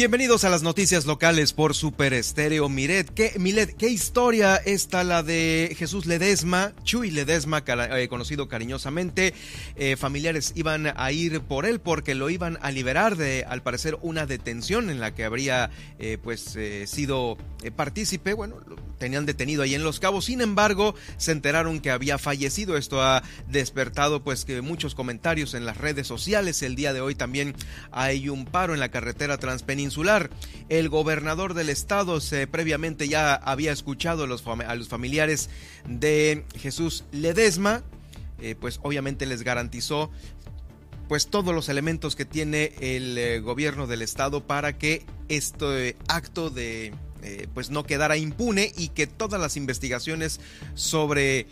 Bienvenidos a las noticias locales por Super Estéreo. Miret, ¿qué, Milet, ¿qué historia está la de Jesús Ledesma, Chuy Ledesma, eh, conocido cariñosamente? Eh, familiares iban a ir por él porque lo iban a liberar de, al parecer, una detención en la que habría eh, pues sido partícipe. Bueno, tenían detenido ahí en Los Cabos. Sin embargo, se enteraron que había fallecido. Esto ha despertado pues que muchos comentarios en las redes sociales. El día de hoy también hay un paro en la carretera transpeninsular. El gobernador del estado se, previamente ya había escuchado a los, familiares de Jesús Ledesma. Eh, pues obviamente les garantizó pues todos los elementos que tiene el eh, gobierno del estado para que este acto de eh, pues no quedara impune y que todas las investigaciones sobre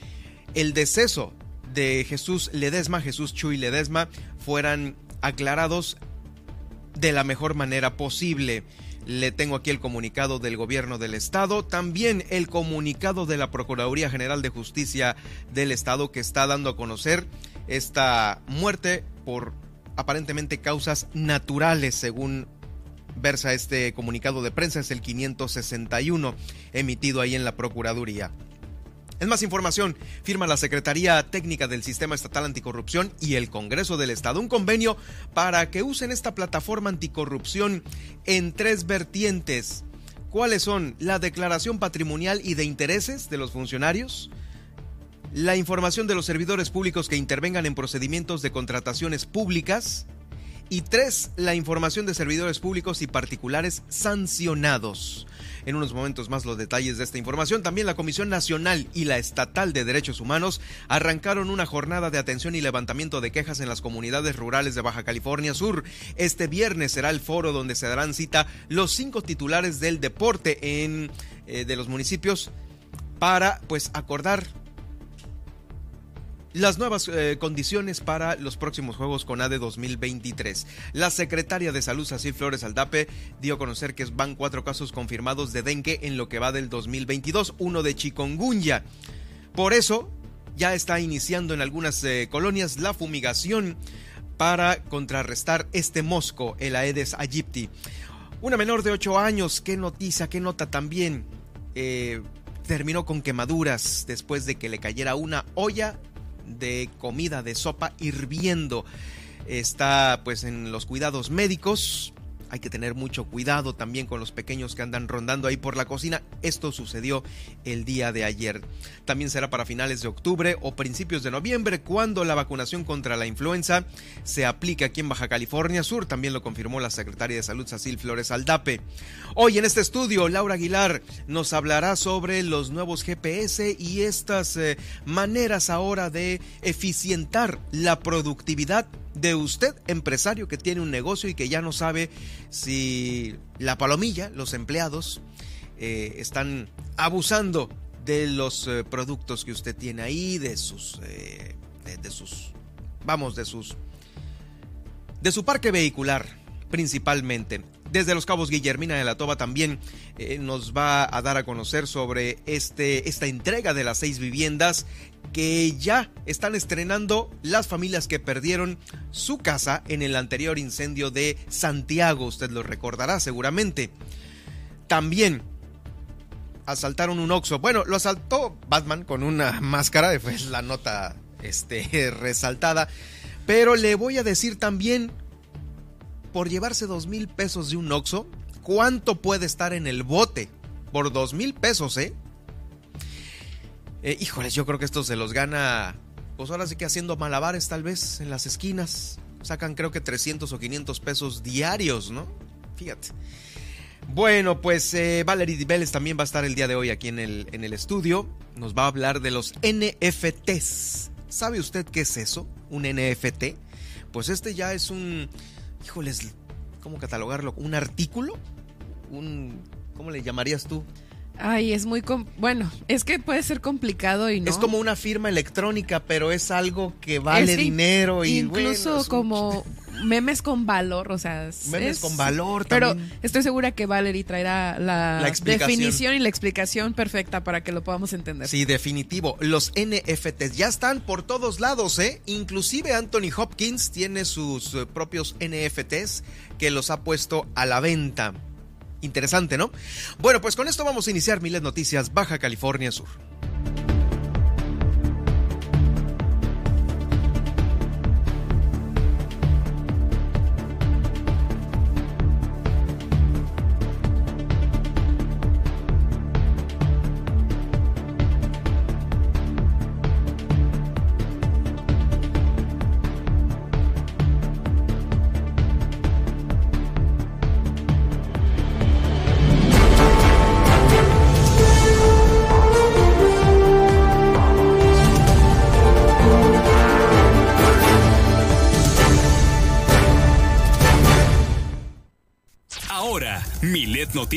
el deceso de Jesús Ledesma, Jesús Chuy Ledesma, fueran aclarados de la mejor manera posible. Le tengo aquí el comunicado del gobierno del estado, también el comunicado de la Procuraduría General de Justicia del estado que está dando a conocer esta muerte por aparentemente causas naturales según versa este comunicado de prensa, es el 561 emitido ahí en la Procuraduría. Es más información, firma la Secretaría Técnica del Sistema Estatal Anticorrupción y el Congreso del Estado un convenio para que usen esta plataforma anticorrupción en tres vertientes. ¿Cuáles son? La declaración patrimonial y de intereses de los funcionarios, la información de los servidores públicos que intervengan en procedimientos de contrataciones públicas, y tres, la información de servidores públicos y particulares sancionados. En unos momentos más los detalles de esta información. También la Comisión Nacional y la Estatal de Derechos Humanos arrancaron una jornada de atención y levantamiento de quejas en las comunidades rurales de Baja California Sur. Este viernes será el foro donde se darán cita los cinco titulares del deporte en, eh, de los municipios para pues acordar las nuevas eh, condiciones para los próximos Juegos con ADE 2023. La secretaria de Salud, Cecil Flores Aldape, dio a conocer que van cuatro casos confirmados de dengue en lo que va del 2022, uno de chikungunya. Por eso, ya está iniciando en algunas eh, colonias la fumigación para contrarrestar este mosco, el Aedes aegypti. Una menor de 8 años, qué noticia, qué nota también. Eh, terminó con quemaduras después de que le cayera una olla de comida, de sopa hirviendo. Está pues en los cuidados médicos, hay que tener mucho cuidado también con los pequeños que andan rondando ahí por la cocina. Esto sucedió el día de ayer. También será para finales de octubre o principios de noviembre cuando la vacunación contra la influenza se aplique aquí en Baja California Sur. También lo confirmó la secretaria de Salud, Cecil Flores Aldape. Hoy en este estudio, Laura Aguilar nos hablará sobre los nuevos GPS y estas eh, maneras ahora de eficientar la productividad de usted, empresario que tiene un negocio y que ya no sabe si la palomilla, los empleados, eh, están abusando de los eh, productos que usted tiene ahí, de sus, eh, de, sus, vamos, de sus, de su parque vehicular principalmente. Desde Los Cabos, Guillermina de la Toba también nos va a dar a conocer sobre este, esta entrega de las seis viviendas que ya están estrenando las familias que perdieron su casa en el anterior incendio de Santiago, usted lo recordará seguramente. También asaltaron un Oxxo. Bueno, lo asaltó Batman con una máscara, fue la nota este, resaltada. Pero le voy a decir también, por llevarse dos mil pesos de un Oxxo, ¿cuánto puede estar en el bote? Por dos mil pesos, ¿eh? Eh, híjoles, yo creo que esto se los gana, pues ahora sí que haciendo malabares tal vez en las esquinas. Sacan creo que 300 o 500 pesos diarios, ¿no? Fíjate. Bueno, pues eh, Valerie Vélez también va a estar el día de hoy aquí en el, en el estudio. Nos va a hablar de los NFTs. ¿Sabe usted qué es eso? ¿Un NFT? Pues este ya es un... Híjoles, ¿cómo catalogarlo? ¿Un artículo? ¿Un... ¿Cómo le llamarías tú? Ay, es muy... bueno, es que puede ser complicado y no. Es como una firma electrónica, pero es algo que vale dinero y... Incluso como memes con valor, o sea, memes con valor Pero estoy segura que Valerie traerá la, definición y la explicación perfecta para que lo podamos entender. Sí, definitivo. Los NFTs ya están por todos lados, ¿eh? Inclusive Anthony Hopkins tiene sus eh, propios NFTs que los ha puesto a la venta. Interesante, ¿no? Bueno, pues con esto vamos a iniciar Miles Noticias Baja California Sur.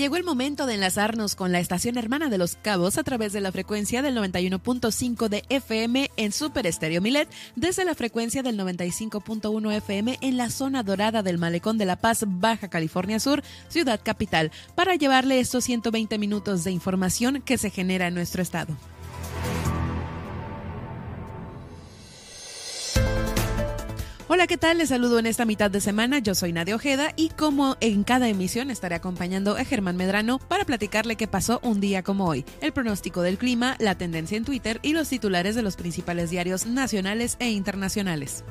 Llegó el momento de enlazarnos con la estación hermana de Los Cabos a través de la frecuencia del 91.5 de FM en Super Estéreo Milet, desde la frecuencia del 95.1 FM en la zona dorada del Malecón de La Paz, Baja California Sur, ciudad capital, para llevarle estos 120 minutos de información que se genera en nuestro estado. Hola, ¿qué tal? Les saludo en esta mitad de semana. Yo soy Nadia Ojeda y como en cada emisión estaré acompañando a Germán Medrano para platicarle qué pasó un día como hoy, el pronóstico del clima, la tendencia en Twitter y los titulares de los principales diarios nacionales e internacionales.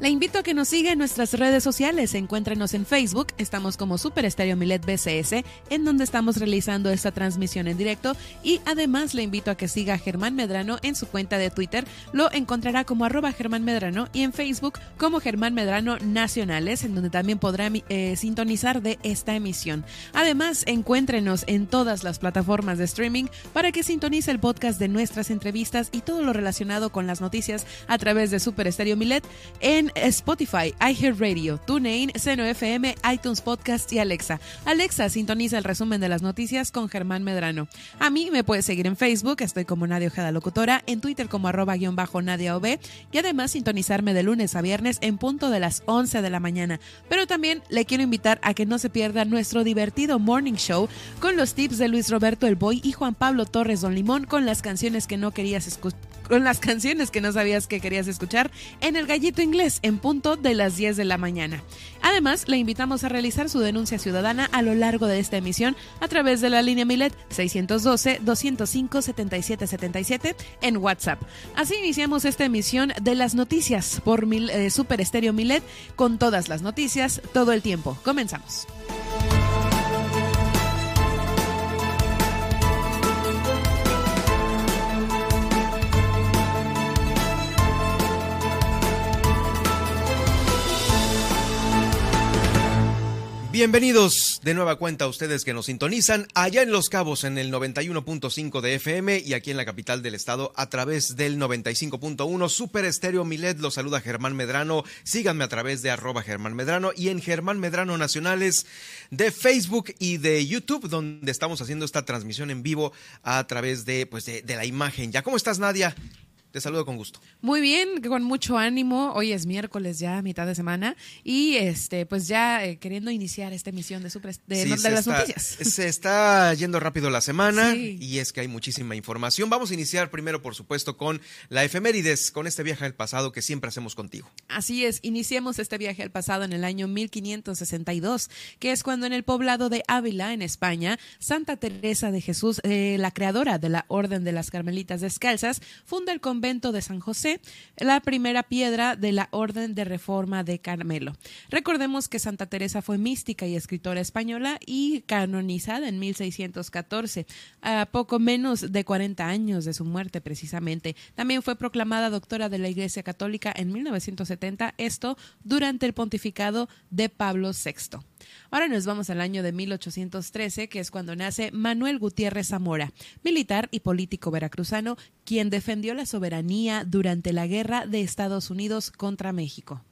La invito a que nos siga en nuestras redes sociales. Encuéntrenos en Facebook. Estamos como Super Estéreo Milet BCS, en donde estamos realizando esta transmisión en directo. Y además le invito a que siga a Germán Medrano en su cuenta de Twitter. Lo encontrará como arroba Germán Medrano y en Facebook como Germán Medrano Nacionales, en donde también podrá eh, sintonizar de esta emisión. Además, encuéntrenos en todas las plataformas de streaming para que sintonice el podcast de nuestras entrevistas y todo lo relacionado con las noticias a través de Super Estéreo Milet en Spotify, iHeartRadio, TuneIn, Seno FM, iTunes Podcast y Alexa. Alexa sintoniza el resumen de las noticias con Germán Medrano. A mí me puedes seguir en Facebook, estoy como Nadia Ojeda Locutora, en Twitter como arroba guion bajo Nadia OB y además sintonizarme de lunes a viernes en punto de las 11 de la mañana. Pero también le quiero invitar a que no se pierda nuestro divertido morning show con los tips de Luis Roberto El Boy y Juan Pablo Torres Don Limón con las canciones que no querías escuchar con las canciones que no sabías que querías escuchar en el Gallito Inglés en punto de las 10 de la mañana. Además, le invitamos a realizar su denuncia ciudadana a lo largo de esta emisión a través de la línea Milet 612-205-7777 en WhatsApp. Así iniciamos esta emisión de las noticias por eh, Super Estéreo Milet con todas las noticias todo el tiempo. Comenzamos. Bienvenidos de nueva cuenta a ustedes que nos sintonizan allá en Los Cabos en el 91.5 de FM y aquí en la capital del estado a través del 95.1 Super Estéreo Milet. Los saluda Germán Medrano. Síganme a través de arroba Germán Medrano y en Germán Medrano Nacionales de Facebook y de YouTube donde estamos haciendo esta transmisión en vivo a través de, pues de, de la imagen. ¿Ya cómo estás Nadia? Te saludo con gusto. Muy bien, con mucho ánimo. Hoy es miércoles ya, mitad de semana, y este, pues ya eh, queriendo iniciar esta emisión de, de, las noticias. Se está yendo rápido la semana y es que hay muchísima información. Vamos a iniciar primero, por supuesto, con la efemérides, con este viaje al pasado que siempre hacemos contigo. Así es, iniciemos este viaje al pasado en el año 1562, que es cuando en el poblado de Ávila, en España, Santa Teresa de Jesús, eh, la creadora de la Orden de las Carmelitas Descalzas, funda el convento de San José, la primera piedra de la Orden de Reforma de Carmelo. Recordemos que Santa Teresa fue mística y escritora española y canonizada en 1614, a poco menos de 40 años de su muerte precisamente. También fue proclamada doctora de la Iglesia Católica en 1970, esto durante el pontificado de Pablo VI. Ahora nos vamos al año de 1813, que es cuando nace Manuel Gutiérrez Zamora, militar y político veracruzano, quien defendió la soberanía durante la guerra de Estados Unidos contra México.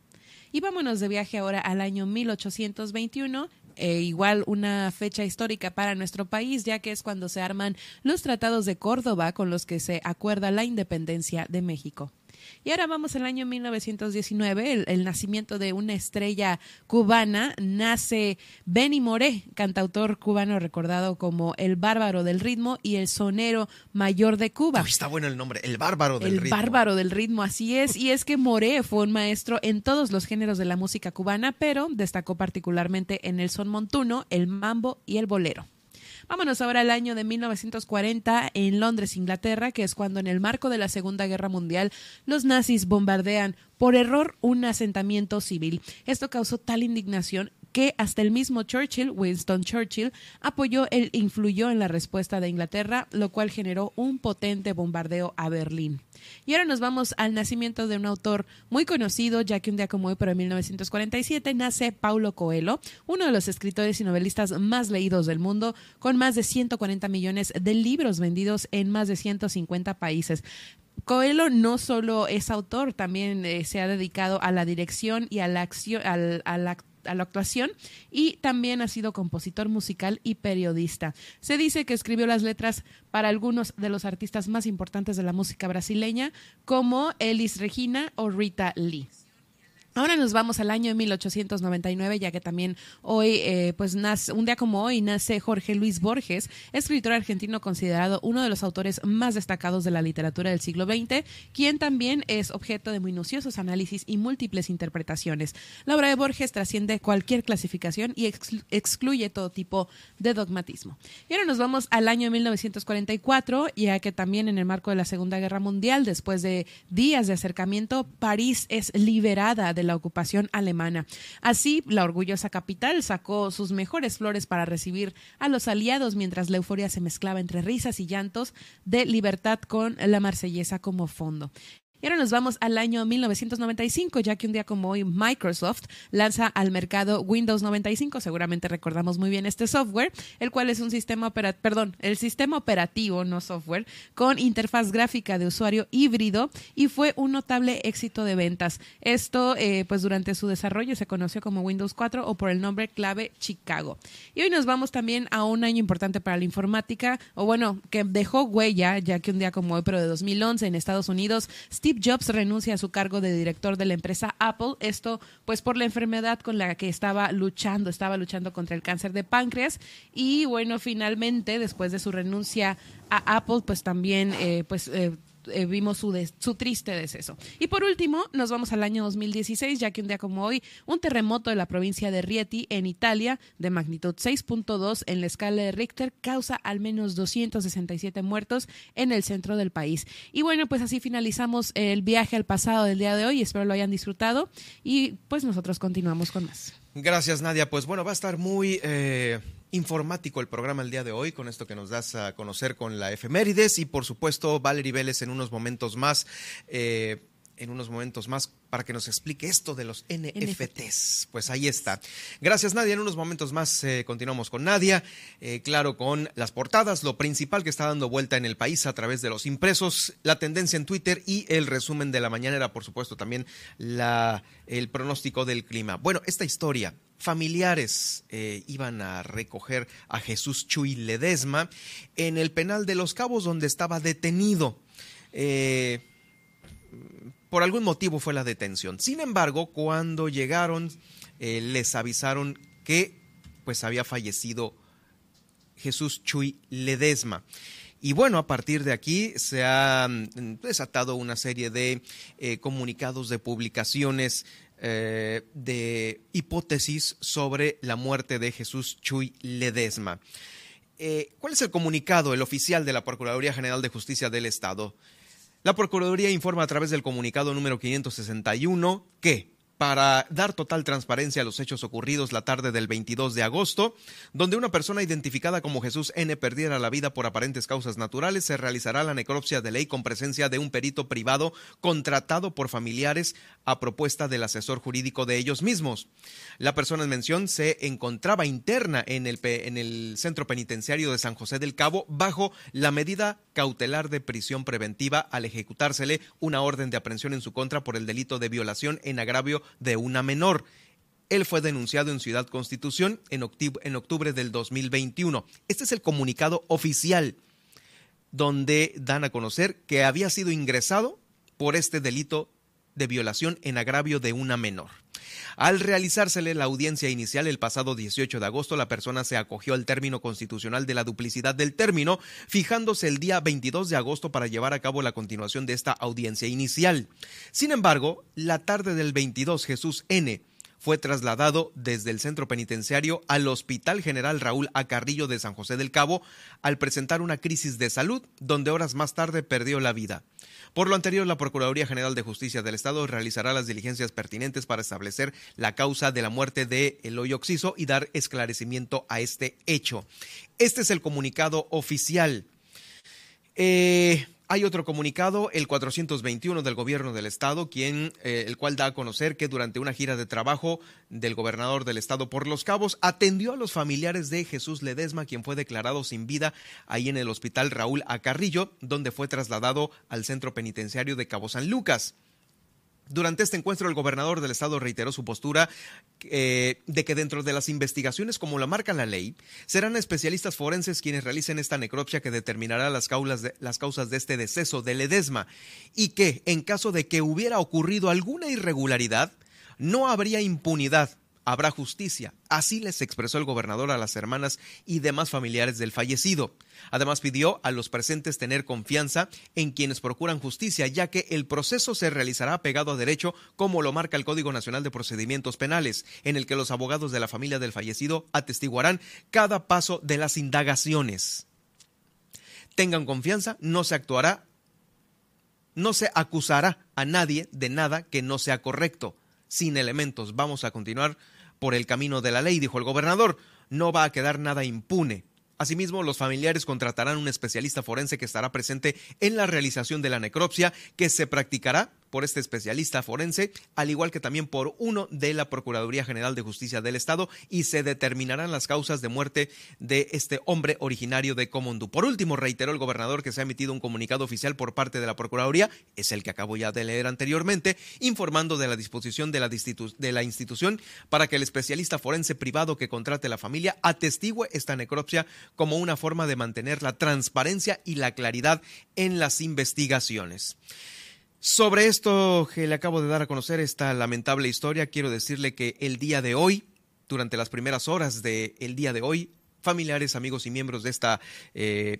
Y vámonos de viaje ahora al año 1821, e igual una fecha histórica para nuestro país, ya que es cuando se arman los tratados de Córdoba con los que se acuerda la independencia de México. Y ahora vamos al año 1919, el, nacimiento de una estrella cubana. Nace Benny Moré, cantautor cubano recordado como el bárbaro del ritmo y el sonero mayor de Cuba. está bueno el nombre, el bárbaro del ritmo. El bárbaro del ritmo, así es. Y es que Moré fue un maestro en todos los géneros de la música cubana, pero destacó particularmente en el son montuno, el mambo y el bolero. Vámonos ahora al año de 1940 en Londres, Inglaterra, que es cuando en el marco de la Segunda Guerra Mundial los nazis bombardean por error un asentamiento civil. Esto causó tal indignación que hasta el mismo Churchill, Winston Churchill, apoyó e influyó en la respuesta de Inglaterra, lo cual generó un potente bombardeo a Berlín. Y ahora nos vamos al nacimiento de un autor muy conocido, ya que un día como hoy, pero en 1947, nace Paulo Coelho, uno de los escritores y novelistas más leídos del mundo, con más de 140 millones de libros vendidos en más de 150 países. Coelho no solo es autor, también eh, se ha dedicado a la dirección y a la, acción, al, a la a la actuación y también ha sido compositor musical y periodista. Se dice que escribió las letras para algunos de los artistas más importantes de la música brasileña, como Elis Regina o Rita Lee. Ahora nos vamos al año 1899, ya que también hoy, eh, pues nace, un día como hoy, nace Jorge Luis Borges, escritor argentino considerado uno de los autores más destacados de la literatura del siglo XX, quien también es objeto de minuciosos análisis y múltiples interpretaciones. La obra de Borges trasciende cualquier clasificación y excluye todo tipo de dogmatismo. Y ahora nos vamos al año 1944, ya que también en el marco de la Segunda Guerra Mundial, después de días de acercamiento, París es liberada de la ocupación alemana. Así, la orgullosa capital sacó sus mejores flores para recibir a los aliados mientras la euforia se mezclaba entre risas y llantos de libertad con la marsellesa como fondo. Y ahora nos vamos al año 1995, ya que un día como hoy Microsoft lanza al mercado Windows 95. Seguramente recordamos muy bien este software, el cual es un sistema operativo, perdón, el sistema operativo, no software, con interfaz gráfica de usuario híbrido y fue un notable éxito de ventas. Esto, eh, pues durante su desarrollo se conoció como Windows 4 o por el nombre clave Chicago. Y hoy nos vamos también a un año importante para la informática, o bueno, que dejó huella, ya que un día como hoy, pero de 2011 en Estados Unidos, Steve Jobs renuncia a su cargo de director de la empresa Apple, esto pues por la enfermedad con la que estaba luchando, estaba luchando contra el cáncer de páncreas. Y bueno, finalmente después de su renuncia a Apple, pues también eh, pues eh, eh, vimos su, su triste deceso. Y por último, nos vamos al año 2016, ya que un día como hoy, un terremoto de la provincia de Rieti, en Italia, de magnitud 6.2 en la escala de Richter, causa al menos 267 muertos en el centro del país. Y bueno, pues así finalizamos el viaje al pasado del día de hoy. Espero lo hayan disfrutado y pues nosotros continuamos con más. Gracias, Nadia. Pues bueno, va a estar muy... Eh, informático el programa el día de hoy, con esto que nos das a conocer con la efemérides y por supuesto Valerie Vélez en unos momentos más. Eh, en unos momentos más para que nos explique esto de los NFTs. Pues ahí está. Gracias Nadia. En unos momentos más eh, continuamos con Nadia. Eh, claro, con las portadas, lo principal que está dando vuelta en el país a través de los impresos, la tendencia en Twitter y el resumen de la mañana era, por supuesto, también la, el pronóstico del clima. Bueno, esta historia familiares eh, iban a recoger a Jesús Chuy Ledesma en el penal de Los Cabos donde estaba detenido. Eh, por algún motivo fue la detención. Sin embargo, cuando llegaron, eh, les avisaron que pues había fallecido Jesús Chuy Ledesma. Y bueno, a partir de aquí se ha mm, desatado una serie de comunicados de publicaciones eh, de hipótesis sobre la muerte de Jesús Chuy Ledesma. Eh, ¿Cuál es el comunicado, el oficial de la Procuraduría General de Justicia del Estado? La Procuraduría informa a través del comunicado número 561 que para dar total transparencia a los hechos ocurridos la tarde del 22 de agosto, donde una persona identificada como Jesús N perdiera la vida por aparentes causas naturales, se realizará la necropsia de ley con presencia de un perito privado contratado por familiares a propuesta del asesor jurídico de ellos mismos. La persona en mención se encontraba interna en el, en el centro penitenciario de San José del Cabo bajo la medida cautelar de prisión preventiva al ejecutársele una orden de aprehensión en su contra por el delito de violación en agravio de una menor. Él fue denunciado en Ciudad Constitución en octubre, en octubre del 2021. Este es el comunicado oficial donde dan a conocer que había sido ingresado por este delito de violación en agravio de una menor. Al realizársele la audiencia inicial el pasado 18 de agosto, la persona se acogió al término constitucional de la duplicidad del término, fijándose el día 22 de agosto para llevar a cabo la continuación de esta audiencia inicial. Sin embargo, la tarde del 22, Jesús N fue trasladado desde el centro penitenciario al Hospital General Raúl A. Carrillo de San José del Cabo al presentar una crisis de salud, donde horas más tarde perdió la vida. Por lo anterior, la Procuraduría General de Justicia del Estado realizará las diligencias pertinentes para establecer la causa de la muerte de Eloy Oxiso y dar esclarecimiento a este hecho. Este es el comunicado oficial. Eh, hay otro comunicado, el 421 del gobierno del estado, quien, eh, el cual da a conocer que durante una gira de trabajo del gobernador del estado por Los Cabos atendió a los familiares de Jesús Ledesma, quien fue declarado sin vida ahí en el hospital Raúl Acarrillo, donde fue trasladado al centro penitenciario de Cabo San Lucas. Durante este encuentro, el gobernador del estado reiteró su postura eh, de que dentro de las investigaciones, como la marca la ley, serán especialistas forenses quienes realicen esta necropsia que determinará las, las causas de este deceso de Ledesma y que, en caso de que hubiera ocurrido alguna irregularidad, no habría impunidad habrá justicia. Así les expresó el gobernador a las hermanas y demás familiares del fallecido. Además pidió a los presentes tener confianza en quienes procuran justicia, ya que el proceso se realizará pegado a derecho, como lo marca el Código Nacional de Procedimientos Penales, en el que los abogados de la familia del fallecido atestiguarán cada paso de las indagaciones. Tengan confianza, no se actuará, no se acusará a nadie de nada que no sea correcto. Sin elementos, vamos a continuar por el camino de la ley, dijo el gobernador. No va a quedar nada impune. Asimismo, los familiares contratarán un especialista forense que estará presente en la realización de la necropsia que se practicará por este especialista forense, al igual que también por uno de la Procuraduría General de Justicia del Estado, y se determinarán las causas de muerte de este hombre originario de Comondú. Por último, reiteró el gobernador que se ha emitido un comunicado oficial por parte de la Procuraduría, es el que acabo ya de leer anteriormente, informando de la disposición de la, de la institución para que el especialista forense privado que contrate la familia atestigue esta necropsia como una forma de mantener la transparencia y la claridad en las investigaciones. Sobre esto que le acabo de dar a conocer, esta lamentable historia, quiero decirle que el día de hoy, durante las primeras horas del día de hoy, familiares, amigos y miembros de esta eh,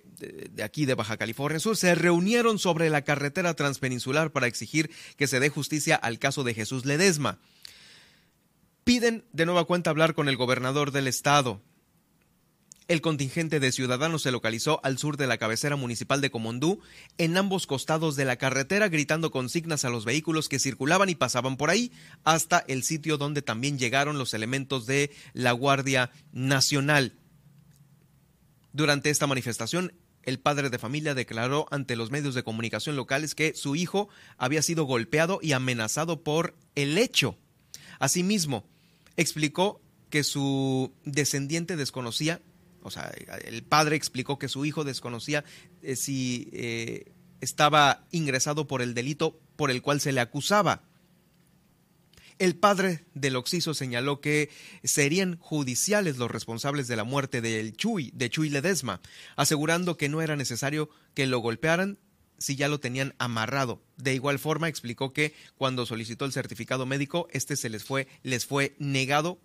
de aquí de Baja California Sur se reunieron sobre la carretera transpeninsular para exigir que se dé justicia al caso de Jesús Ledesma. Piden de nueva cuenta hablar con el gobernador del estado. El contingente de ciudadanos se localizó al sur de la cabecera municipal de Comondú, en ambos costados de la carretera, gritando consignas a los vehículos que circulaban y pasaban por ahí, hasta el sitio donde también llegaron los elementos de la Guardia Nacional. Durante esta manifestación, el padre de familia declaró ante los medios de comunicación locales que su hijo había sido golpeado y amenazado por el hecho. Asimismo, explicó que su descendiente desconocía o sea, el padre explicó que su hijo desconocía eh, si eh, estaba ingresado por el delito por el cual se le acusaba. El padre del Oxiso señaló que serían judiciales los responsables de la muerte del Chuy, de Chuy Ledesma, asegurando que no era necesario que lo golpearan si ya lo tenían amarrado. De igual forma explicó que cuando solicitó el certificado médico, este se les fue, les fue negado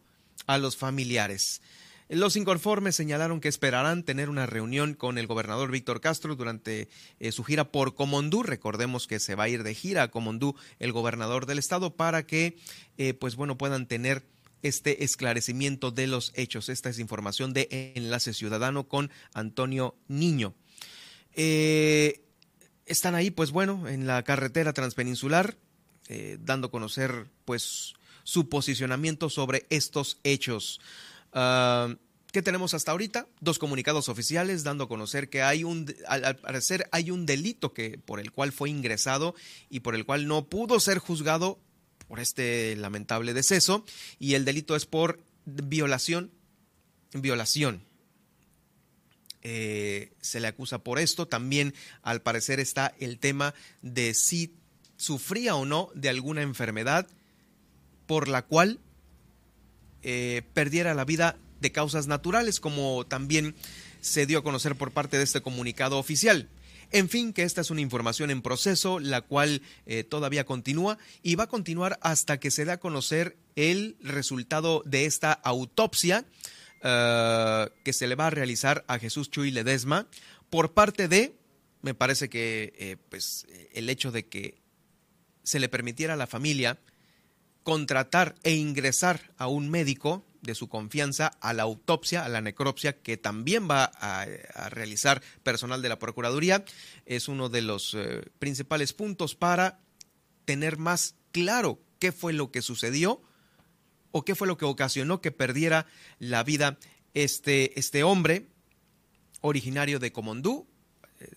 a los familiares. Los inconformes señalaron que esperarán tener una reunión con el gobernador Víctor Castro durante eh, su gira por Comondú. Recordemos que se va a ir de gira a Comondú el gobernador del estado para que, eh, pues bueno, puedan tener este esclarecimiento de los hechos. Esta es información de Enlace Ciudadano con Antonio Niño. Eh, están ahí, pues bueno, en la carretera transpeninsular, dando a conocer, pues, su posicionamiento sobre estos hechos. Ah, ¿Qué tenemos hasta ahorita? Dos comunicados oficiales dando a conocer que hay un, al, parecer hay un delito que, por el cual fue ingresado y por el cual no pudo ser juzgado por este lamentable deceso y el delito es por violación, violación. Eh, se le acusa por esto. También, al parecer, está el tema de si sufría o no de alguna enfermedad por la cual eh, perdiera la vida de causas naturales, como también se dio a conocer por parte de este comunicado oficial. En fin, que esta es una información en proceso, la cual eh, todavía continúa y va a continuar hasta que se dé a conocer el resultado de esta autopsia eh, que se le va a realizar a Jesús Chuy Ledesma por parte de, me parece que pues el hecho de que se le permitiera a la familia contratar e ingresar a un médico de su confianza a la autopsia, a la necropsia, que también va a, realizar personal de la Procuraduría, es uno de los eh, principales puntos para tener más claro qué fue lo que sucedió o qué fue lo que ocasionó que perdiera la vida este, este hombre originario de Comondú,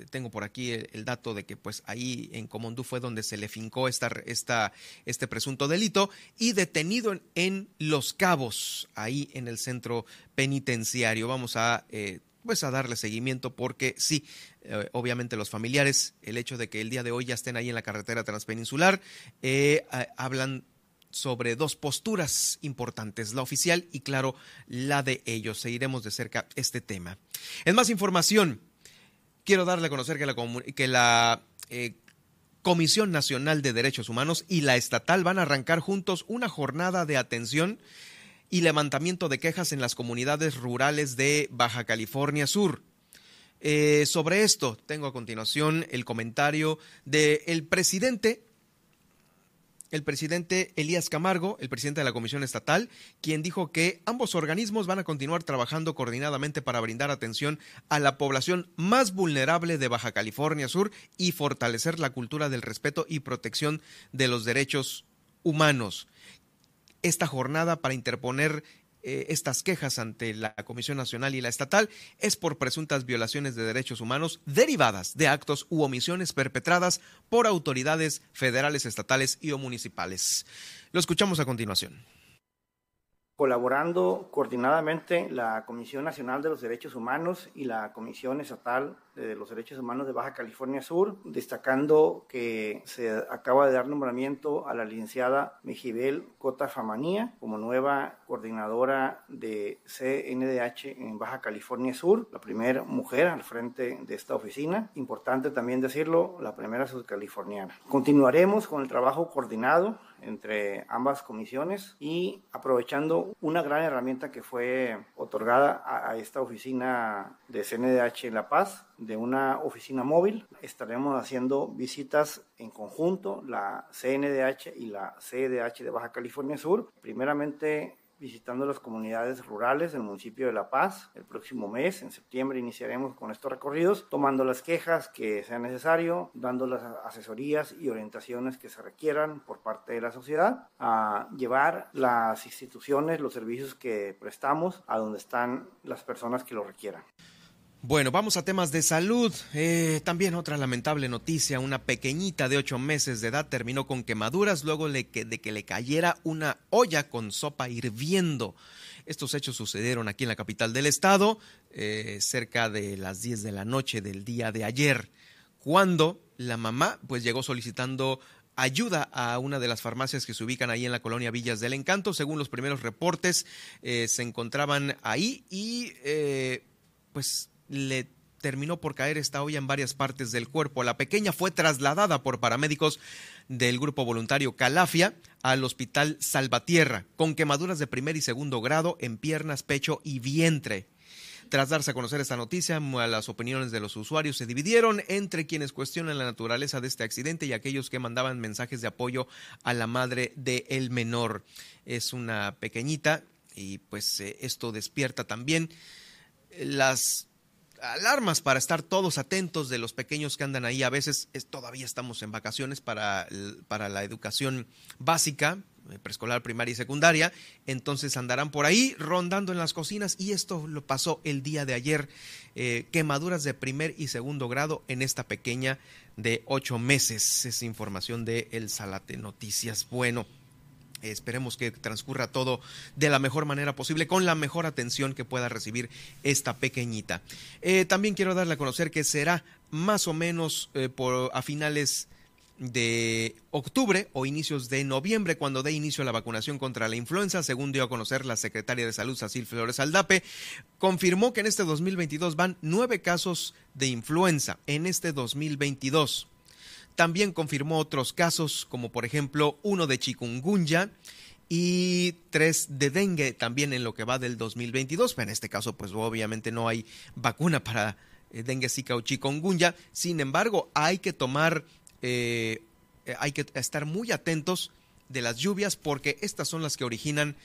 tengo por aquí el, dato de que pues ahí en Comondú fue donde se le fincó esta, esta, este presunto delito y detenido en, Los Cabos, ahí en el centro penitenciario. Vamos a... Eh, pues a darle seguimiento porque sí, eh, obviamente los familiares, el hecho de que el día de hoy ya estén ahí en la carretera transpeninsular, hablan sobre dos posturas importantes, la oficial y claro, la de ellos. Seguiremos de cerca este tema. En más información, quiero darle a conocer que la, eh, Comisión Nacional de Derechos Humanos y la estatal van a arrancar juntos una jornada de atención y levantamiento de quejas en las comunidades rurales de Baja California Sur. Eh, sobre esto tengo a continuación el comentario del presidente el presidente Elías Camargo, el presidente de la Comisión Estatal, quien dijo que ambos organismos van a continuar trabajando coordinadamente para brindar atención a la población más vulnerable de Baja California Sur y fortalecer la cultura del respeto y protección de los derechos humanos. Esta jornada para interponer eh, estas quejas ante la Comisión Nacional y la estatal es por presuntas violaciones de derechos humanos derivadas de actos u omisiones perpetradas por autoridades federales, estatales y o municipales. Lo escuchamos a continuación colaborando coordinadamente la Comisión Nacional de los Derechos Humanos y la Comisión Estatal de los Derechos Humanos de Baja California Sur, destacando que se acaba de dar nombramiento a la licenciada Mejibel Cota Famanía como nueva coordinadora de CNDH en Baja California Sur, la primera mujer al frente de esta oficina. Importante también decirlo, la primera sudcaliforniana. Continuaremos con el trabajo coordinado entre ambas comisiones y aprovechando una gran herramienta que fue otorgada a, esta oficina de CNDH La Paz, de una oficina móvil. Estaremos haciendo visitas en conjunto, la CNDH y la CDH de Baja California Sur. Primeramente visitando las comunidades rurales del municipio de La Paz. El próximo mes, en septiembre, iniciaremos con estos recorridos, tomando las quejas que sea necesario, dando las asesorías y orientaciones que se requieran por parte de la sociedad, a llevar las instituciones, los servicios que prestamos a donde están las personas que lo requieran. Bueno, vamos a temas de salud. Eh, también otra lamentable noticia, una pequeñita de ocho meses de edad terminó con quemaduras luego de que, le cayera una olla con sopa hirviendo. Estos hechos sucedieron aquí en la capital del estado, eh, cerca de las 10 de la noche del día de ayer, cuando la mamá pues llegó solicitando ayuda a una de las farmacias que se ubican ahí en la colonia Villas del Encanto. Según los primeros reportes, eh, se encontraban ahí y pues le terminó por caer esta olla en varias partes del cuerpo. La pequeña fue trasladada por paramédicos del grupo voluntario Calafia al hospital Salvatierra, con quemaduras de primer y segundo grado en piernas, pecho y vientre. Tras darse a conocer esta noticia, las opiniones de los usuarios se dividieron entre quienes cuestionan la naturaleza de este accidente y aquellos que mandaban mensajes de apoyo a la madre del el menor. Es una pequeñita y pues eh, esto despierta también las alarmas para estar todos atentos de los pequeños que andan ahí. A veces todavía estamos en vacaciones para, para la educación básica, eh, preescolar, primaria y secundaria, entonces andarán por ahí rondando en las cocinas y esto lo pasó el día de ayer, eh, quemaduras de primer y segundo grado en esta pequeña de ocho meses. Es información de El Salate Noticias. Bueno. Esperemos que transcurra todo de la mejor manera posible, con la mejor atención que pueda recibir esta pequeñita. Eh, también quiero darle a conocer que será más o menos eh, por, a finales de octubre o inicios de noviembre cuando dé inicio a la vacunación contra la influenza, según dio a conocer la secretaria de Salud, Sacil Flores Aldape, confirmó que en este 2022 van nueve casos de influenza en este 2022. También confirmó otros casos, como por ejemplo uno de chikungunya y tres de dengue también en lo que va del 2022. En este caso, pues obviamente no hay vacuna para eh, dengue, zika o chikungunya. Sin embargo, hay que tomar, eh, hay que estar muy atentos de las lluvias porque estas son las que originan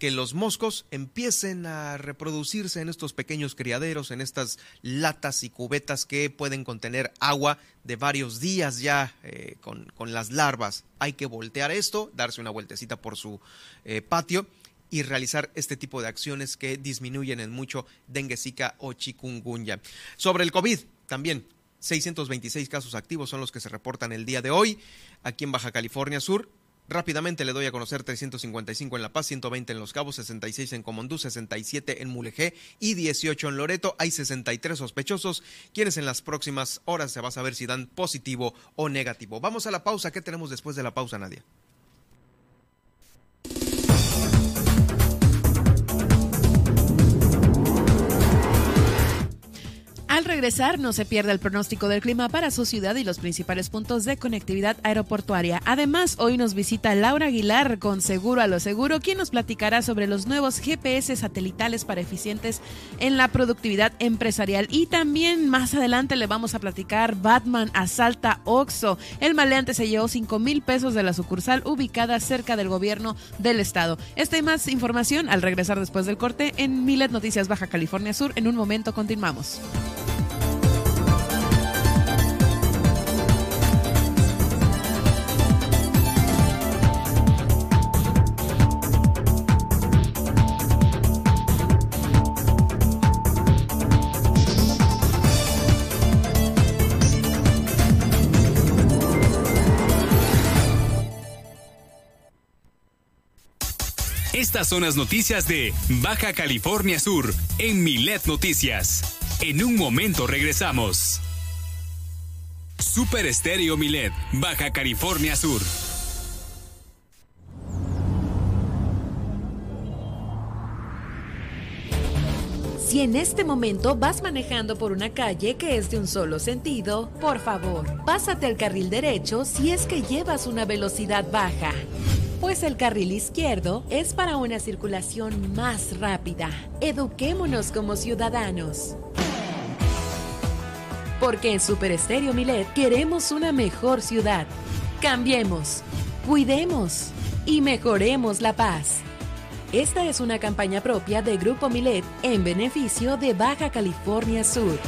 que los moscos empiecen a reproducirse en estos pequeños criaderos, en estas latas y cubetas que pueden contener agua de varios días ya eh, con, las larvas. Hay que voltear esto, darse una vueltecita por su eh, patio y realizar este tipo de acciones que disminuyen en mucho dengue, zika o chikungunya. Sobre el COVID, también 626 casos activos son los que se reportan el día de hoy aquí en Baja California Sur. Rápidamente le doy a conocer 355 en La Paz, 120 en Los Cabos, 66 en Comondú, 67 en Mulegé y 18 en Loreto. Hay 63 sospechosos, quienes en las próximas horas se va a saber si dan positivo o negativo. Vamos a la pausa. ¿Qué tenemos después de la pausa, Nadia? Regresar, no se pierda el pronóstico del clima para su ciudad y los principales puntos de conectividad aeroportuaria. Además, hoy nos visita Laura Aguilar con Seguro a lo Seguro, quien nos platicará sobre los nuevos GPS satelitales para eficientes en la productividad empresarial. Y también más adelante le vamos a platicar Batman asalta Oxo. El maleante se llevó 5 mil pesos de la sucursal ubicada cerca del gobierno del estado. Esta y más información al regresar después del corte en Milet Noticias Baja California Sur. En un momento continuamos. Estas son las noticias de Baja California Sur en Milet Noticias. En un momento regresamos. Super Estéreo Milet, Baja California Sur. Si en este momento vas manejando por una calle que es de un solo sentido, por favor, pásate al carril derecho si es que llevas una velocidad baja pues el carril izquierdo es para una circulación más rápida. Eduquémonos como ciudadanos. Porque en Super Estéreo Milet queremos una mejor ciudad. Cambiemos, cuidemos y mejoremos la paz. Esta es una campaña propia de Grupo Milet en beneficio de Baja California Sur.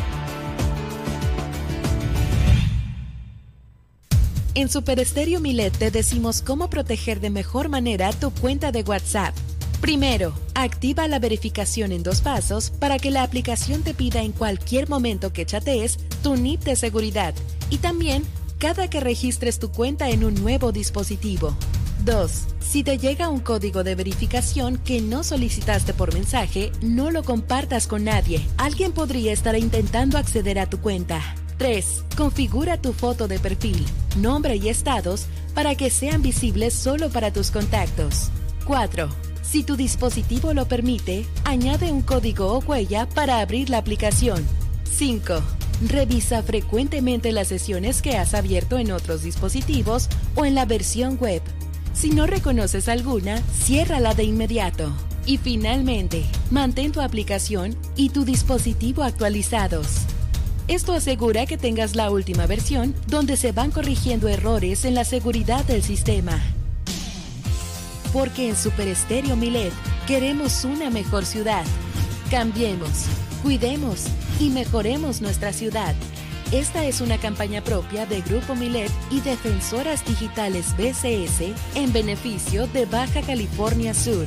En Super Estéreo Milet te decimos cómo proteger de mejor manera tu cuenta de WhatsApp. Primero, activa la verificación en dos pasos para que la aplicación te pida en cualquier momento que chatees tu NIP de seguridad y también cada que registres tu cuenta en un nuevo dispositivo. 2. Si te llega un código de verificación que no solicitaste por mensaje, no lo compartas con nadie. Alguien podría estar intentando acceder a tu cuenta. 3. Configura tu foto de perfil, nombre y estados para que sean visibles solo para tus contactos. 4. Si tu dispositivo lo permite, añade un código o huella para abrir la aplicación. 5. Revisa frecuentemente las sesiones que has abierto en otros dispositivos o en la versión web. Si no reconoces alguna, ciérrala de inmediato. Y finalmente, mantén tu aplicación y tu dispositivo actualizados. Esto asegura que tengas la última versión donde se van corrigiendo errores en la seguridad del sistema. Porque en Super Estéreo Milet queremos una mejor ciudad. Cambiemos, Cuidemos y mejoremos nuestra ciudad. Esta es una campaña propia de Grupo Milet y Defensoras Digitales BCS en beneficio de Baja California Sur.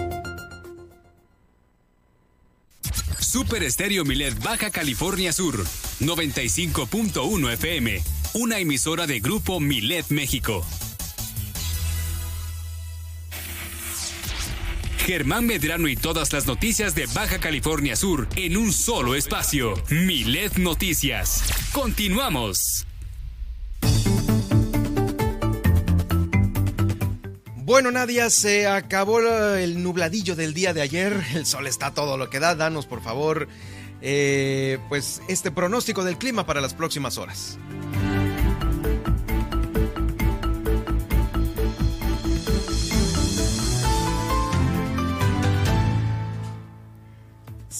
Super Estéreo Milet Baja California Sur, 95.1 FM, una emisora de Grupo Milet México. Germán Medrano y todas las noticias de Baja California Sur en un solo espacio. Milet Noticias. Continuamos. Bueno, Nadia, se acabó el nubladillo del día de ayer. El sol está todo lo que da. Danos, por favor, eh, pues este pronóstico del clima para las próximas horas.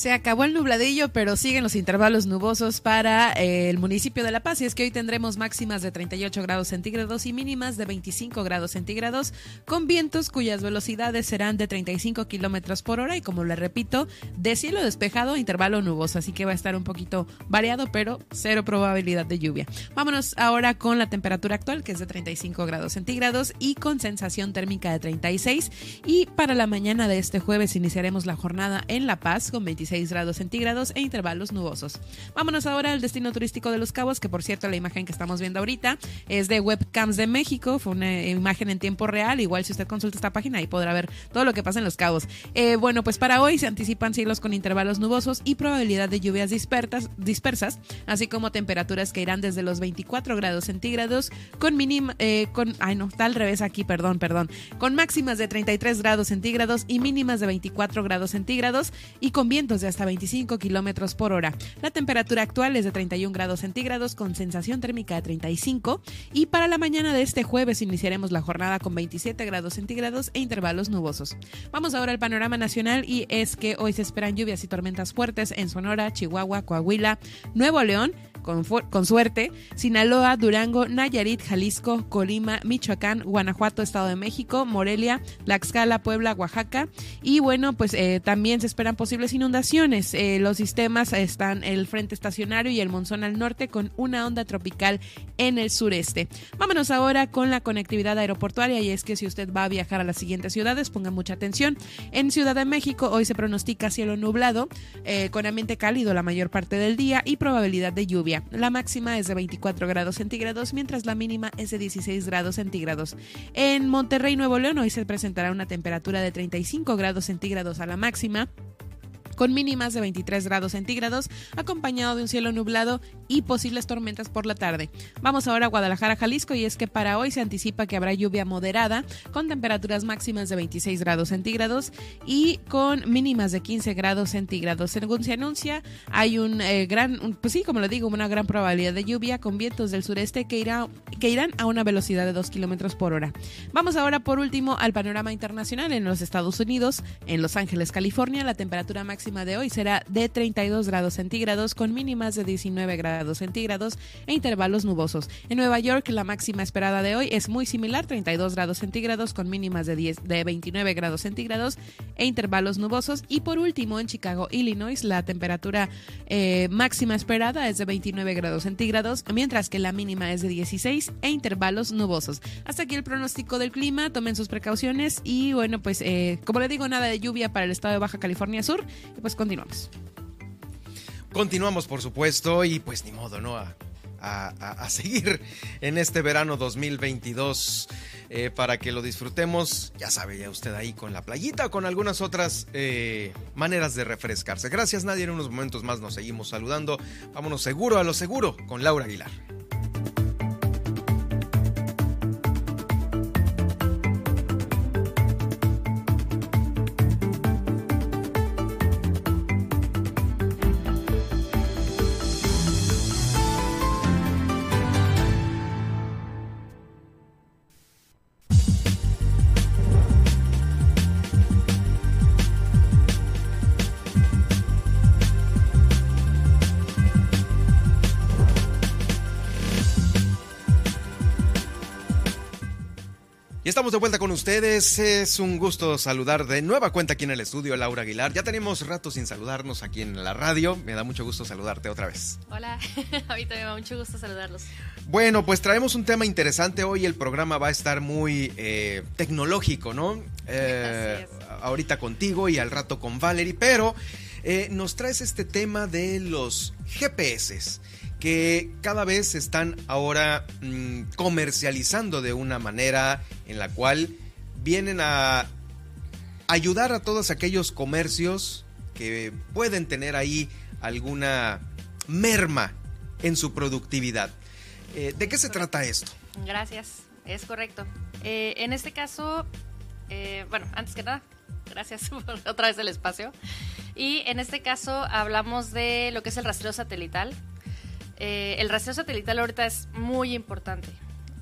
Se acabó el nubladillo, pero siguen los intervalos nubosos para eh, el municipio de La Paz. Y es que hoy tendremos máximas de 38 grados centígrados y mínimas de 25 grados centígrados, con vientos cuyas velocidades serán de 35 kilómetros por hora. Y como le repito, de cielo despejado a intervalo nuboso. Así que va a estar un poquito variado, pero cero probabilidad de lluvia. Vámonos ahora con la temperatura actual, que es de 35 grados centígrados y con sensación térmica de 36. Y para la mañana de este jueves iniciaremos la jornada en La Paz con 26 grados centígrados e intervalos nubosos. Vámonos ahora al destino turístico de Los Cabos, que por cierto la imagen que estamos viendo ahorita es de Webcams de México, fue una imagen en tiempo real, igual si usted consulta esta página ahí podrá ver todo lo que pasa en Los Cabos. Eh, bueno, pues para hoy se anticipan cielos con intervalos nubosos y probabilidad de lluvias dispersas, así como temperaturas que irán desde los 24 grados centígrados con mínima, eh, con, ay no, está al revés aquí, perdón, perdón, con máximas de 33 grados centígrados y mínimas de 24 grados centígrados y con vientos de hasta 25 kilómetros por hora. La temperatura actual es de 31 grados centígrados con sensación térmica de 35 y para la mañana de este jueves iniciaremos la jornada con 27 grados centígrados e intervalos nubosos. Vamos ahora al panorama nacional y es que hoy se esperan lluvias y tormentas fuertes en Sonora, Chihuahua, Coahuila, Nuevo León, con, suerte, Sinaloa, Durango, Nayarit, Jalisco, Colima, Michoacán, Guanajuato, Estado de México, Morelia, Tlaxcala, Puebla, Oaxaca. Y bueno, pues eh, también se esperan posibles inundaciones. Eh, los sistemas están el frente estacionario y el monzón al norte con una onda tropical en el sureste. Vámonos ahora con la conectividad aeroportuaria y es que si usted va a viajar a las siguientes ciudades, ponga mucha atención. En Ciudad de México hoy se pronostica cielo nublado, eh, con ambiente cálido la mayor parte del día y probabilidad de lluvia. La máxima es de 24 grados centígrados, mientras la mínima es de 16 grados centígrados. En Monterrey, Nuevo León, hoy se presentará una temperatura de 35 grados centígrados a la máxima con mínimas de 23 grados centígrados, acompañado de un cielo nublado y posibles tormentas por la tarde. Vamos ahora a Guadalajara, Jalisco, y es que para hoy se anticipa que habrá lluvia moderada, con temperaturas máximas de 26 grados centígrados y con mínimas de 15 grados centígrados. Según se anuncia, hay un eh, gran, pues sí, como lo digo, una gran probabilidad de lluvia con vientos del sureste que, irá, que irán a una velocidad de 2 kilómetros por hora. Vamos ahora, por último, al panorama internacional en los Estados Unidos. En Los Ángeles, California, la temperatura máxima de hoy será de 32 grados centígrados con mínimas de 19 grados centígrados e intervalos nubosos. En Nueva York la máxima esperada de hoy es muy similar, 32 grados centígrados con mínimas de, 10, de 29 grados centígrados e intervalos nubosos. Y por último en Chicago, Illinois, la temperatura eh, máxima esperada es de 29 grados centígrados, mientras que la mínima es de 16 e intervalos nubosos. Hasta aquí el pronóstico del clima, tomen sus precauciones y bueno, pues eh, como le digo, nada de lluvia para el estado de Baja California Sur pues continuamos. Continuamos, por supuesto, y pues ni modo, ¿no? A, seguir en este verano 2022 eh, para que lo disfrutemos, ya sabe ya usted ahí con la playita o con algunas otras eh, maneras de refrescarse. Gracias Nadia, en unos momentos más nos seguimos saludando. Vámonos seguro a lo seguro con Laura Aguilar. Estamos de vuelta con ustedes. Es un gusto saludar de nueva cuenta aquí en el estudio Laura Aguilar. Ya tenemos rato sin saludarnos aquí en la radio. Me da mucho gusto saludarte otra vez. Hola, a mí también me da mucho gusto saludarlos. Bueno, pues traemos un tema interesante hoy. El programa va a estar muy eh, tecnológico, ¿no? Eh, ahorita contigo y al rato con Valerie, pero eh, nos traes este tema de los GPS que cada vez se están ahora mm, comercializando de una manera en la cual vienen a ayudar a todos aquellos comercios que pueden tener ahí alguna merma en su productividad. Eh, ¿De qué se trata esto? Gracias, es correcto. Eh, en este caso, eh, bueno, antes que nada, gracias por otra vez el espacio. Y en este caso hablamos de lo que es el rastreo satelital, eh, el rastreo satelital ahorita es muy importante.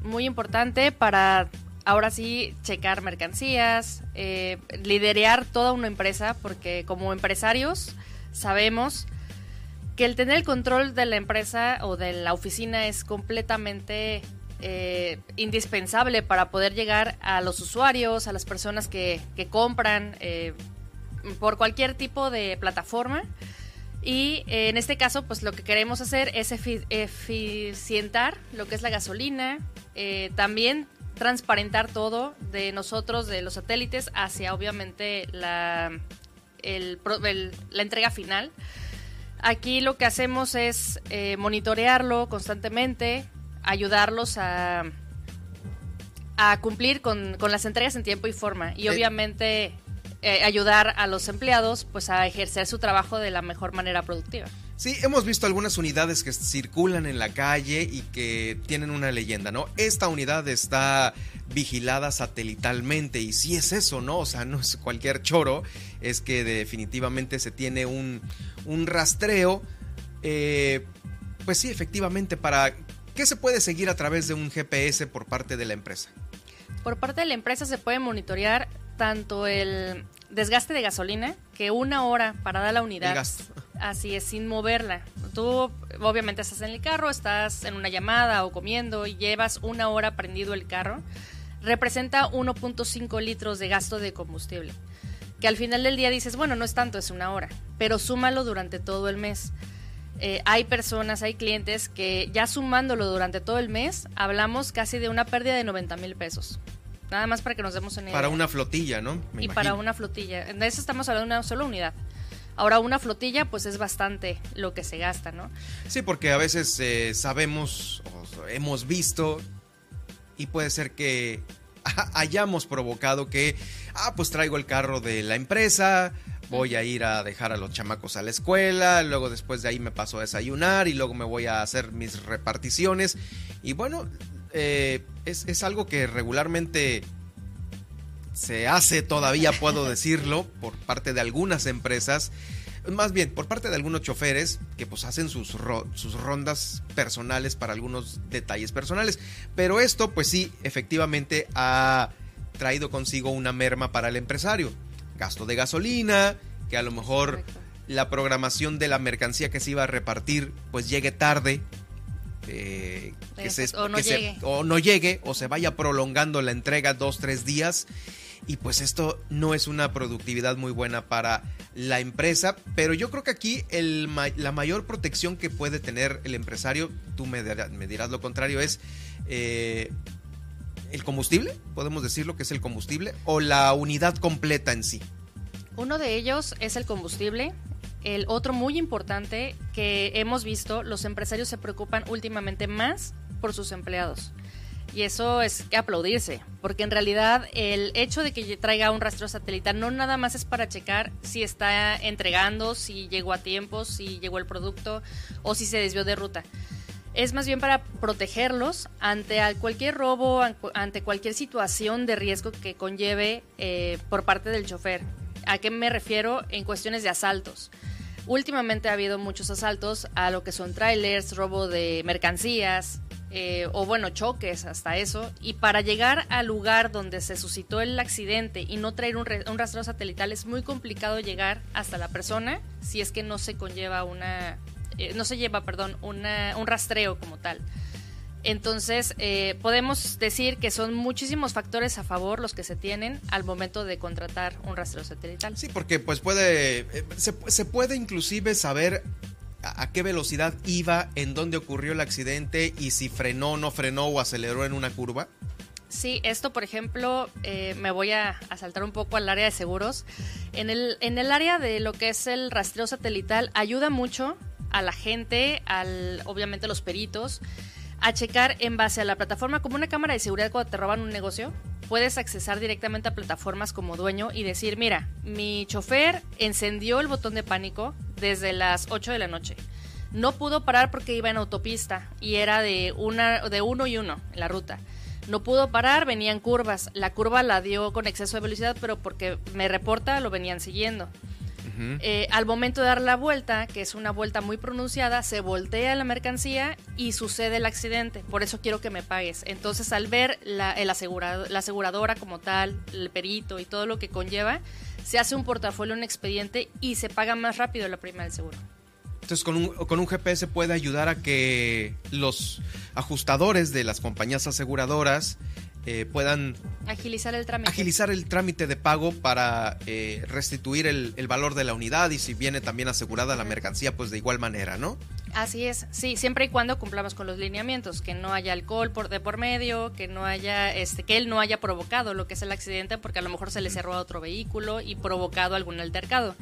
Muy importante para ahora sí checar mercancías, eh, liderear toda una empresa, porque como empresarios sabemos que el tener el control de la empresa o de la oficina es completamente eh, indispensable para poder llegar a los usuarios, a las personas que, que compran por cualquier tipo de plataforma. Y eh, en este caso, pues lo que queremos hacer es eficientar lo que es la gasolina, eh, también transparentar todo de nosotros, de los satélites, hacia obviamente la, la entrega final. Aquí lo que hacemos es eh, monitorearlo constantemente, ayudarlos a, a cumplir con, con, las entregas en tiempo y forma. Y obviamente eh, ayudar a los empleados pues a ejercer su trabajo de la mejor manera productiva. Sí, hemos visto algunas unidades que circulan en la calle y que tienen una leyenda, ¿no? Esta unidad está vigilada satelitalmente y si es eso, ¿no? O sea, no es cualquier choro, es que definitivamente se tiene un, un rastreo, eh, pues sí, efectivamente, para... ¿Qué se puede seguir a través de un GPS por parte de la empresa? Por parte de la empresa se puede monitorear tanto el desgaste de gasolina que una hora parada la unidad. Así es, sin moverla. Tú obviamente estás en el carro, estás en una llamada o comiendo y llevas una hora prendido el carro. Representa 1.5 litros de gasto de combustible. Que al final del día dices, bueno, no es tanto, es una hora, pero súmalo durante todo el mes. Eh, hay personas, hay clientes que ya sumándolo durante todo el mes, hablamos casi de una pérdida de 90 mil pesos. Nada más para que nos demos una idea. Para una flotilla, ¿no? y para una flotilla. En eso estamos hablando de una sola unidad. Ahora una flotilla pues es bastante lo que se gasta, ¿no? Sí, porque a veces eh, sabemos o hemos visto y puede ser que hayamos provocado que, ah, pues traigo el carro de la empresa, voy a ir a dejar a los chamacos a la escuela, luego después de ahí me paso a desayunar y luego me voy a hacer mis reparticiones. Y bueno, eh, es, algo que regularmente se hace todavía, puedo decirlo, por parte de algunas empresas. Más bien, por parte de algunos choferes que pues hacen sus, sus rondas personales para algunos detalles personales. Pero esto pues sí, efectivamente ha traído consigo una merma para el empresario. Gasto de gasolina, que a lo mejor la programación de la mercancía que se iba a repartir pues llegue tarde eh, que, se, o, no llegue. o no llegue o se vaya prolongando la entrega dos, tres días. Y pues esto no es una productividad muy buena para la empresa, pero yo creo que aquí el, la mayor protección que puede tener el empresario, tú me, dirás, lo contrario, es eh, el combustible, podemos decirlo que es el combustible, o la unidad completa en sí. Uno de ellos es el combustible, el otro muy importante que hemos visto, los empresarios se preocupan últimamente más por sus empleados. Y eso es que aplaudirse, porque en realidad el hecho de que traiga un rastro satelital no nada más es para checar si está entregando, si llegó a tiempo, si llegó el producto o si se desvió de ruta. Es más bien para protegerlos ante cualquier robo, ante cualquier situación de riesgo que conlleve eh, por parte del chofer. ¿A qué me refiero? En cuestiones de asaltos. Últimamente ha habido muchos asaltos a lo que son trailers, robo de mercancías, eh, o bueno, choques, hasta eso. Y para llegar al lugar donde se suscitó el accidente y no traer un, rastreo satelital es muy complicado llegar hasta la persona si es que no se conlleva una, eh, no se lleva, perdón, una, un rastreo como tal. Entonces, eh, podemos decir que son muchísimos factores a favor los que se tienen al momento de contratar un rastreo satelital. Sí, porque pues puede, eh, se, se puede inclusive saber a, qué velocidad iba, en dónde ocurrió el accidente y si frenó, no frenó o aceleró en una curva. Sí, esto por ejemplo, eh, me voy a, a, saltar un poco al área de seguros. En el, en el área de lo que es el rastreo satelital, ayuda mucho a la gente, al, obviamente a los peritos, a checar en base a la plataforma como una cámara de seguridad cuando te roban un negocio. Puedes accesar directamente a plataformas como dueño y decir, mira, mi chofer encendió el botón de pánico desde las 8 de la noche. No pudo parar porque iba en autopista y era de, una, de uno y uno en la ruta. No pudo parar, venían curvas. La curva la dio con exceso de velocidad, pero porque me reporta lo venían siguiendo. Eh, al momento de dar la vuelta, que es una vuelta muy pronunciada, se voltea la mercancía y sucede el accidente. Por eso quiero que me pagues. Entonces, al ver la, el la aseguradora como tal, el perito y todo lo que conlleva, se hace un portafolio, un expediente y se paga más rápido la prima del seguro. Entonces, con un, con un GPS puede ayudar a que los ajustadores de las compañías aseguradoras eh, puedan agilizar el trámite. Agilizar el trámite de pago para eh, restituir el, valor de la unidad y si viene también asegurada la mercancía, pues de igual manera, ¿no? Así es, sí, siempre y cuando cumplamos con los lineamientos, que no haya alcohol por de por medio, que no haya, este, que él no haya provocado lo que es el accidente, porque a lo mejor se le cerró a otro vehículo y provocado algún altercado.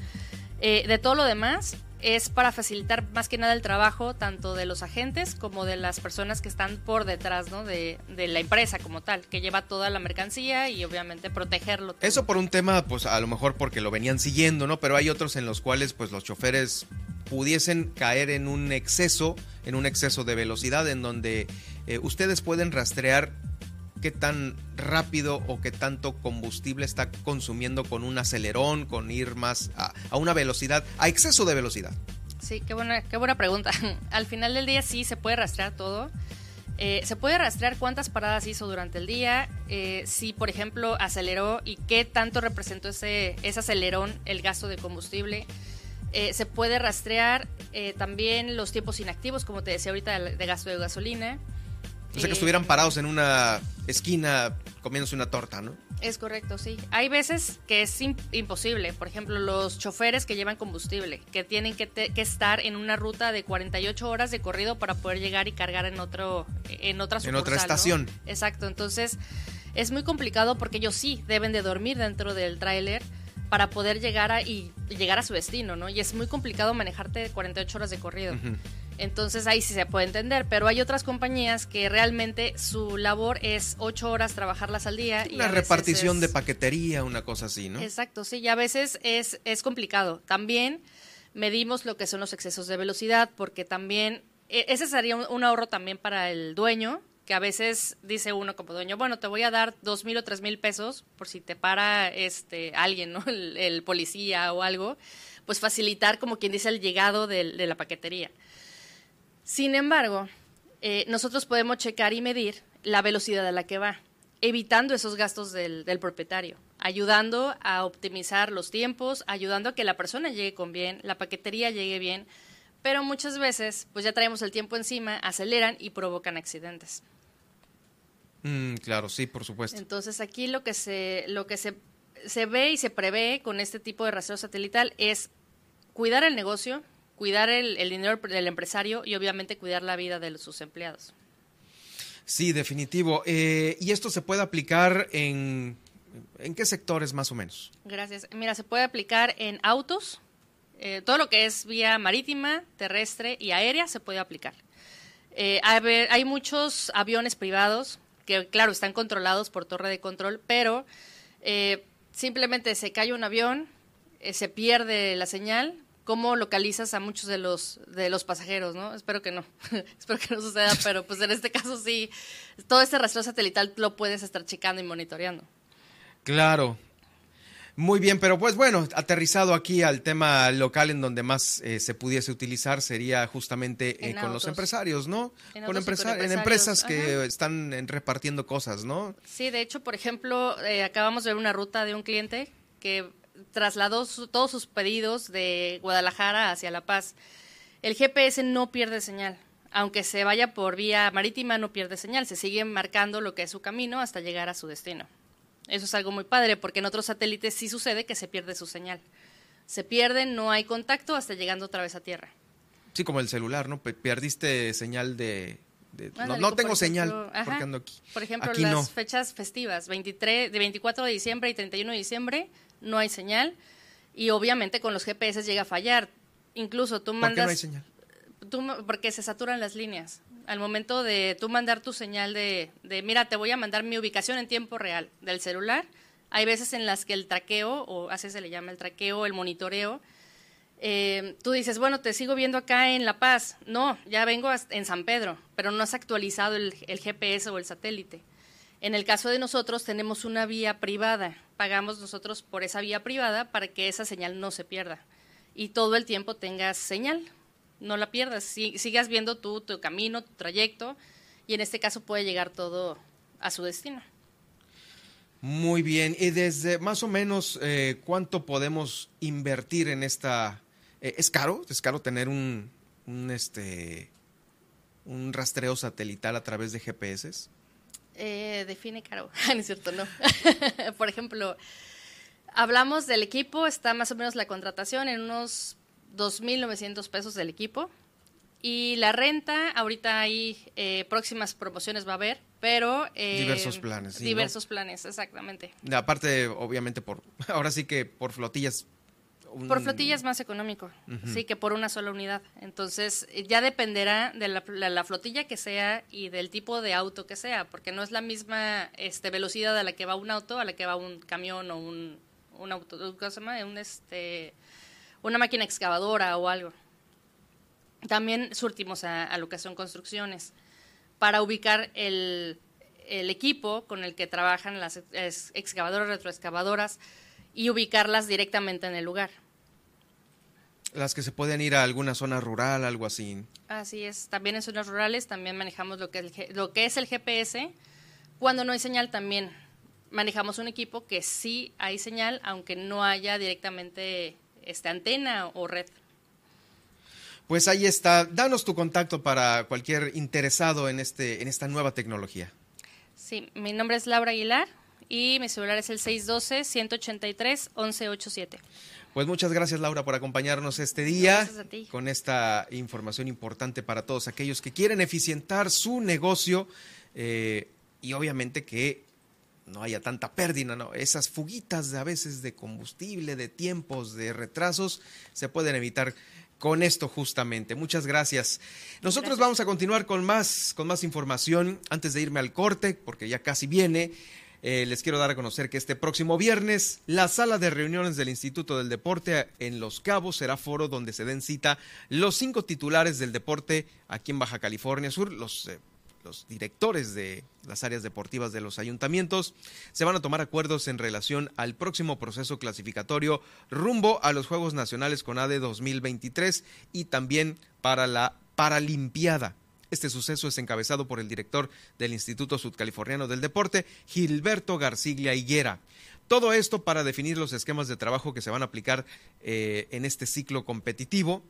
Eh, de todo lo demás, es para facilitar más que nada el trabajo tanto de los agentes como de las personas que están por detrás ¿no? de, la empresa como tal, que lleva toda la mercancía y obviamente protegerlo. Eso por un tema, pues a lo mejor porque lo venían siguiendo, ¿no? Pero hay otros en los cuales pues los choferes pudiesen caer en un exceso, en un exceso de velocidad en donde eh, ustedes pueden rastrear qué tan rápido o qué tanto combustible está consumiendo con un acelerón, con ir más a, una velocidad, a exceso de velocidad. Sí, qué buena, qué buena pregunta. Al final del día sí se puede rastrear todo. Eh, se puede rastrear cuántas paradas hizo durante el día, eh, si por ejemplo aceleró y qué tanto representó ese, ese acelerón el gasto de combustible. Eh, se puede rastrear también los tiempos inactivos, como te decía ahorita, de gasto de gasolina. O sea, que estuvieran parados en una esquina comiéndose una torta, ¿no? Es correcto, sí. Hay veces que es imposible. Por ejemplo, los choferes que llevan combustible, que tienen que, estar en una ruta de 48 horas de corrido para poder llegar y cargar en otro en otra En otra estación. Exacto. Entonces, es muy complicado porque ellos sí deben de dormir dentro del tráiler para poder llegar a y llegar a su destino, ¿no? Y es muy complicado manejarte 48 horas de corrido. Entonces ahí sí se puede entender, pero hay otras compañías que realmente su labor es ocho horas trabajarlas al día. Una repartición de paquetería, una cosa así, ¿no? Exacto, sí, y a veces es, es complicado. También medimos lo que son los excesos de velocidad, porque también e, ese sería un, ahorro también para el dueño, que a veces dice uno como dueño, bueno, te voy a dar dos mil o tres mil pesos por si te para este alguien, ¿no? El, policía o algo, pues facilitar como quien dice el llegado de la paquetería. Sin embargo, eh, nosotros podemos checar y medir la velocidad a la que va, evitando esos gastos del, propietario, ayudando a optimizar los tiempos, ayudando a que la persona llegue con bien, la paquetería llegue bien, pero muchas veces pues ya traemos el tiempo encima, aceleran y provocan accidentes. Mm, claro, sí, por supuesto. Entonces aquí lo que se, lo que se, se ve y se prevé con este tipo de rastreo satelital es cuidar el negocio, cuidar el, dinero del empresario y obviamente cuidar la vida de sus empleados. Sí, definitivo. Eh, ¿Y esto se puede aplicar en, en qué sectores más o menos? Gracias. Mira, se puede aplicar en autos, eh, todo lo que es vía marítima, terrestre y aérea se puede aplicar. Eh, hay muchos aviones privados que, claro, están controlados por torre de control, pero simplemente se cae un avión, se pierde la señal, cómo localizas a muchos de los de los pasajeros, ¿no? Espero que no, espero que no suceda, pero pues en este caso sí, todo este rastreo satelital lo puedes estar checando y monitoreando. Claro. Muy bien, pero pues bueno, aterrizado aquí al tema local en donde más eh, se pudiese utilizar sería justamente eh, con los empresarios, ¿no? En, con, en empresas que están repartiendo cosas, ¿no? Sí, de hecho, por ejemplo, eh, acabamos de ver una ruta de un cliente que trasladó todos sus pedidos de Guadalajara hacia La Paz. El GPS no pierde señal. aunque se vaya por vía marítima, no pierde señal, se sigue marcando lo que es su camino hasta llegar a su destino. Eso es algo muy padre, porque en otros satélites sí sucede que se pierde su señal. Se pierde, no hay contacto hasta llegando otra vez a Tierra. Sí, como el celular, ¿no? Pe- Perdiste señal de... de- no, por tengo ejemplo, señal ajá. porque ando aquí. Por ejemplo, Aquí las no. fechas festivas, 23, de 24 de diciembre y 31 de diciembre, no hay señal. Y obviamente con los GPS llega a fallar. Incluso tú ¿Por qué mandas... no hay señal? tú porque se saturan las líneas. Al momento de tú mandar tu señal de, mira, te voy a mandar mi ubicación en tiempo real del celular, hay veces en las que el traqueo, o así se le llama el traqueo, el monitoreo, eh, tú dices, bueno, te sigo viendo acá en La Paz. No, ya vengo en San Pedro, pero no has actualizado el, el GPS o el satélite. En el caso de nosotros tenemos una vía privada, pagamos nosotros por esa vía privada para que esa señal no se pierda y todo el tiempo tengas señal, no la pierdas, si- sigas viendo tú tu camino, tu trayecto y en este caso puede llegar todo a su destino. Muy bien. ¿Y desde más o menos eh, cuánto podemos invertir en esta... eh, ¿Es caro? ¿Es caro tener un, un, este, un rastreo satelital a través de GPS? Eh, define caro, no es cierto, no. Por ejemplo, hablamos del equipo, está más o menos la contratación en unos 2.900 pesos del equipo. Y la renta, ahorita hay eh, próximas promociones va a haber, pero... eh, Diversos planes, sí, ¿no? Diversos planes, exactamente. Aparte, obviamente, por ahora sí que por flotillas. un- Por flotilla es más económico, sí, que por una sola unidad. Entonces, eh, ya dependerá de la, la- la flotilla que sea y del tipo de auto que sea, porque no es la misma este, velocidad a la que va un auto, a la que va un camión o un, un auto, ¿cómo se llama? Un, este, una máquina excavadora o algo. También surtimos a, a lo que son construcciones para ubicar el, el equipo con el que trabajan las ex- excavadoras, retroexcavadoras y ubicarlas directamente en el lugar. Las que se pueden ir a alguna zona rural, algo así. Así es. También en zonas rurales también manejamos lo que, el lo que es el GPS. Cuando no hay señal también manejamos un equipo que sí hay señal, aunque no haya directamente este, antena o red. Pues ahí está. Danos tu contacto para cualquier interesado en, este, en esta nueva tecnología. Sí, mi nombre es Laura Aguilar y mi celular es el 612-183-1187. Pues muchas gracias Laura por acompañarnos este día con esta información importante para todos aquellos que quieren eficientar su negocio eh, y obviamente que no haya tanta pérdida, ¿no? Esas fuguitas de a veces de combustible, de tiempos, de retrasos, se pueden evitar con esto justamente. Muchas gracias. Nosotros Gracias. vamos a continuar con más, con más información antes de irme al corte, porque ya casi viene. Eh, les quiero dar a conocer que este próximo viernes la sala de reuniones del Instituto del Deporte en Los Cabos será foro donde se den cita los cinco titulares del deporte aquí en Baja California Sur, los, eh, los directores de las áreas deportivas de los ayuntamientos. Se van a tomar acuerdos en relación al próximo proceso clasificatorio rumbo a los Juegos Nacionales con ADE 2023 y también para la Paralimpiada. Este suceso es encabezado por el director del Instituto Sudcaliforniano del Deporte, Gilberto Garciglia Higuera. Todo esto para definir los esquemas de trabajo que se van a aplicar eh, en este ciclo competitivo,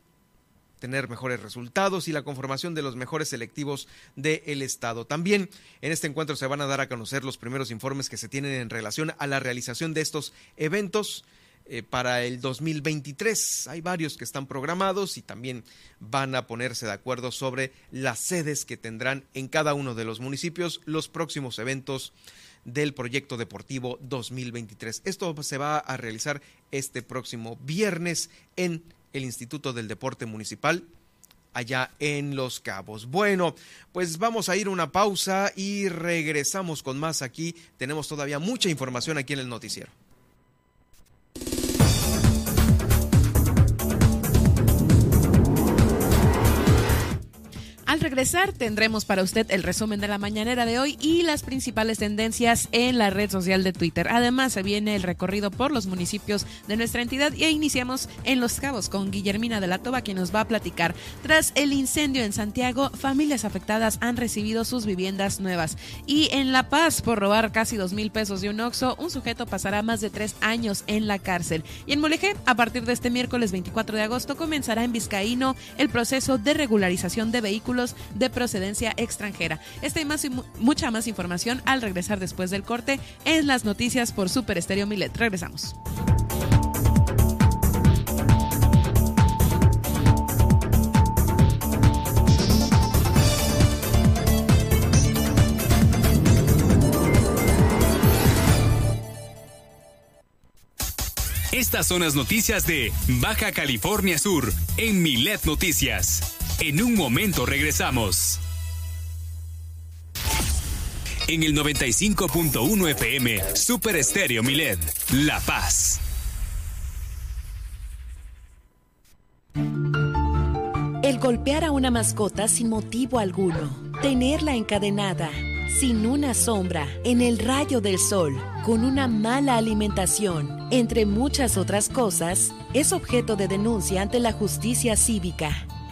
tener mejores resultados y la conformación de los mejores selectivos del Estado. También en este encuentro se van a dar a conocer los primeros informes que se tienen en relación a la realización de estos eventos eh, para el 2023. Hay varios que están programados y también van a ponerse de acuerdo sobre las sedes que tendrán en cada uno de los municipios los próximos eventos del proyecto deportivo 2023. Esto se va a realizar este próximo viernes en el Instituto del Deporte Municipal allá en Los Cabos. Bueno, pues vamos a ir una pausa y regresamos con más aquí. Tenemos todavía mucha información aquí en el noticiero. Al regresar tendremos para usted el resumen de la mañanera de hoy y las principales tendencias en la red social de Twitter. Además, se viene el recorrido por los municipios de nuestra entidad y iniciamos en Los Cabos con Guillermina de la Toba, quien nos va a platicar. Tras el incendio en Santiago, familias afectadas han recibido sus viviendas nuevas. Y en La Paz, por robar casi dos mil pesos de un Oxxo, un sujeto pasará más de tres años en la cárcel. Y en Mulegé, a partir de este miércoles 24 de agosto, comenzará en Vizcaíno el proceso de regularización de vehículos de procedencia extranjera. Esta y más y mucha más información al regresar después del corte en las noticias por Super Estéreo Milet. Regresamos. Estas son las noticias de Baja California Sur en Milet Noticias. En un momento regresamos. En el 95.1 FM, Super Estéreo Milet, La Paz. El golpear a una mascota sin motivo alguno, tenerla encadenada, sin una sombra, en el rayo del sol, con una mala alimentación, entre muchas otras cosas, es objeto de denuncia ante la justicia cívica.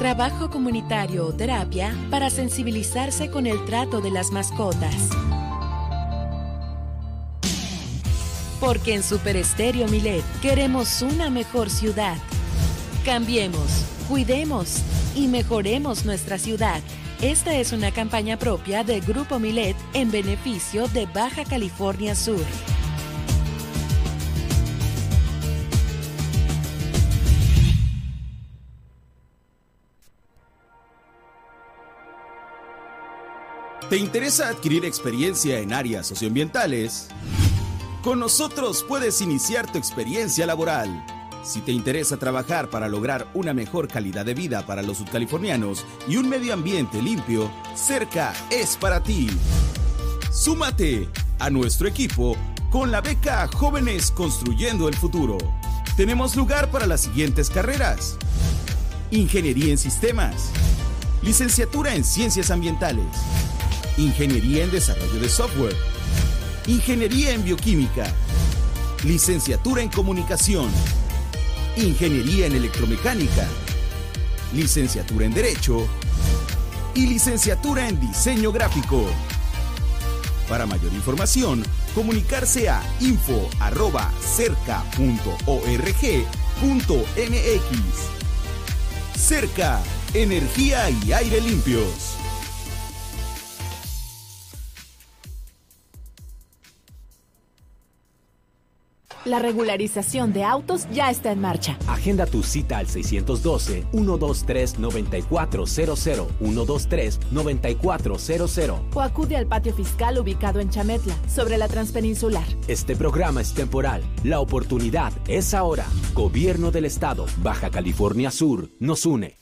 trabajo comunitario o terapia para sensibilizarse con el trato de las mascotas. Porque en Super Estéreo Milet queremos una mejor ciudad. Cambiemos, cuidemos y mejoremos nuestra ciudad. Esta es una campaña propia de Grupo Milet en beneficio de Baja California Sur. ¿Te interesa adquirir experiencia en áreas socioambientales? Con nosotros puedes iniciar tu experiencia laboral. Si te interesa trabajar para lograr una mejor calidad de vida para los sudcalifornianos y un medio ambiente limpio, Cerca es para ti. Súmate a nuestro equipo con la beca Jóvenes Construyendo el Futuro. Tenemos lugar para las siguientes carreras. Ingeniería en Sistemas. Licenciatura en Ciencias Ambientales Ingeniería en Desarrollo de Software, Ingeniería en Bioquímica, Licenciatura en Comunicación, Ingeniería en Electromecánica, Licenciatura en Derecho y Licenciatura en Diseño Gráfico. Para mayor información, comunicarse a info.cerca.org.mx. Cerca, energía y aire limpios. La regularización de autos ya está en marcha. Agenda tu cita al 612-123-9400, 123-9400. O acude al patio fiscal ubicado en Chametla, sobre la Transpeninsular. Este programa es temporal. La oportunidad es ahora. Gobierno del Estado, Baja California Sur, nos une.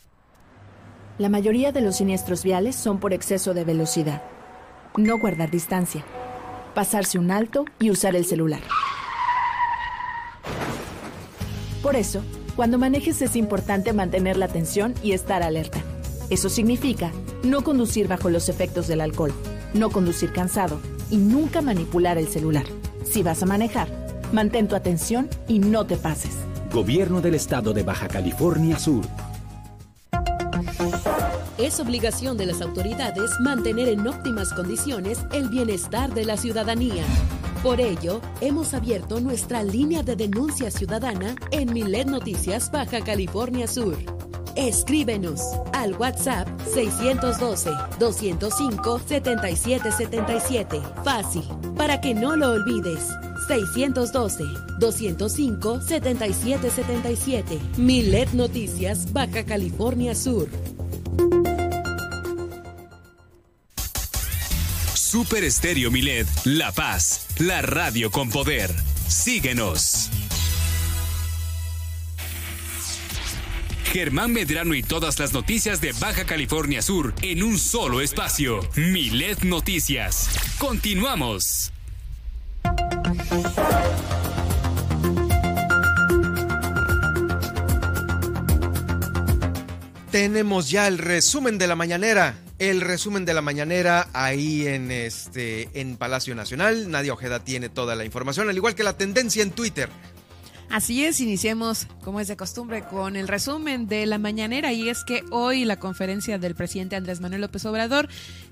La mayoría de los siniestros viales son por exceso de velocidad. No guardar distancia. Pasarse un alto y usar el celular. Por eso, cuando manejes es importante mantener la atención y estar alerta. Eso significa no conducir bajo los efectos del alcohol, no conducir cansado y nunca manipular el celular. Si vas a manejar, mantén tu atención y no te pases. Gobierno del Estado de Baja California Sur. Es obligación de las autoridades mantener en óptimas condiciones el bienestar de la ciudadanía. Por ello, hemos abierto nuestra línea de denuncia ciudadana en Milet Noticias Baja California Sur. Escríbenos al WhatsApp 612-205-7777. Fácil, para que no lo olvides. 612-205-7777. Milet Noticias Baja California Sur. Super Estéreo Milet, La Paz, la radio con poder. Síguenos. Germán Medrano y todas las noticias de Baja California Sur en un solo espacio. Milet Noticias. Continuamos. Tenemos ya el resumen de la mañanera El resumen de la mañanera ahí en este en Palacio Nacional. Nadia Ojeda tiene toda la información, al igual que la tendencia en Twitter. Así es, iniciemos, como es de costumbre, con el resumen de la mañanera y es que hoy la conferencia del presidente Andrés Manuel López Obrador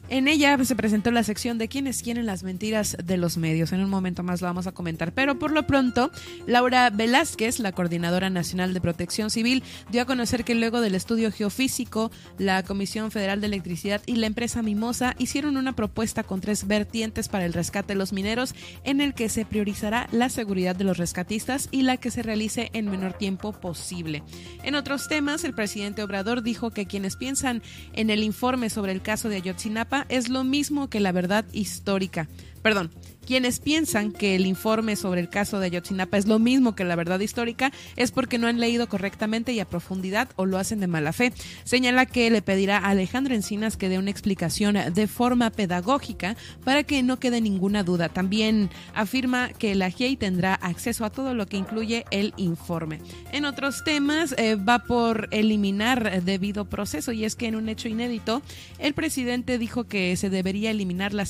en ella se presentó la sección de quienes quieren las mentiras de los medios. En un momento más lo vamos a comentar. Pero por lo pronto, Laura Velázquez, la coordinadora nacional de protección civil, dio a conocer que luego del estudio geofísico, la Comisión Federal de Electricidad y la empresa Mimosa hicieron una propuesta con tres vertientes para el rescate de los mineros, en el que se priorizará la seguridad de los rescatistas y la que se realice en menor tiempo posible. En otros temas, el presidente Obrador dijo que quienes piensan en el informe sobre el caso de Ayotzinapa es lo mismo que la verdad histórica. Perdón, quienes piensan que el informe sobre el caso de Ayotzinapa es lo mismo que la verdad histórica es porque no han leído correctamente y a profundidad o lo hacen de mala fe. Señala que le pedirá a Alejandro Encinas que dé una explicación de forma pedagógica para que no quede ninguna duda. También afirma que la GIEI tendrá acceso a todo lo que incluye el informe. En otros temas, eh, va por eliminar debido proceso y es que en un hecho inédito, el presidente dijo que se debería eliminar la,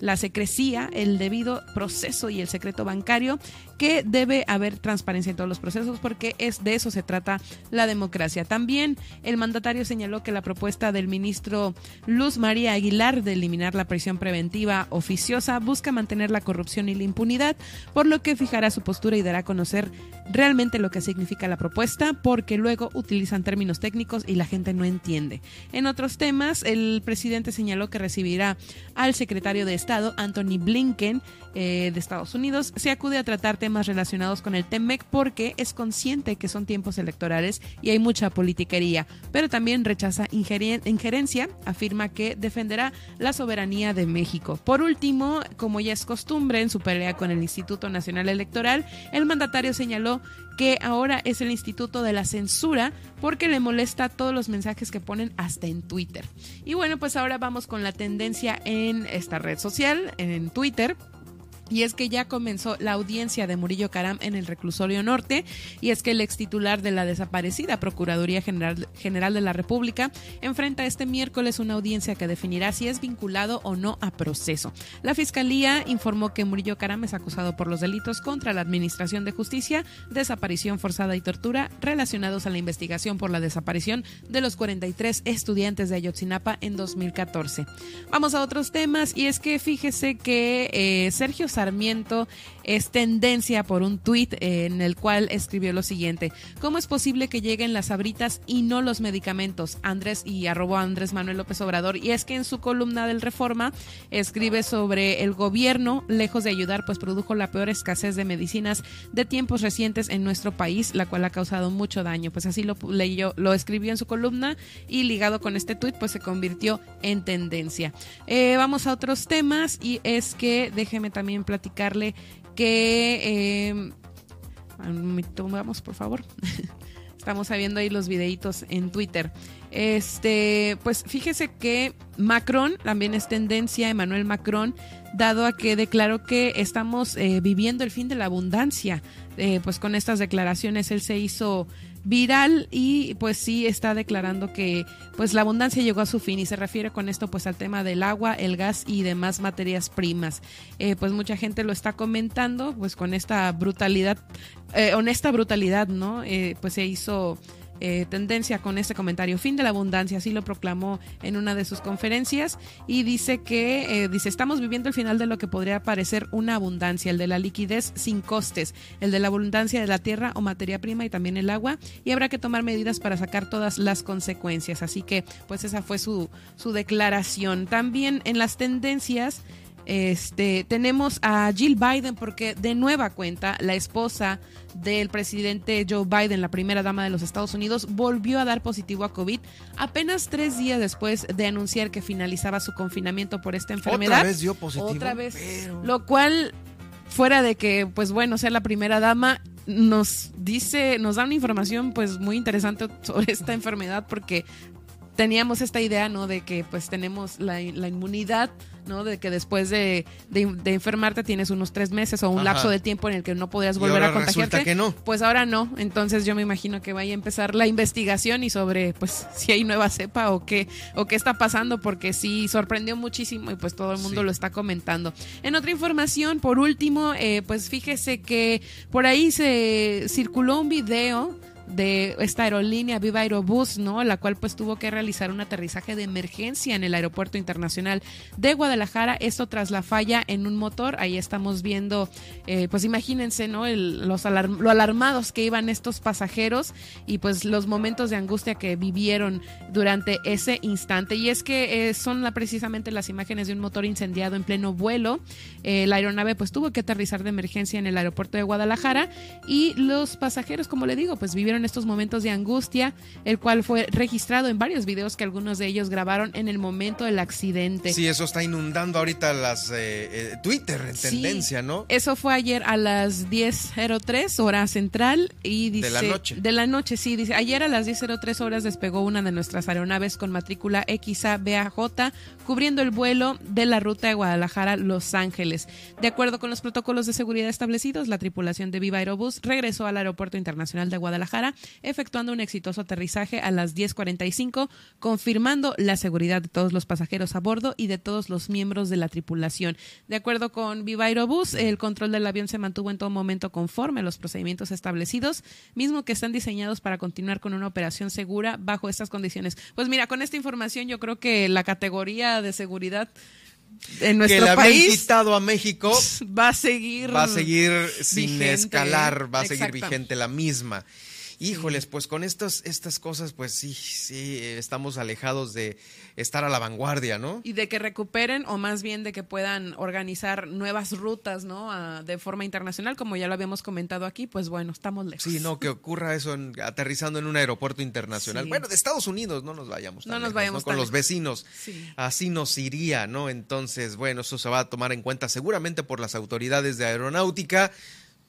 la secrecía, el debido proceso y el secreto bancario, que debe haber transparencia en todos los procesos porque es de eso se trata la democracia. También el mandatario señaló que la propuesta del ministro Luz María Aguilar de eliminar la prisión preventiva oficiosa busca mantener la corrupción y la impunidad, por lo que fijará su postura y dará a conocer realmente lo que significa la propuesta, porque luego utilizan términos técnicos y la gente no entiende. En otros temas, el presidente señaló que recibirá al secretario de Estado, Anthony Blinken, eh, de Estados Unidos, se acude a tratar temas relacionados con el TEMEC porque es consciente que son tiempos electorales y hay mucha politiquería, pero también rechaza injerencia, afirma que defenderá la soberanía de México. Por último, como ya es costumbre en su pelea con el Instituto Nacional Electoral, el mandatario señaló que ahora es el Instituto de la Censura porque le molesta todos los mensajes que ponen hasta en Twitter. Y bueno, pues ahora vamos con la tendencia en esta red social, en Twitter. Y es que ya comenzó la audiencia de Murillo Caram en el reclusorio norte y es que el ex titular de la desaparecida Procuraduría General, General de la República enfrenta este miércoles una audiencia que definirá si es vinculado o no a proceso. La Fiscalía informó que Murillo Caram es acusado por los delitos contra la Administración de Justicia, desaparición forzada y tortura relacionados a la investigación por la desaparición de los 43 estudiantes de Ayotzinapa en 2014. Vamos a otros temas y es que fíjese que eh, Sergio Sarmiento es tendencia por un tuit en el cual escribió lo siguiente: ¿Cómo es posible que lleguen las abritas y no los medicamentos? Andrés y arroba Andrés Manuel López Obrador. Y es que en su columna del Reforma escribe sobre el gobierno, lejos de ayudar, pues produjo la peor escasez de medicinas de tiempos recientes en nuestro país, la cual ha causado mucho daño. Pues así lo leyó, lo escribió en su columna y ligado con este tuit, pues se convirtió en tendencia. Eh, vamos a otros temas y es que déjeme también platicarle que... Eh, vamos, por favor. Estamos viendo ahí los videitos en Twitter. Este, pues fíjese que Macron también es tendencia, Emmanuel Macron, dado a que declaró que estamos eh, viviendo el fin de la abundancia. Eh, pues con estas declaraciones él se hizo viral y pues sí está declarando que pues la abundancia llegó a su fin y se refiere con esto pues al tema del agua, el gas y demás materias primas. Eh, pues mucha gente lo está comentando pues con esta brutalidad, eh, honesta brutalidad, ¿no? Eh, pues se hizo eh, tendencia con este comentario. Fin de la abundancia, así lo proclamó en una de sus conferencias y dice que, eh, dice, estamos viviendo el final de lo que podría parecer una abundancia, el de la liquidez sin costes, el de la abundancia de la tierra o materia prima y también el agua y habrá que tomar medidas para sacar todas las consecuencias. Así que, pues esa fue su, su declaración. También en las tendencias este, tenemos a Jill Biden porque de nueva cuenta la esposa del presidente Joe Biden, la primera dama de los Estados Unidos, volvió a dar positivo a COVID apenas tres días después de anunciar que finalizaba su confinamiento por esta enfermedad. Otra vez dio positivo. Otra vez. Lo cual, fuera de que, pues bueno, sea la primera dama, nos dice, nos da una información pues muy interesante sobre esta enfermedad porque teníamos esta idea, ¿no? De que pues tenemos la, la inmunidad, ¿no? De que después de, de, de, enfermarte tienes unos tres meses o un Ajá. lapso de tiempo en el que no podrías Y volver ahora a contagiarte. que no. Pues ahora no. Entonces yo me imagino que vaya a empezar la investigación y sobre pues si hay nueva cepa o qué, o qué está pasando, porque sí sorprendió muchísimo y pues todo el mundo Sí. lo está comentando. En otra información, por último, eh, pues fíjese que por ahí se circuló un video de esta aerolínea Viva Aerobús, ¿no? La cual pues tuvo que realizar un aterrizaje de emergencia en el aeropuerto internacional de Guadalajara, esto tras la falla en un motor, ahí estamos viendo, eh, pues imagínense, ¿no? El- los lo alarmados que iban estos pasajeros y pues los momentos de angustia que vivieron durante ese instante. Y es que eh, son la- precisamente las imágenes de un motor incendiado en pleno vuelo. Eh, la aeronave pues tuvo que aterrizar de emergencia en el aeropuerto de Guadalajara y los pasajeros, como le digo, pues vivieron estos momentos de angustia, el cual fue registrado en varios videos que algunos de ellos grabaron en el momento del accidente. Sí, eso está inundando ahorita las eh, eh, Twitter en Sí. tendencia, ¿no? Eso fue ayer a las 10.03 hora central y dice... De la noche. De la noche, sí. Dice, ayer a las 10.03 horas despegó una de nuestras aeronaves con matrícula XABAJ cubriendo el vuelo de la ruta de Guadalajara-Los Ángeles. De acuerdo con los protocolos de seguridad establecidos, la tripulación de Viva Aerobús regresó al Aeropuerto Internacional de Guadalajara, efectuando un exitoso aterrizaje a las 10.45, confirmando la seguridad de todos los pasajeros a bordo y de todos los miembros de la tripulación. De acuerdo con Viva Aerobús, el control del avión se mantuvo en todo momento conforme a los procedimientos establecidos, mismo que están diseñados para continuar con una operación segura bajo estas condiciones. Pues mira, con esta información yo creo que la categoría de seguridad en que nuestro le país quitado a México va a seguir va a seguir sin vigente, escalar, va a seguir vigente la misma. Híjoles, pues con estas, estas cosas, pues sí, sí, eh, estamos alejados de estar a la vanguardia, ¿no? y de que recuperen o más bien de que puedan organizar nuevas rutas, ¿no? A- de forma internacional, como ya lo habíamos comentado aquí, pues bueno, estamos lejos. Sí, no, que ocurra eso en- aterrizando en un aeropuerto internacional. Sí. Bueno, de Estados Unidos no nos vayamos tan No nos lejos, vayamos Con tan los lejos. vecinos. Sí. Así nos iría, ¿no? Entonces, bueno, eso se va a tomar en cuenta seguramente por las autoridades de aeronáutica,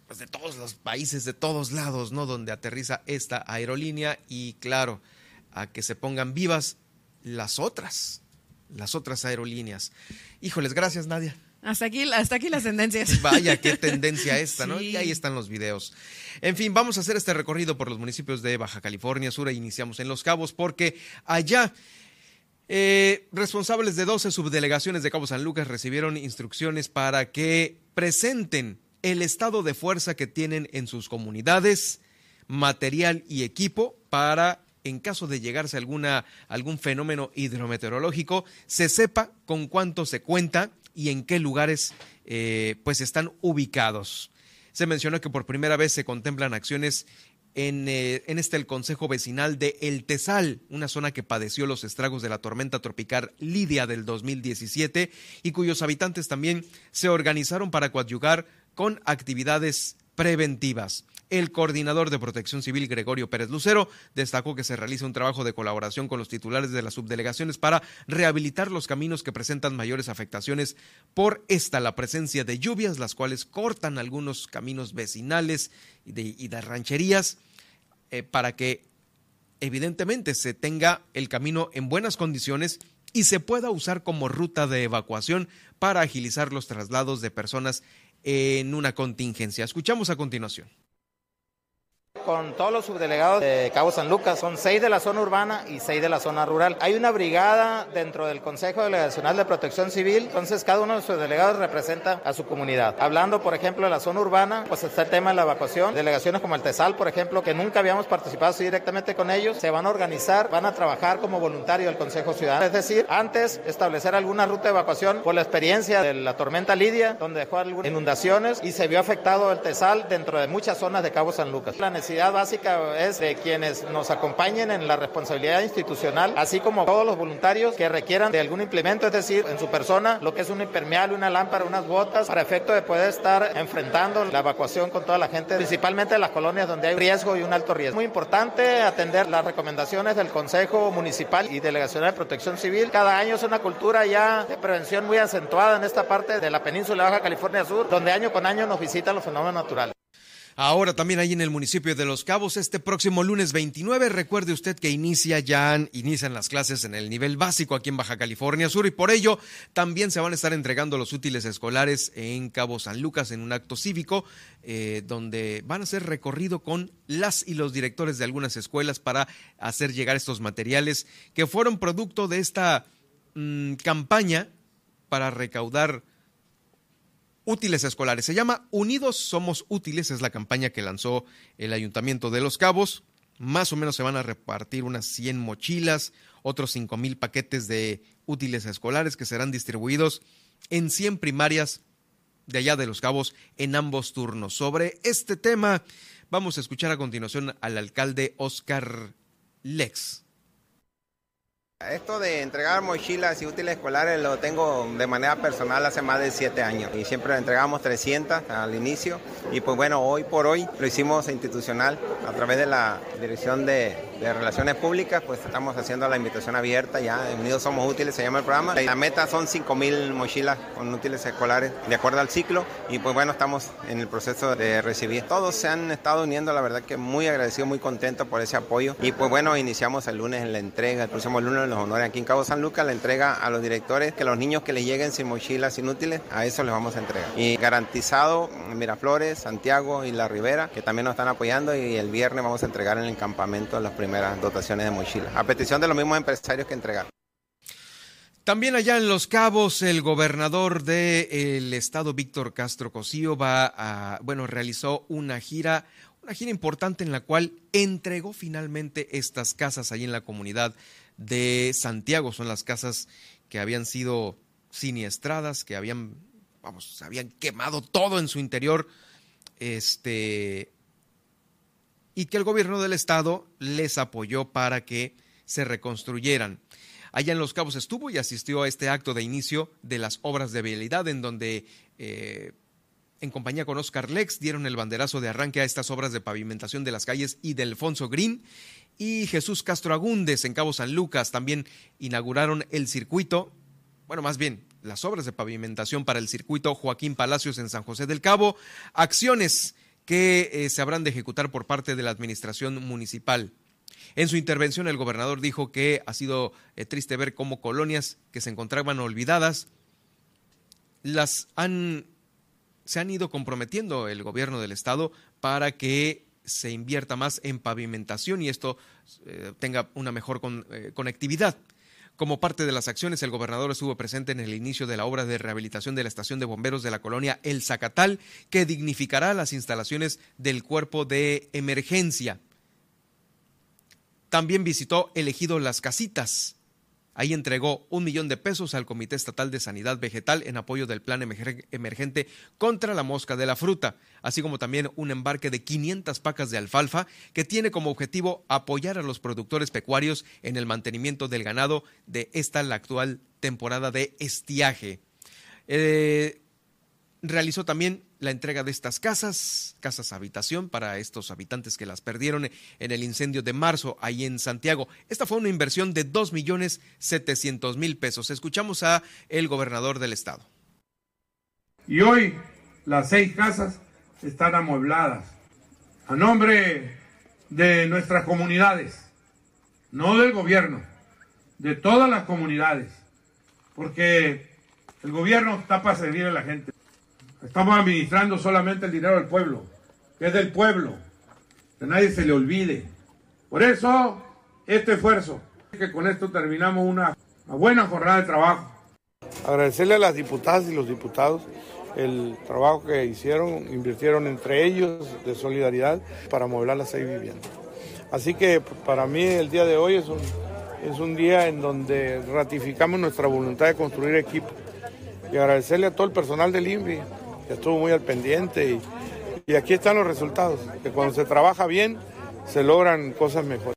pues de todos los países, de todos lados, ¿no? Donde aterriza esta aerolínea y claro, a que se pongan vivas las otras, las otras aerolíneas. Híjoles, gracias Nadia. Hasta aquí, hasta aquí las tendencias. Vaya, qué tendencia esta, ¿no? Sí. Y ahí están los videos. En fin, vamos a hacer este recorrido por los municipios de Baja California Sur e iniciamos en Los Cabos porque allá eh, responsables de 12 subdelegaciones de Cabo San Lucas recibieron instrucciones para que presenten el estado de fuerza que tienen en sus comunidades, material y equipo para, en caso de llegarse alguna, algún fenómeno hidrometeorológico, se sepa con cuánto se cuenta y en qué lugares eh, pues están ubicados. Se mencionó que por primera vez se contemplan acciones en, eh, en este el Consejo Vecinal de El Tesal, una zona que padeció los estragos de la tormenta tropical Lidia del 2017 y cuyos habitantes también se organizaron para coadyugar con actividades preventivas. El coordinador de Protección Civil, Gregorio Pérez Lucero, destacó que se realiza un trabajo de colaboración con los titulares de las subdelegaciones para rehabilitar los caminos que presentan mayores afectaciones por esta la presencia de lluvias, las cuales cortan algunos caminos vecinales y de, y de rancherías eh, para que evidentemente se tenga el camino en buenas condiciones y se pueda usar como ruta de evacuación para agilizar los traslados de personas en una contingencia. Escuchamos a continuación. Con todos los subdelegados de Cabo San Lucas. Son seis de la zona urbana y seis de la zona rural. Hay una brigada dentro del Consejo Delegacional de Protección Civil, entonces cada uno de sus delegados representa a su comunidad. Hablando, por ejemplo, de la zona urbana, pues está el tema de la evacuación. Delegaciones como el TESAL, por ejemplo, que nunca habíamos participado así directamente con ellos, se van a organizar, van a trabajar como voluntario del Consejo Ciudadano. Es decir, antes establecer alguna ruta de evacuación por la experiencia de la tormenta Lidia, donde dejó algunas inundaciones y se vio afectado el TESAL dentro de muchas zonas de Cabo San Lucas. La necesidad básica es de quienes nos acompañen en la responsabilidad institucional, así como todos los voluntarios que requieran de algún implemento, es decir, en su persona, lo que es un impermeable, una lámpara, unas botas, para efecto de poder estar enfrentando la evacuación con toda la gente, principalmente en las colonias donde hay riesgo y un alto riesgo. Muy importante atender las recomendaciones del Consejo Municipal y Delegacional de Protección Civil. Cada año es una cultura ya de prevención muy acentuada en esta parte de la península de Baja California Sur, donde año con año nos visitan los fenómenos naturales. Ahora también ahí en el municipio de Los Cabos, este próximo lunes 29, recuerde usted que inicia ya, inician las clases en el nivel básico aquí en Baja California Sur y por ello también se van a estar entregando los útiles escolares en Cabo San Lucas en un acto cívico eh, donde van a ser recorrido con las y los directores de algunas escuelas para hacer llegar estos materiales que fueron producto de esta mm, campaña para recaudar útiles escolares. Se llama Unidos Somos Útiles, es la campaña que lanzó el Ayuntamiento de Los Cabos. Más o menos se van a repartir unas 100 mochilas, otros 5 mil paquetes de útiles escolares que serán distribuidos en 100 primarias de allá de Los Cabos en ambos turnos. Sobre este tema vamos a escuchar a continuación al alcalde Oscar Lex. Esto de entregar mochilas y útiles escolares lo tengo de manera personal hace más de siete años y siempre entregamos 300 al inicio y pues bueno, hoy por hoy lo hicimos institucional a través de la Dirección de, Relaciones Públicas, pues estamos haciendo la invitación abierta ya, Unidos Somos Útiles se llama el programa. La meta son 5.000 mochilas con útiles escolares de acuerdo al ciclo y pues bueno, estamos en el proceso de recibir. Todos se han estado uniendo, la verdad que muy agradecido, muy contento por ese apoyo y pues bueno, iniciamos el lunes en la entrega, el próximo lunes los honores aquí en Cabo San Lucas, la entrega a los directores que los niños que les lleguen sin mochilas inútiles, a eso les vamos a entregar. Y garantizado Miraflores, Santiago y La Ribera, que también nos están apoyando y el viernes vamos a entregar en el campamento las primeras dotaciones de mochilas, a petición de los mismos empresarios que entregaron. También allá en Los Cabos, el gobernador del estado, Víctor Castro Cosío, va a, bueno, realizó una gira una gira importante en la cual entregó finalmente estas casas ahí en la comunidad de Santiago. Son las casas que habían sido siniestradas, que habían, vamos, habían quemado todo en su interior. Este. Y que el gobierno del estado les apoyó para que se reconstruyeran. Allá en Los Cabos estuvo y asistió a este acto de inicio de las obras de vialidad, en donde eh, en compañía con Oscar Lex, dieron el banderazo de arranque a estas obras de pavimentación de las calles y del Alfonso Green. Y Jesús Castro Agúndez en Cabo San Lucas también inauguraron el circuito, bueno, más bien las obras de pavimentación para el circuito Joaquín Palacios en San José del Cabo, acciones que eh, se habrán de ejecutar por parte de la administración municipal. En su intervención, el gobernador dijo que ha sido eh, triste ver cómo colonias que se encontraban olvidadas las han se han ido comprometiendo el gobierno del estado para que se invierta más en pavimentación y esto eh, tenga una mejor conectividad. Como parte de las acciones, el gobernador estuvo presente en el inicio de la obra de rehabilitación de la estación de bomberos de la colonia El Zacatal, que dignificará las instalaciones del cuerpo de emergencia. También visitó elegido Las Casitas, Ahí entregó un millón de pesos al Comité Estatal de Sanidad Vegetal en apoyo del plan emergente contra la mosca de la fruta, así como también un embarque de 500 pacas de alfalfa que tiene como objetivo apoyar a los productores pecuarios en el mantenimiento del ganado de esta actual temporada de estiaje. Eh, realizó también la entrega de estas casas, casas habitación para estos habitantes que las perdieron en el incendio de marzo ahí en Santiago. Esta fue una inversión de dos millones setecientos mil pesos. Escuchamos a el gobernador del estado. Y hoy las seis casas están amuebladas a nombre de nuestras comunidades, no del gobierno, de todas las comunidades, porque el gobierno está para servir a la gente. Estamos administrando solamente el dinero del pueblo, que es del pueblo, que nadie se le olvide. Por eso, este esfuerzo, que con esto terminamos una, buena jornada de trabajo. Agradecerle a las diputadas y los diputados el trabajo que hicieron, invirtieron entre ellos de solidaridad para mover las seis viviendas. Así que para mí el día de hoy es un, es un día en donde ratificamos nuestra voluntad de construir equipo y agradecerle a todo el personal del INVI, estuvo muy al pendiente y, aquí están los resultados, que cuando se trabaja bien se logran cosas mejores.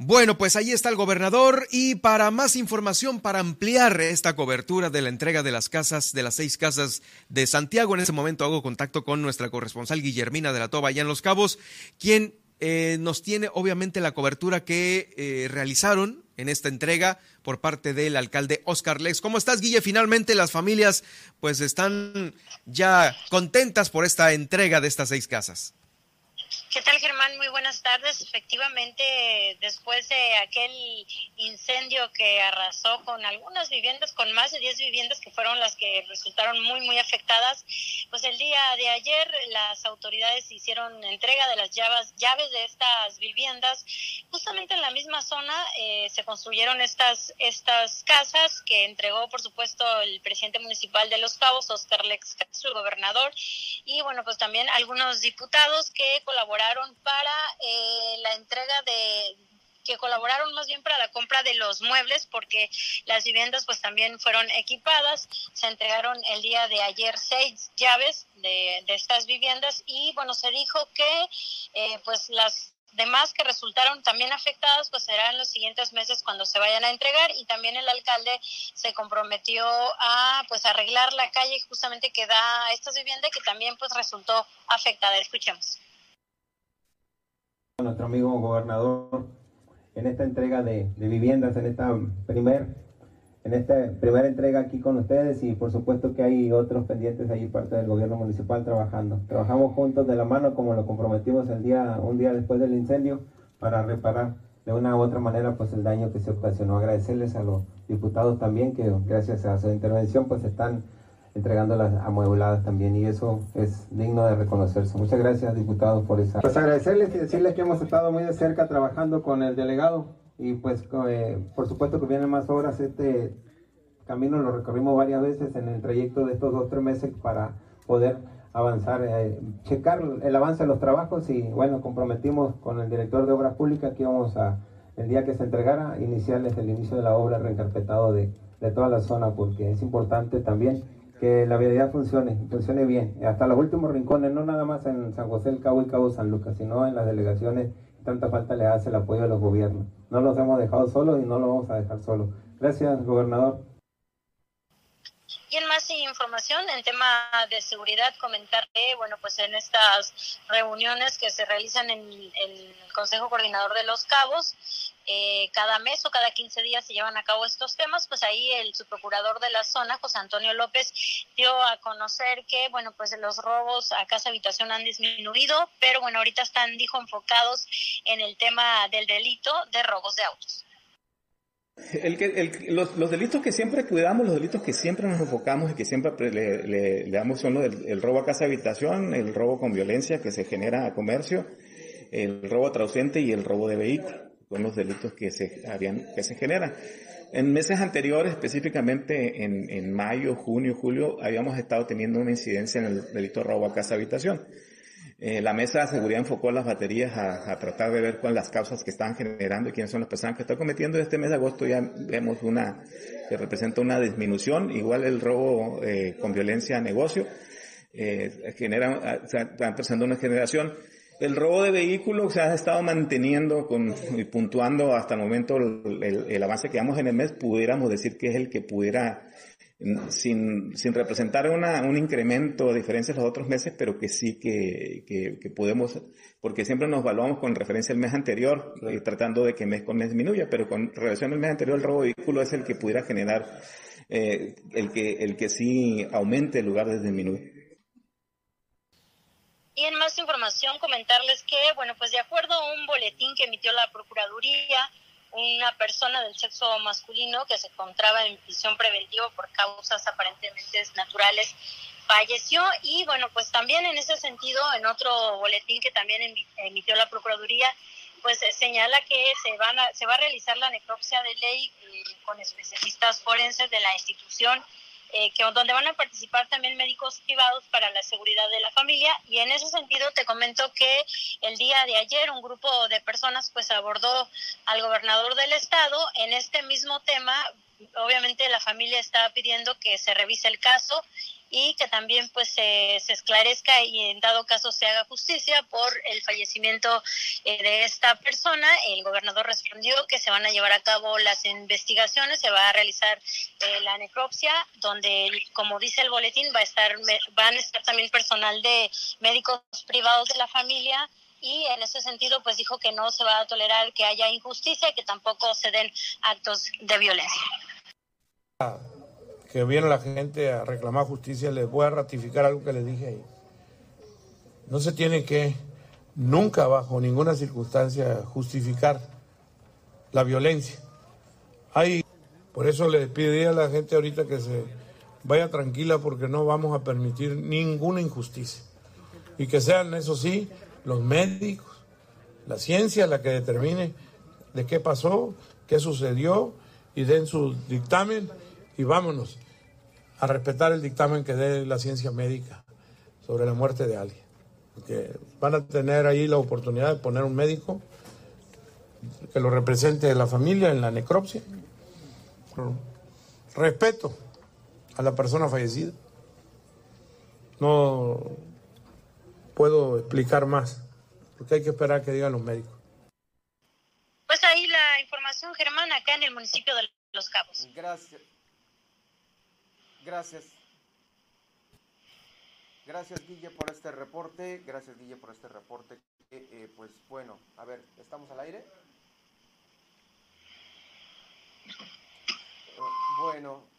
Bueno, pues ahí está el gobernador y para más información, para ampliar esta cobertura de la entrega de las casas, de las seis casas de Santiago, en este momento hago contacto con nuestra corresponsal Guillermina de la Toba allá en Los Cabos, quien eh, nos tiene obviamente la cobertura que eh, realizaron en esta entrega por parte del alcalde Oscar Lex. ¿Cómo estás, Guille? Finalmente las familias pues están ya contentas por esta entrega de estas seis casas. ¿Qué tal, Germán? Muy buenas tardes. Efectivamente, después de aquel incendio que arrasó con algunas viviendas, con más de 10 viviendas que fueron las que resultaron muy, muy afectadas, pues el día de ayer las autoridades hicieron entrega de las llaves, llaves de estas viviendas. Justamente en la misma zona eh, se construyeron estas, estas casas que entregó, por supuesto, el presidente municipal de Los Cabos, Oscar Lex el gobernador, y bueno, pues también algunos diputados que colaboraron para eh, la entrega de que colaboraron más bien para la compra de los muebles porque las viviendas pues también fueron equipadas. Se entregaron el día de ayer seis llaves de, estas viviendas y bueno, se dijo que eh, pues las demás que resultaron también afectadas pues serán los siguientes meses cuando se vayan a entregar y también el alcalde se comprometió a pues arreglar la calle justamente que da a estas viviendas que también pues resultó afectada. Escuchemos nuestro amigo gobernador en esta entrega de, viviendas, en esta primer, en esta primera entrega aquí con ustedes y por supuesto que hay otros pendientes ahí parte del gobierno municipal trabajando. Trabajamos juntos de la mano como lo comprometimos el día, un día después del incendio para reparar de una u otra manera pues el daño que se ocasionó. Agradecerles a los diputados también que gracias a su intervención pues están entregando las amuebladas también y eso es digno de reconocerse. Muchas gracias diputados por esa. Pues agradecerles y decirles que hemos estado muy de cerca trabajando con el delegado y pues eh, por supuesto que vienen más obras. Este camino lo recorrimos varias veces en el trayecto de estos dos tres meses para poder avanzar, eh, checar el avance de los trabajos y bueno, comprometimos con el director de Obras Públicas que íbamos a, el día que se entregara, iniciarles el inicio de la obra reencarpetado de, de toda la zona porque es importante también que la vialidad funcione, funcione bien, hasta los últimos rincones, no nada más en San José el Cabo y Cabo San Lucas, sino en las delegaciones, tanta falta le hace el apoyo de los gobiernos. No los hemos dejado solos y no los vamos a dejar solos. Gracias, gobernador. Y en más información en tema de seguridad, comentar que, bueno, pues en estas reuniones que se realizan en el Consejo Coordinador de los Cabos, eh, cada mes o cada 15 días se llevan a cabo estos temas, pues ahí el subprocurador de la zona, José Antonio López, dio a conocer que, bueno, pues los robos a casa habitación han disminuido, pero bueno, ahorita están, dijo, enfocados en el tema del delito de robos de autos. El los, delitos que siempre cuidamos, los delitos que siempre nos enfocamos y que siempre le, damos son el robo a casa habitación, el robo con violencia que se genera a comercio, el robo traducente y el robo de vehículos son los delitos que se, habían, que se generan. En meses anteriores, específicamente en, en mayo, junio, julio, habíamos estado teniendo una incidencia en el delito de robo a casa habitación. Eh, la mesa de seguridad enfocó las baterías a, tratar de ver cuáles las causas que estaban generando y quiénes son las personas que están cometiendo. Este mes de agosto ya vemos una, que representa una disminución, igual el robo eh, con violencia a negocio, eh, genera, sea, está empezando una generación. El robo de vehículos se ha estado manteniendo con, y puntuando hasta el momento el, avance que vamos en el mes, pudiéramos decir que es el que pudiera, mm, sin, sin representar una, un incremento a diferencia los otros meses, pero que sí que, que, podemos, porque siempre nos evaluamos con referencia al mes anterior, eh, tratando de que mes con mes disminuya, pero con relación al mes anterior el robo de vehículos es el que pudiera generar, eh, el, que, el que sí aumente en lugar de disminuir. Y en más información comentarles que, bueno, pues de acuerdo a un boletín que emitió la Procuraduría, una persona del sexo masculino que se encontraba en prisión preventiva por causas aparentemente naturales falleció. Y bueno, pues también en ese sentido, en otro boletín que también emitió la Procuraduría, pues señala que se, van se va a realizar la necropsia de ley eh, con especialistas forenses de la institución eh, que donde van a participar también médicos privados para la seguridad de la familia. Y en ese sentido te comento que el día de ayer un grupo de personas pues abordó al gobernador del estado en este mismo tema. Obviamente la familia está pidiendo que se revise el caso y que también pues se, esclarezca y en dado caso se haga justicia por el fallecimiento eh, de esta persona. El gobernador respondió que se van a llevar a cabo las investigaciones, se va a realizar eh, la necropsia, donde como dice el boletín va a estar van a estar también personal de médicos privados de la familia y en ese sentido pues dijo que no se va a tolerar que haya injusticia y que tampoco se den actos de violencia. Que viene la gente a reclamar justicia, les voy a ratificar algo que les dije ahí. No se tiene que nunca bajo ninguna circunstancia justificar la violencia. Hay, por eso le pediría a la gente ahorita que se vaya tranquila porque no vamos a permitir ninguna injusticia. Y que sean, eso sí, los médicos, la ciencia la que determine de qué pasó, qué sucedió y den su dictamen y vámonos a respetar el dictamen que dé la ciencia médica sobre la muerte de alguien. Porque van a tener ahí la oportunidad de poner un médico que lo represente la familia en la necropsia. Respeto a la persona fallecida. No puedo explicar más, porque hay que esperar que digan los médicos. Pues ahí la información, Germán, acá en el municipio de Los Cabos. Gracias. Gracias. Gracias, Guille, por este reporte. Gracias, Guille, por este reporte. Eh, pues bueno, a ver, ¿estamos al aire? Bueno.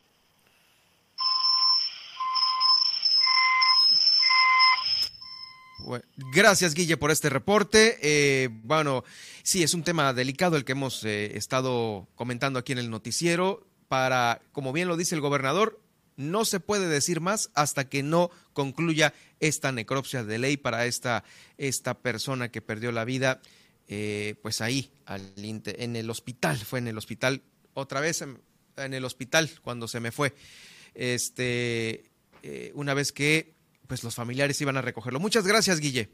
gracias, Guille, por este reporte. Eh, bueno, sí, es un tema delicado el que hemos eh, estado comentando aquí en el noticiero. Para, como bien lo dice el gobernador, no se puede decir más hasta que no concluya esta necropsia de ley para esta, esta persona que perdió la vida, eh, pues ahí, al, en el hospital, fue en el hospital, otra vez en, el hospital cuando se me fue, este, una vez que pues los familiares iban a recogerlo. Muchas gracias, Guille.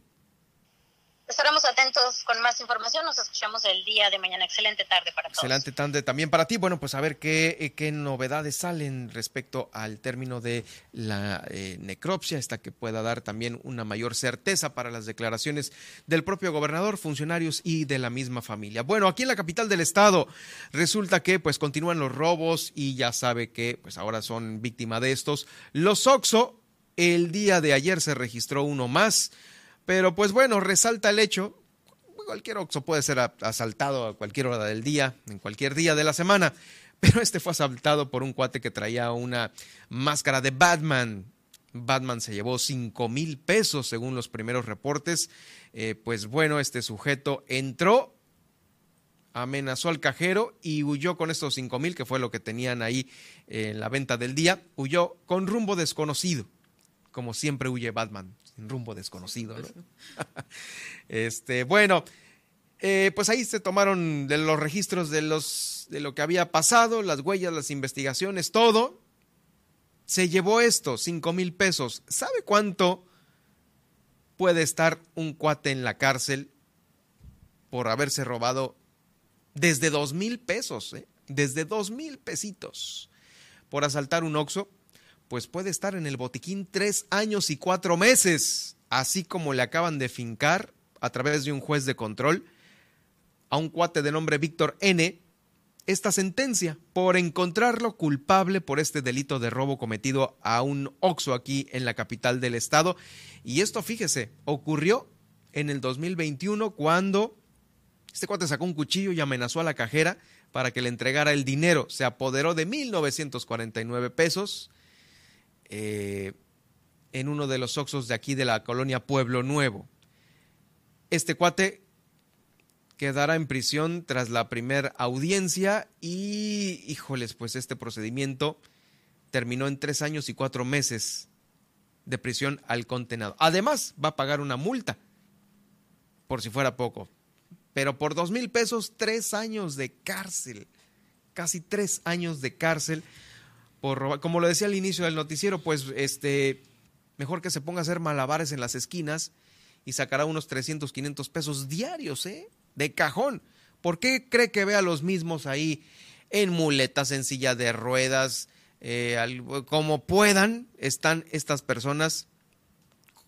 Estaremos atentos con más información. Nos escuchamos el día de mañana. Excelente tarde para todos. Excelente tarde también para ti. Bueno, pues a ver qué, eh, qué novedades salen respecto al término de la eh, necropsia, esta que pueda dar también una mayor certeza para las declaraciones del propio gobernador, funcionarios y de la misma familia. Bueno, aquí en la capital del estado resulta que pues continúan los robos y ya sabe que pues ahora son víctima de estos. Los Oxo, el día de ayer se registró uno más pero pues bueno, resalta el hecho, cualquier Oxxo puede ser asaltado a cualquier hora del día, en cualquier día de la semana, pero este fue asaltado por un cuate que traía una máscara de Batman. Batman se llevó cinco mil pesos según los primeros reportes. Eh, pues bueno, este sujeto entró, amenazó al cajero y huyó con estos cinco mil, que fue lo que tenían ahí en la venta del día, huyó con rumbo desconocido, como siempre huye Batman en rumbo desconocido. este, bueno, eh, pues ahí se tomaron de los registros de, los, de lo que había pasado, las huellas, las investigaciones, todo. Se llevó esto, cinco mil pesos. ¿Sabe cuánto puede estar un cuate en la cárcel por haberse robado desde dos mil pesos, eh? desde dos mil pesitos por asaltar un Oxxo? Pues puede estar en el botiquín tres años y cuatro meses, así como le acaban de fincar a través de un juez de control a un cuate de nombre Víctor N. esta sentencia por encontrarlo culpable por este delito de robo cometido a un Oxo aquí en la capital del estado. Y esto, fíjese, ocurrió en el 2021 cuando este cuate sacó un cuchillo y amenazó a la cajera para que le entregara el dinero. Se apoderó de 1.949 pesos eh, en uno de los oxos de aquí de la colonia Pueblo Nuevo. Este cuate quedará en prisión tras la primera audiencia y, híjoles, pues este procedimiento terminó en tres años y cuatro meses de prisión al condenado. Además, va a pagar una multa, por si fuera poco. Pero por dos mil pesos, tres años de cárcel. Casi tres años de cárcel como lo decía al inicio del noticiero, pues este, mejor que se ponga a hacer malabares en las esquinas y sacará unos 300, 500 pesos diarios, ¿eh? De cajón. ¿Por qué cree que ve a los mismos ahí en muletas, en silla de ruedas, eh, como puedan, están estas personas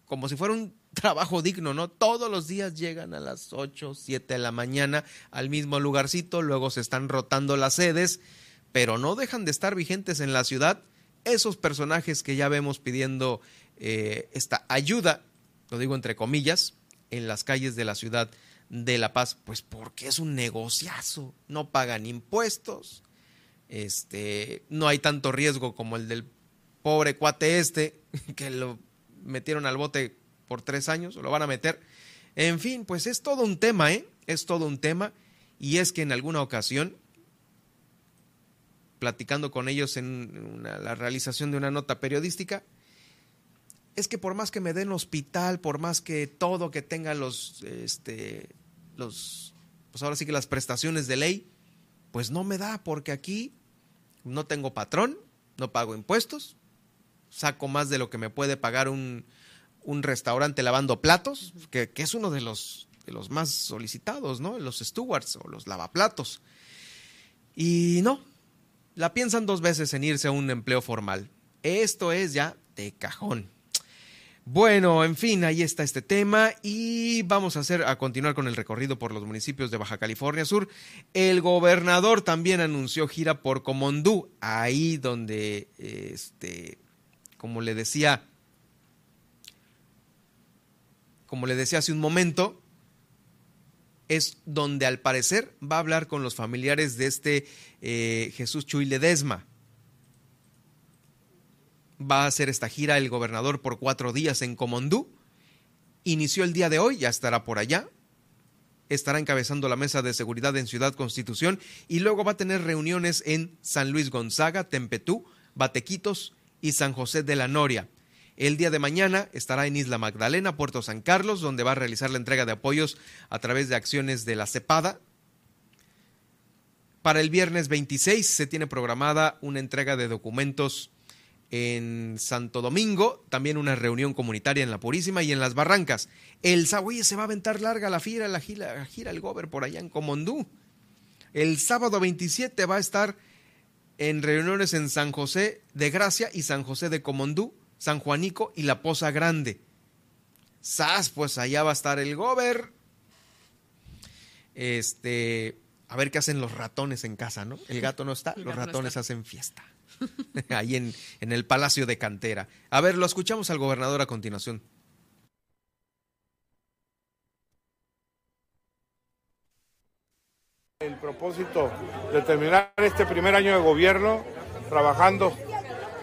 como si fuera un trabajo digno, ¿no? Todos los días llegan a las 8, 7 de la mañana al mismo lugarcito, luego se están rotando las sedes pero no dejan de estar vigentes en la ciudad esos personajes que ya vemos pidiendo eh, esta ayuda, lo digo entre comillas, en las calles de la ciudad de La Paz, pues porque es un negociazo, no pagan impuestos, este, no hay tanto riesgo como el del pobre cuate este, que lo metieron al bote por tres años, o lo van a meter. En fin, pues es todo un tema, ¿eh? Es todo un tema, y es que en alguna ocasión, platicando con ellos en la realización de una nota periodística, es que por más que me den hospital, por más que todo, que tenga los, este, los, pues ahora sí que las prestaciones de ley, pues no me da, porque aquí no tengo patrón, no pago impuestos, saco más de lo que me puede pagar un, un restaurante lavando platos, que, que, es uno de los, de los más solicitados, ¿no? Los stewards o los lavaplatos. Y no, la piensan dos veces en irse a un empleo formal. Esto es ya de cajón. Bueno, en fin, ahí está este tema y vamos a hacer a continuar con el recorrido por los municipios de Baja California Sur. El gobernador también anunció gira por Comondú, ahí donde este como le decía como le decía hace un momento, es donde al parecer va a hablar con los familiares de este eh, Jesús Chuy Ledesma va a hacer esta gira el gobernador por cuatro días en Comondú. Inició el día de hoy, ya estará por allá. Estará encabezando la mesa de seguridad en Ciudad Constitución y luego va a tener reuniones en San Luis Gonzaga, Tempetú, Batequitos y San José de la Noria. El día de mañana estará en Isla Magdalena, Puerto San Carlos, donde va a realizar la entrega de apoyos a través de acciones de la CEPADA. Para el viernes 26 se tiene programada una entrega de documentos en Santo Domingo, también una reunión comunitaria en La Purísima y en Las Barrancas. El sábado se va a aventar larga la gira, la gira, la gira el gober por allá en Comondú. El sábado 27 va a estar en reuniones en San José de Gracia y San José de Comondú, San Juanico y La Poza Grande. Sas, pues allá va a estar el gober. Este, a ver qué hacen los ratones en casa, ¿no? El gato no está, los ratones hacen fiesta. ahí en, en el Palacio de Cantera. A ver, lo escuchamos al gobernador a continuación. El propósito de terminar este primer año de gobierno trabajando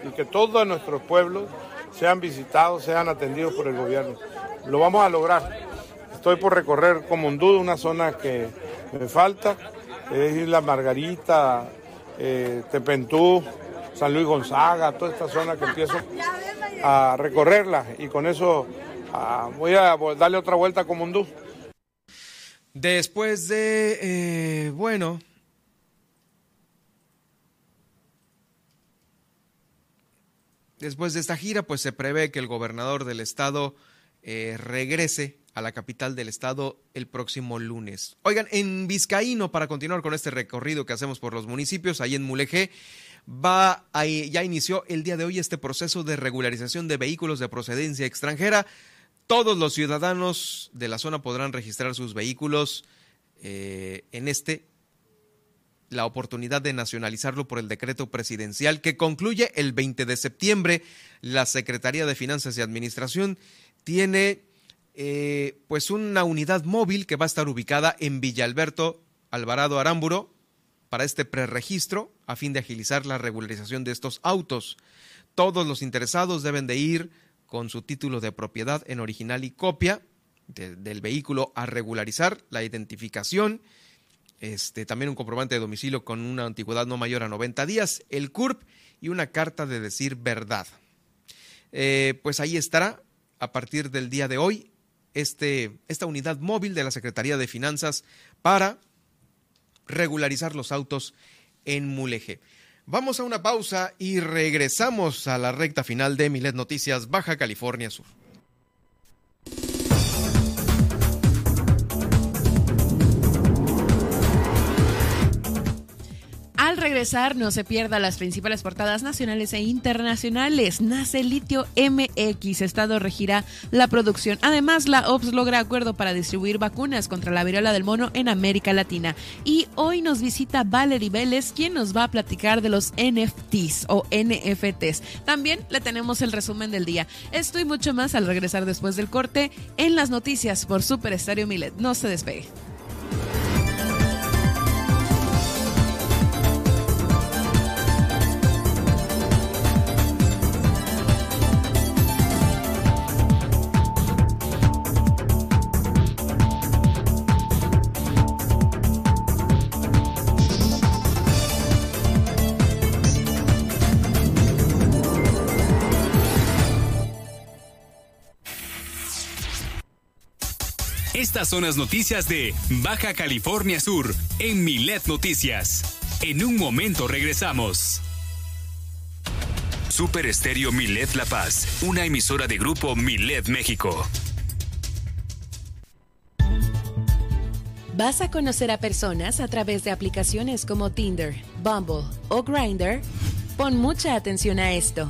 y que todos nuestros pueblos sean visitados, sean atendidos por el gobierno. Lo vamos a lograr. Estoy por recorrer Comondú, una zona que me falta, es Isla Margarita, eh, Tepentú, San Luis Gonzaga, toda esta zona que empiezo a recorrerla y con eso ah, voy a darle otra vuelta a Comondú. Después de, eh, bueno, después de esta gira, pues se prevé que el gobernador del estado eh, regrese a la capital del estado el próximo lunes. Oigan, en Vizcaíno, para continuar con este recorrido que hacemos por los municipios, ahí en Mulegé, ya inició el día de hoy este proceso de regularización de vehículos de procedencia extranjera. Todos los ciudadanos de la zona podrán registrar sus vehículos eh, en este la oportunidad de nacionalizarlo por el decreto presidencial que concluye el 20 de septiembre. La Secretaría de Finanzas y Administración tiene eh, pues una unidad móvil que va a estar ubicada en Villalberto Alvarado Arámburo, para este preregistro a fin de agilizar la regularización de estos autos. Todos los interesados deben de ir con su título de propiedad en original y copia del vehículo a regularizar la identificación, este, también un comprobante de domicilio con una antigüedad no mayor a 90 días, el CURP y una carta de decir verdad. Eh, pues ahí estará a partir del día de hoy este, esta unidad móvil de la Secretaría de Finanzas para regularizar los autos en Mulegé. Vamos a una pausa y regresamos a la recta final de Milet Noticias Baja California Sur. Regresar, no se pierda las principales portadas nacionales e internacionales. Nace Litio MX. Estado regirá la producción. Además, la OPS logra acuerdo para distribuir vacunas contra la viruela del mono en América Latina. Y hoy nos visita Valerie Vélez, quien nos va a platicar de los NFTs o NFTs. También le tenemos el resumen del día. Esto y mucho más al regresar después del corte en las noticias por Super Estéreo Milet. No se despegue. Estas son las noticias de Baja California Sur en Milet Noticias. En un momento regresamos. Super Estéreo Milet La Paz, una emisora de grupo Milet México. ¿Vas a conocer a personas a través de aplicaciones como Tinder, Bumble o Grindr? Pon mucha atención a esto.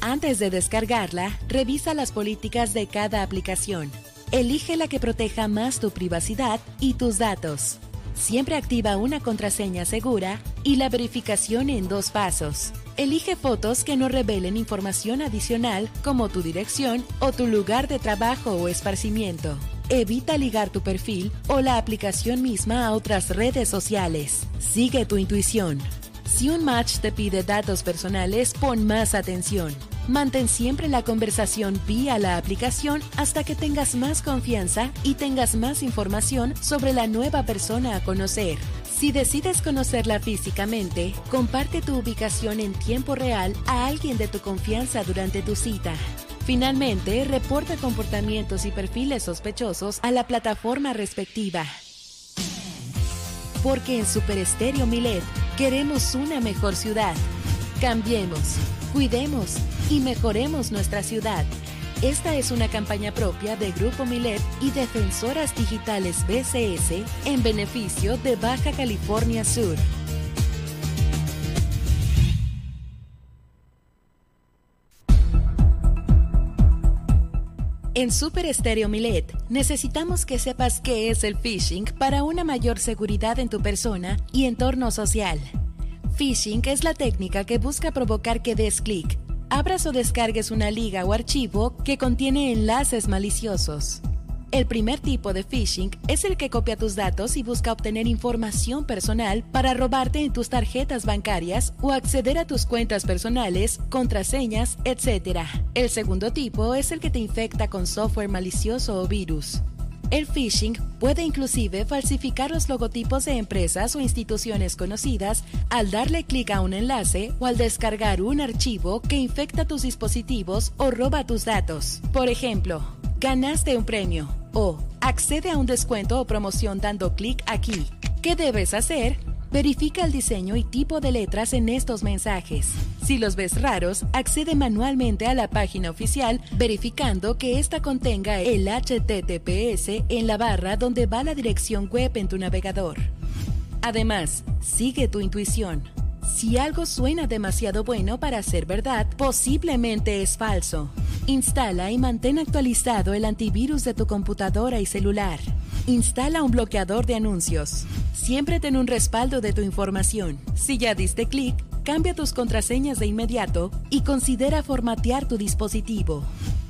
Antes de descargarla, revisa las políticas de cada aplicación Elige la que proteja más tu privacidad y tus datos. Siempre activa una contraseña segura y la verificación en dos pasos. Elige fotos que no revelen información adicional como tu dirección o tu lugar de trabajo o esparcimiento. Evita ligar tu perfil o la aplicación misma a otras redes sociales. Sigue tu intuición. Si un match te pide datos personales, pon más atención. Mantén siempre la conversación vía la aplicación hasta que tengas más confianza y tengas más información sobre la nueva persona a conocer. Si decides conocerla físicamente, comparte tu ubicación en tiempo real a alguien de tu confianza durante tu cita. Finalmente, reporta comportamientos y perfiles sospechosos a la plataforma respectiva. Porque en Super Estéreo Milet queremos una mejor ciudad. Cambiemos, cuidemos y mejoremos nuestra ciudad. Esta es una campaña propia de Grupo Milet y Defensoras Digitales BCS en beneficio de Baja California Sur. En Super Estéreo Milet necesitamos que sepas qué es el phishing para una mayor seguridad en tu persona y entorno social. Phishing es la técnica que busca provocar que des clic abras o descargues una liga o archivo que contiene enlaces maliciosos. El primer tipo de phishing es el que copia tus datos y busca obtener información personal para robarte en tus tarjetas bancarias o acceder a tus cuentas personales, contraseñas, etc. El segundo tipo es el que te infecta con software malicioso o virus. El phishing puede inclusive falsificar los logotipos de empresas o instituciones conocidas al darle clic a un enlace o al descargar un archivo que infecta tus dispositivos o roba tus datos. Por ejemplo, ganaste un premio o accede a un descuento o promoción dando clic aquí. ¿Qué debes hacer? Verifica el diseño y tipo de letras en estos mensajes. Si los ves raros, accede manualmente a la página oficial verificando que ésta contenga el HTTPS en la barra donde va la dirección web en tu navegador. Además, sigue tu intuición. Si algo suena demasiado bueno para ser verdad, posiblemente es falso. Instala y mantén actualizado el antivirus de tu computadora y celular. Instala un bloqueador de anuncios. Siempre ten un respaldo de tu información. Si ya diste clic, cambia tus contraseñas de inmediato y considera formatear tu dispositivo.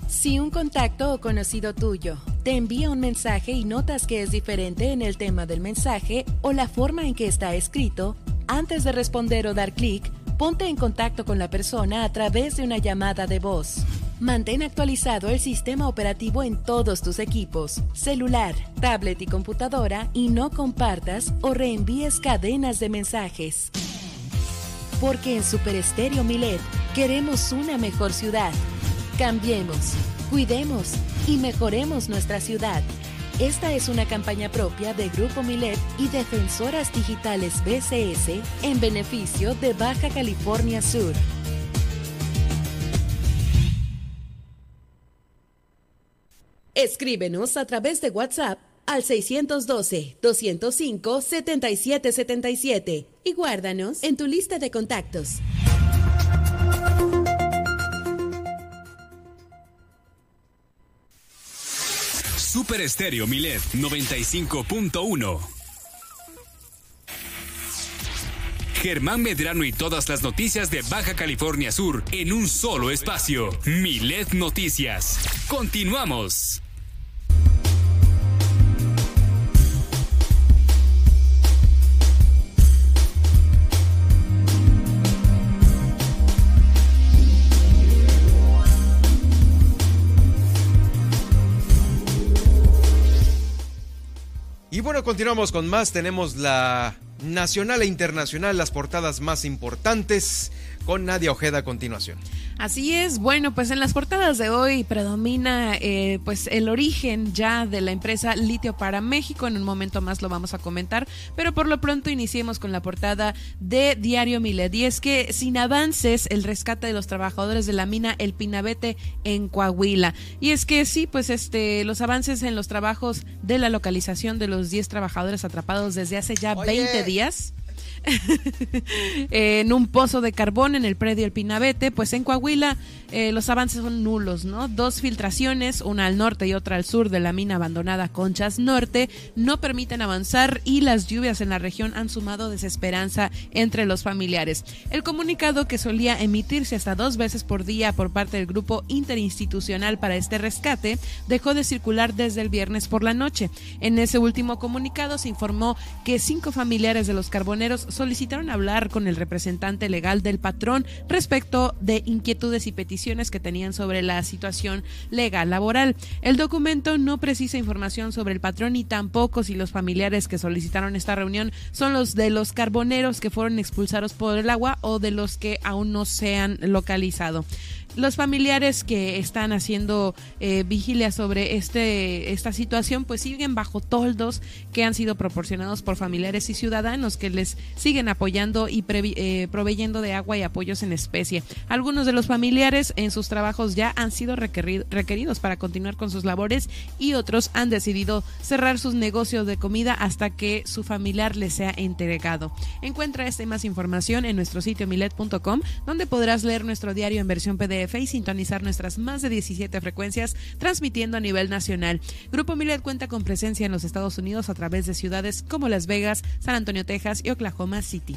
Si un contacto o conocido tuyo te envía un mensaje y notas que es diferente en el tema del mensaje o la forma en que está escrito, antes de responder o dar clic, ponte en contacto con la persona a través de una llamada de voz. Mantén actualizado el sistema operativo en todos tus equipos, celular, tablet y computadora y no compartas o reenvíes cadenas de mensajes. Porque en Super Estéreo Milet queremos una mejor ciudad. Cambiemos, cuidemos y mejoremos nuestra ciudad. Esta es una campaña propia de Grupo Milet y Defensoras Digitales BCS en beneficio de Baja California Sur. Escríbenos a través de WhatsApp al 612-205-7777 y guárdanos en tu lista de contactos. Super Estéreo Milet 95.1 Germán Medrano y todas las noticias de Baja California Sur en un solo espacio. Milet Noticias. Continuamos. Y bueno, continuamos con más. Tenemos la nacional e internacional, las portadas más importantes con Nadia Ojeda a continuación. Así es, bueno, pues en las portadas de hoy predomina eh, pues el origen ya de la empresa Litio para México, en un momento más lo vamos a comentar, pero por lo pronto iniciemos con la portada de Diario Milet y es que sin avances el rescate de los trabajadores de la mina El Pinabete en Coahuila. Y es que sí, pues este los avances en los trabajos de la localización de los 10 trabajadores atrapados desde hace ya 20 días en un pozo de carbón en el predio El Pinabete, pues en Coahuila eh, los avances son nulos, ¿no? Dos filtraciones, una al norte y otra al sur de la mina abandonada Conchas Norte, no permiten avanzar y las lluvias en la región han sumado desesperanza entre los familiares. El comunicado que solía emitirse hasta dos veces por día por parte del grupo interinstitucional para este rescate dejó de circular desde el viernes por la noche. En ese último comunicado se informó que cinco familiares de los carboneros solicitaron hablar con el representante legal del patrón respecto de inquietudes y peticiones que tenían sobre la situación legal laboral. El documento no precisa información sobre el patrón y tampoco si los familiares que solicitaron esta reunión son los de los carboneros que fueron expulsados por el agua o de los que aún no se han localizado los familiares que están haciendo eh, vigilia sobre este esta situación pues siguen bajo toldos que han sido proporcionados por familiares y ciudadanos que les siguen apoyando y eh, proveyendo de agua y apoyos en especie. Algunos de los familiares en sus trabajos ya han sido requeridos para continuar con sus labores y otros han decidido cerrar sus negocios de comida hasta que su familiar les sea entregado. Encuentra esta y más información en nuestro sitio milet.com donde podrás leer nuestro diario en versión PDF y sintonizar nuestras más de 17 frecuencias transmitiendo a nivel nacional. Grupo Milet cuenta con presencia en los Estados Unidos a través de ciudades como Las Vegas, San Antonio, Texas y Oklahoma City.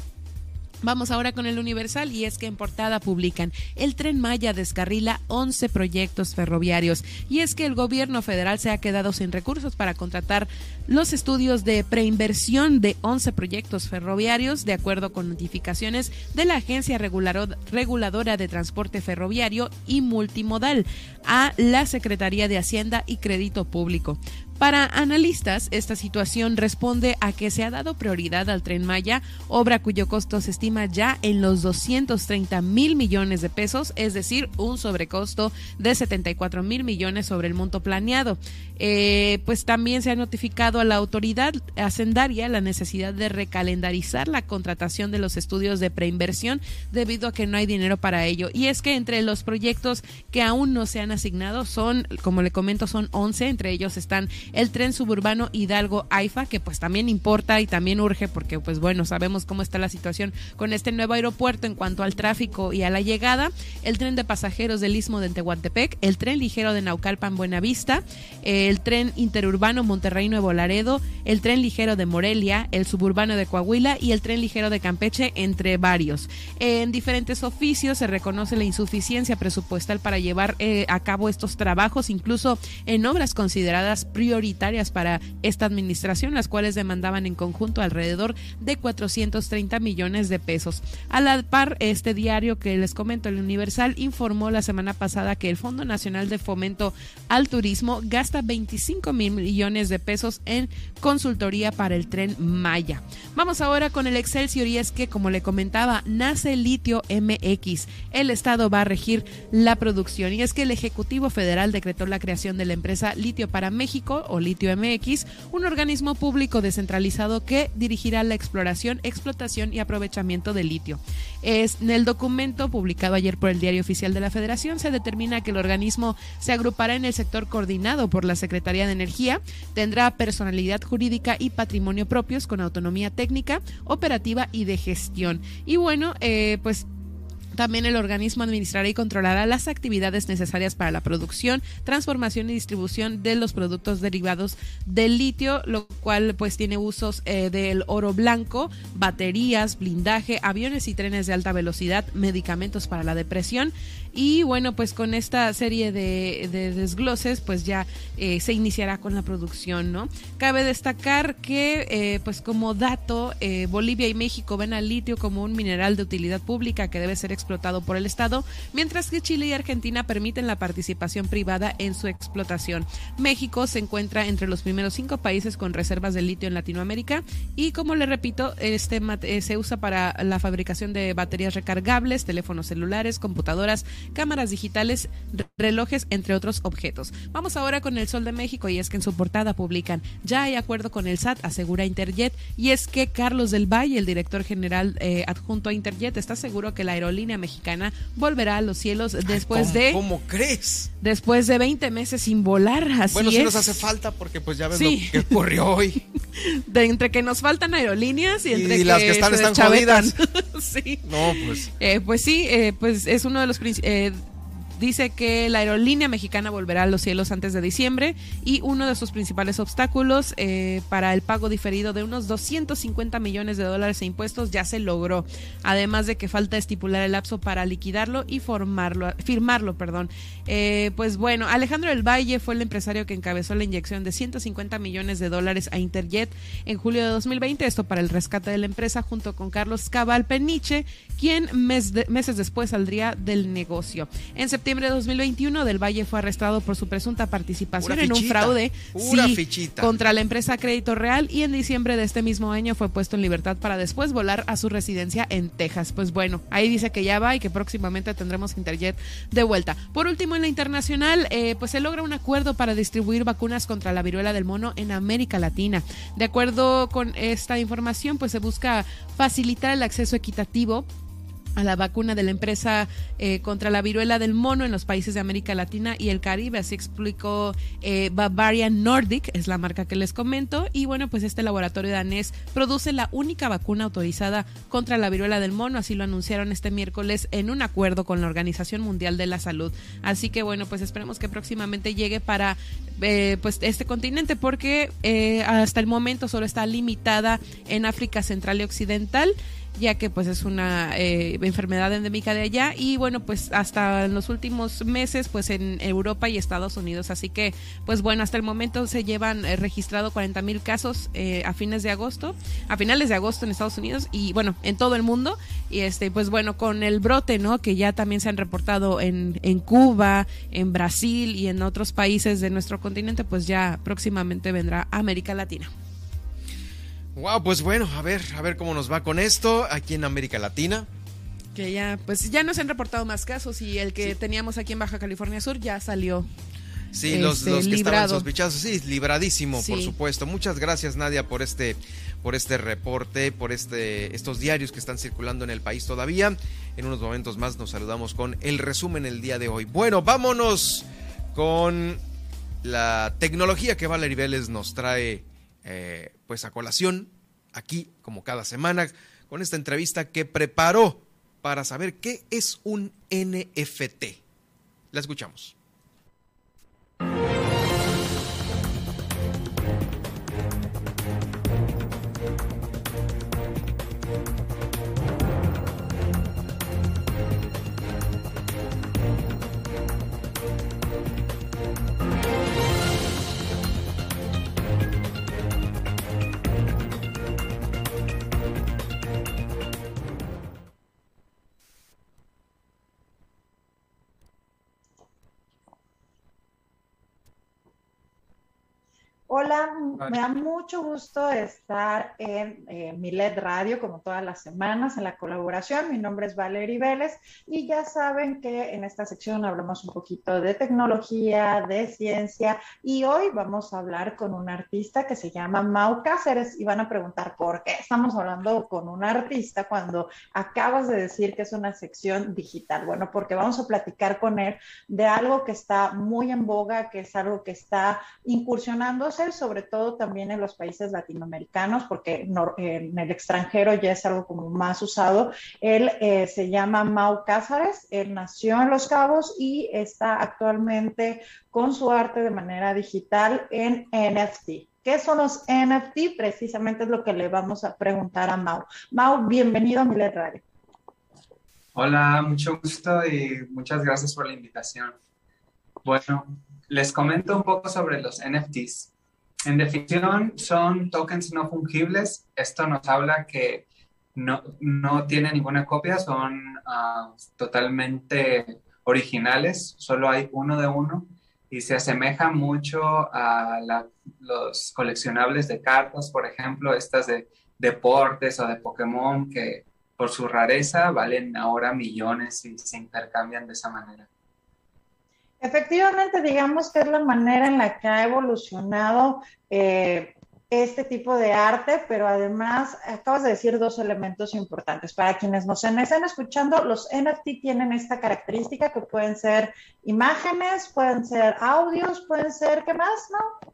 Vamos ahora con el Universal y es que en portada publican el tren Maya descarrila 11 proyectos ferroviarios y es que el gobierno federal se ha quedado sin recursos para contratar los estudios de preinversión de 11 proyectos ferroviarios de acuerdo con notificaciones de la Agencia Reguladora de Transporte Ferroviario y Multimodal a la Secretaría de Hacienda y Crédito Público. Para analistas, esta situación responde a que se ha dado prioridad al tren Maya, obra cuyo costo se estima ya en los 230 mil millones de pesos, es decir, un sobrecosto de 74 mil millones sobre el monto planeado. Eh, pues también se ha notificado a la autoridad hacendaria la necesidad de recalendarizar la contratación de los estudios de preinversión debido a que no hay dinero para ello. Y es que entre los proyectos que aún no se han asignado son, como le comento, son 11, entre ellos están el tren suburbano Hidalgo AIFA, que pues también importa y también urge porque pues bueno, sabemos cómo está la situación con este nuevo aeropuerto en cuanto al tráfico y a la llegada, el tren de pasajeros del Istmo de Tehuantepec, el tren ligero de Naucalpan Buenavista, el tren interurbano Monterrey Nuevo Laredo, el tren ligero de Morelia, el suburbano de Coahuila y el tren ligero de Campeche, entre varios. En diferentes oficios se reconoce la insuficiencia presupuestal para llevar eh, a cabo estos trabajos, incluso en obras consideradas prioritarias prioritarias para esta administración, las cuales demandaban en conjunto alrededor de 430 millones de pesos. A la par, este diario que les comento, el Universal, informó la semana pasada que el Fondo Nacional de Fomento al Turismo gasta 25 mil millones de pesos en consultoría para el tren Maya. Vamos ahora con el Excelsior y es que, como le comentaba, nace Litio MX. El Estado va a regir la producción y es que el Ejecutivo Federal decretó la creación de la empresa Litio para México o Litio MX, un organismo público descentralizado que dirigirá la exploración, explotación y aprovechamiento del litio. Es, en el documento publicado ayer por el Diario Oficial de la Federación se determina que el organismo se agrupará en el sector coordinado por la Secretaría de Energía, tendrá personalidad jurídica y patrimonio propios con autonomía técnica, operativa y de gestión. Y bueno, eh, pues también el organismo administrará y controlará las actividades necesarias para la producción, transformación y distribución de los productos derivados del litio, lo cual pues tiene usos eh, del oro blanco, baterías, blindaje, aviones y trenes de alta velocidad, medicamentos para la depresión y bueno, pues con esta serie de, desgloses, pues ya eh, se iniciará con la producción, ¿no? Cabe destacar que, eh, pues como dato, eh, Bolivia y México ven al litio como un mineral de utilidad pública que debe ser explotado por el Estado, mientras que Chile y Argentina permiten la participación privada en su explotación. México se encuentra entre los primeros cinco países con reservas de litio en Latinoamérica y, como le repito, este se usa para la fabricación de baterías recargables, teléfonos celulares, computadoras, cámaras digitales, relojes, entre otros objetos. Vamos ahora con el Sol de México y es que en su portada publican, ya hay acuerdo con el SAT, asegura Interjet, y es que Carlos del Valle, el director general eh, adjunto a Interjet, está seguro que la aerolínea mexicana volverá a los cielos después de... ¿Cómo crees? Después de 20 meses sin volar, así Bueno, sí nos hace falta porque pues ya ves lo que ocurrió hoy. De entre que nos faltan aerolíneas y entre y que las que están, están jodidas. sí. No, pues. Eh, pues sí, eh, pues es uno de los eh, dice que la aerolínea mexicana volverá a los cielos antes de diciembre y uno de sus principales obstáculos eh, para el pago diferido de unos 250 millones de dólares de impuestos ya se logró, además de que falta estipular el lapso para liquidarlo y formarlo, firmarlo. Perdón. Eh, pues bueno, Alejandro del Valle fue el empresario que encabezó la inyección de 150 millones de dólares a Interjet en julio de 2020, esto para el rescate de la empresa junto con Carlos Cabal Peniche, quien meses después saldría del negocio. En septiembre de 2021, Del Valle fue arrestado por su presunta participación en un fraude contra la empresa Crédito Real y en diciembre de este mismo año fue puesto en libertad para después volar a su residencia en Texas. Pues bueno, ahí dice que ya va y que próximamente tendremos Interjet de vuelta. Por último, en la internacional, eh, pues se logra un acuerdo para distribuir vacunas contra la viruela del mono en América Latina. De acuerdo con esta información, pues se busca facilitar el acceso equitativo a la vacuna de la empresa eh, contra la viruela del mono en los países de América Latina y el Caribe. Así explicó eh, Bavarian Nordic, es la marca que les comento. Y bueno, pues este laboratorio danés produce la única vacuna autorizada contra la viruela del mono. Así lo anunciaron este miércoles en un acuerdo con la Organización Mundial de la Salud. Así que bueno, pues esperemos que próximamente llegue para eh, pues este continente porque hasta el momento solo está limitada en África Central y Occidental ya que pues es una eh, enfermedad endémica de allá. Y bueno pues hasta en los últimos meses pues en Europa y Estados Unidos. Así que pues bueno hasta el momento se llevan eh, registrado 40 mil casos eh, a fines de agosto a finales de agosto en Estados Unidos y bueno en todo el mundo. Y este pues bueno con el brote no que ya también se han reportado en, en Cuba en Brasil y en otros países de nuestro continente pues ya próximamente vendrá América Latina Wow, pues bueno, a ver, a ver cómo nos va con esto aquí en América Latina. Que ya, pues ya nos han reportado más casos y el que teníamos aquí en Baja California Sur ya salió. Sí, los, este, los, que estaban sospechosos, sí, libradísimo, por supuesto. Muchas gracias, Nadia, por este, por este reporte, por este, estos diarios que están circulando en el país todavía. En unos momentos más nos saludamos con el resumen el día de hoy. Bueno, vámonos con la tecnología que Valerie Vélez nos trae eh, pues a colación aquí como cada semana con esta entrevista que preparó para saber qué es un NFT. La escuchamos. Hola, me da mucho gusto estar en eh, Milet Radio, como todas las semanas, en la colaboración. Mi nombre es Valerie Vélez y ya saben que en esta sección hablamos un poquito de tecnología, de ciencia y hoy vamos a hablar con un artista que se llama Mau Cáceres y van a preguntar por qué estamos hablando con un artista cuando acabas de decir que es una sección digital. Bueno, porque vamos a platicar con él de algo que está muy en boga, que es algo que está incursionando sobre todo también en los países latinoamericanos, porque en el extranjero ya es algo como más usado. Él eh, se llama Mau Cázares, él nació en Los Cabos y está actualmente con su arte de manera digital en NFT. ¿Qué son los NFT? Precisamente es lo que le vamos a preguntar a Mau. Mau, bienvenido a Milet Radio. Hola, mucho gusto y muchas gracias por la invitación. Bueno, les comento un poco sobre los NFTs. En definición, son tokens no fungibles. Esto nos habla que no, no tiene ninguna copia, son ah, totalmente originales, solo hay uno de uno y se asemeja mucho a los coleccionables de cartas, por ejemplo, estas de deportes o de Pokémon que por su rareza valen ahora millones y se intercambian de esa manera. Efectivamente, digamos que es la manera en la que ha evolucionado eh, este tipo de arte, pero además acabas de decir dos elementos importantes. Para quienes nos estén escuchando, los NFT tienen esta característica que pueden ser imágenes, pueden ser audios, pueden ser, ¿qué más? ¿No?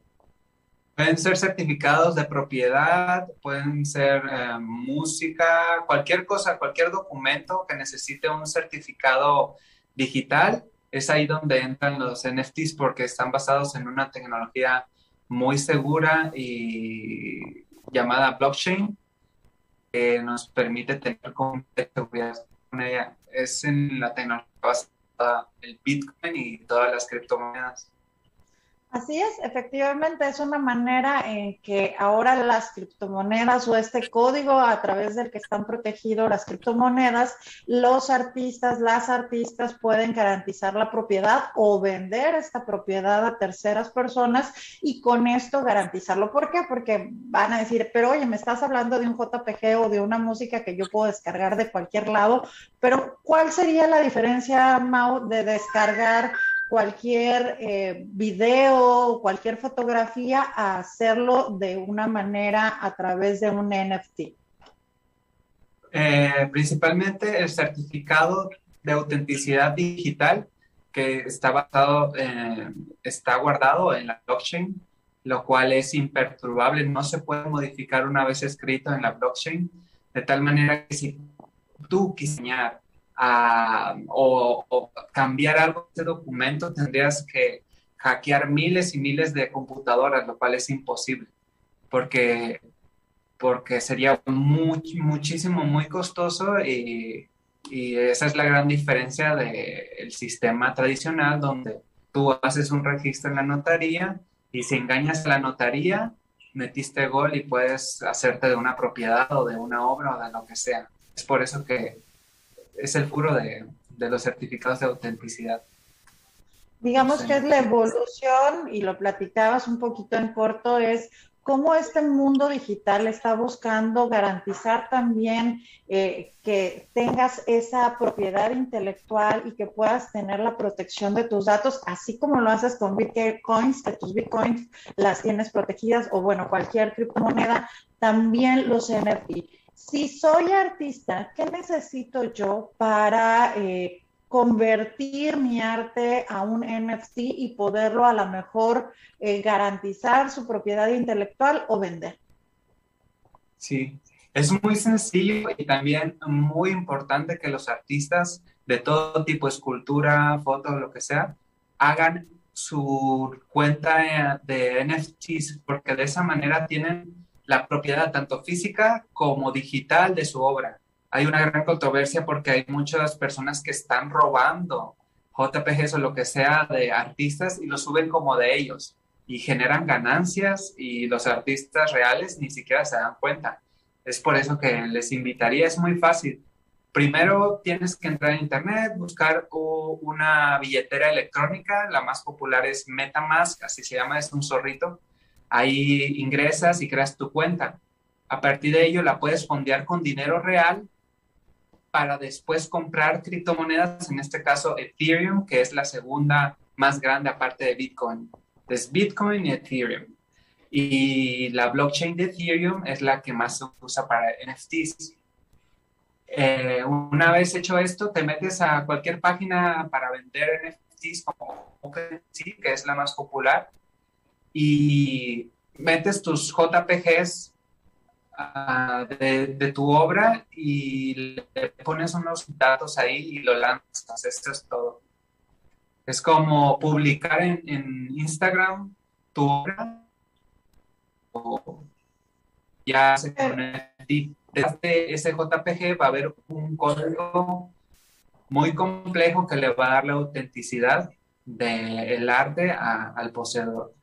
Pueden ser certificados de propiedad, pueden ser eh, música, cualquier cosa, cualquier documento que necesite un certificado digital es ahí donde entran los NFTs porque están basados en una tecnología muy segura y llamada blockchain que nos permite tener con ella. Es en la tecnología basada el Bitcoin y todas las criptomonedas. Así es, efectivamente, es una manera en que ahora las criptomonedas o este código a través del que están protegidos las criptomonedas, los artistas, las artistas pueden garantizar la propiedad o vender esta propiedad a terceras personas y con esto garantizarlo. ¿Por qué? Porque van a decir, pero oye, me estás hablando de un JPG o de una música que yo puedo descargar de cualquier lado, pero ¿cuál sería la diferencia, Mau, de descargar? Cualquier eh, video, cualquier fotografía a hacerlo de una manera a través de un NFT? Eh, principalmente el certificado de autenticidad digital que está basado, está guardado en la blockchain, lo cual es imperturbable, no se puede modificar una vez escrito en la blockchain, de tal manera que si tú quisieras o, cambiar algo de este documento, tendrías que hackear miles y miles de computadoras, lo cual es imposible, porque, porque sería muchísimo, muy costoso y, y, esa es la gran diferencia del sistema tradicional donde tú haces un registro en la notaría y si engañas a la notaría, metiste gol y puedes hacerte de una propiedad o de una obra o de lo que sea. Es por eso que es el puro de, los certificados de autenticidad. Digamos que es la evolución, y lo platicabas un poquito en corto, es cómo este mundo digital está buscando garantizar también eh, que tengas esa propiedad intelectual y que puedas tener la protección de tus datos, así como lo haces con Bitcoins, que tus Bitcoins las tienes protegidas o bueno, cualquier criptomoneda, también los NFT si soy artista, ¿qué necesito yo para eh, convertir mi arte a un NFT y poderlo a lo mejor eh, garantizar su propiedad intelectual o vender? Sí, es muy sencillo y también muy importante que los artistas de todo tipo, escultura, foto, lo que sea, hagan su cuenta de NFTs porque de esa manera tienen la propiedad tanto física como digital de su obra. Hay una gran controversia porque hay muchas personas que están robando JPGs o lo que sea de artistas y lo suben como de ellos y generan ganancias y los artistas reales ni siquiera se dan cuenta. Es por eso que les invitaría, es muy fácil. Primero tienes que entrar en internet, buscar una billetera electrónica, la más popular es MetaMask, así se llama, es un zorrito Ahí ingresas y creas tu cuenta. A partir de ello la puedes fondear con dinero real para después comprar criptomonedas, en este caso Ethereum, que es la segunda más grande aparte de Bitcoin. Es Bitcoin y Ethereum. Y la blockchain de Ethereum es la que más se usa para NFTs. Eh, una vez hecho esto, te metes a cualquier página para vender NFTs como OpenSea, que es la más popular, y metes tus JPGs uh, de, tu obra y le pones unos datos ahí y lo lanzas. Esto es todo. Es como publicar en, Instagram tu obra o ya se conecta de ese JPG va a haber un código muy complejo que le va a dar la autenticidad del arte al poseedor.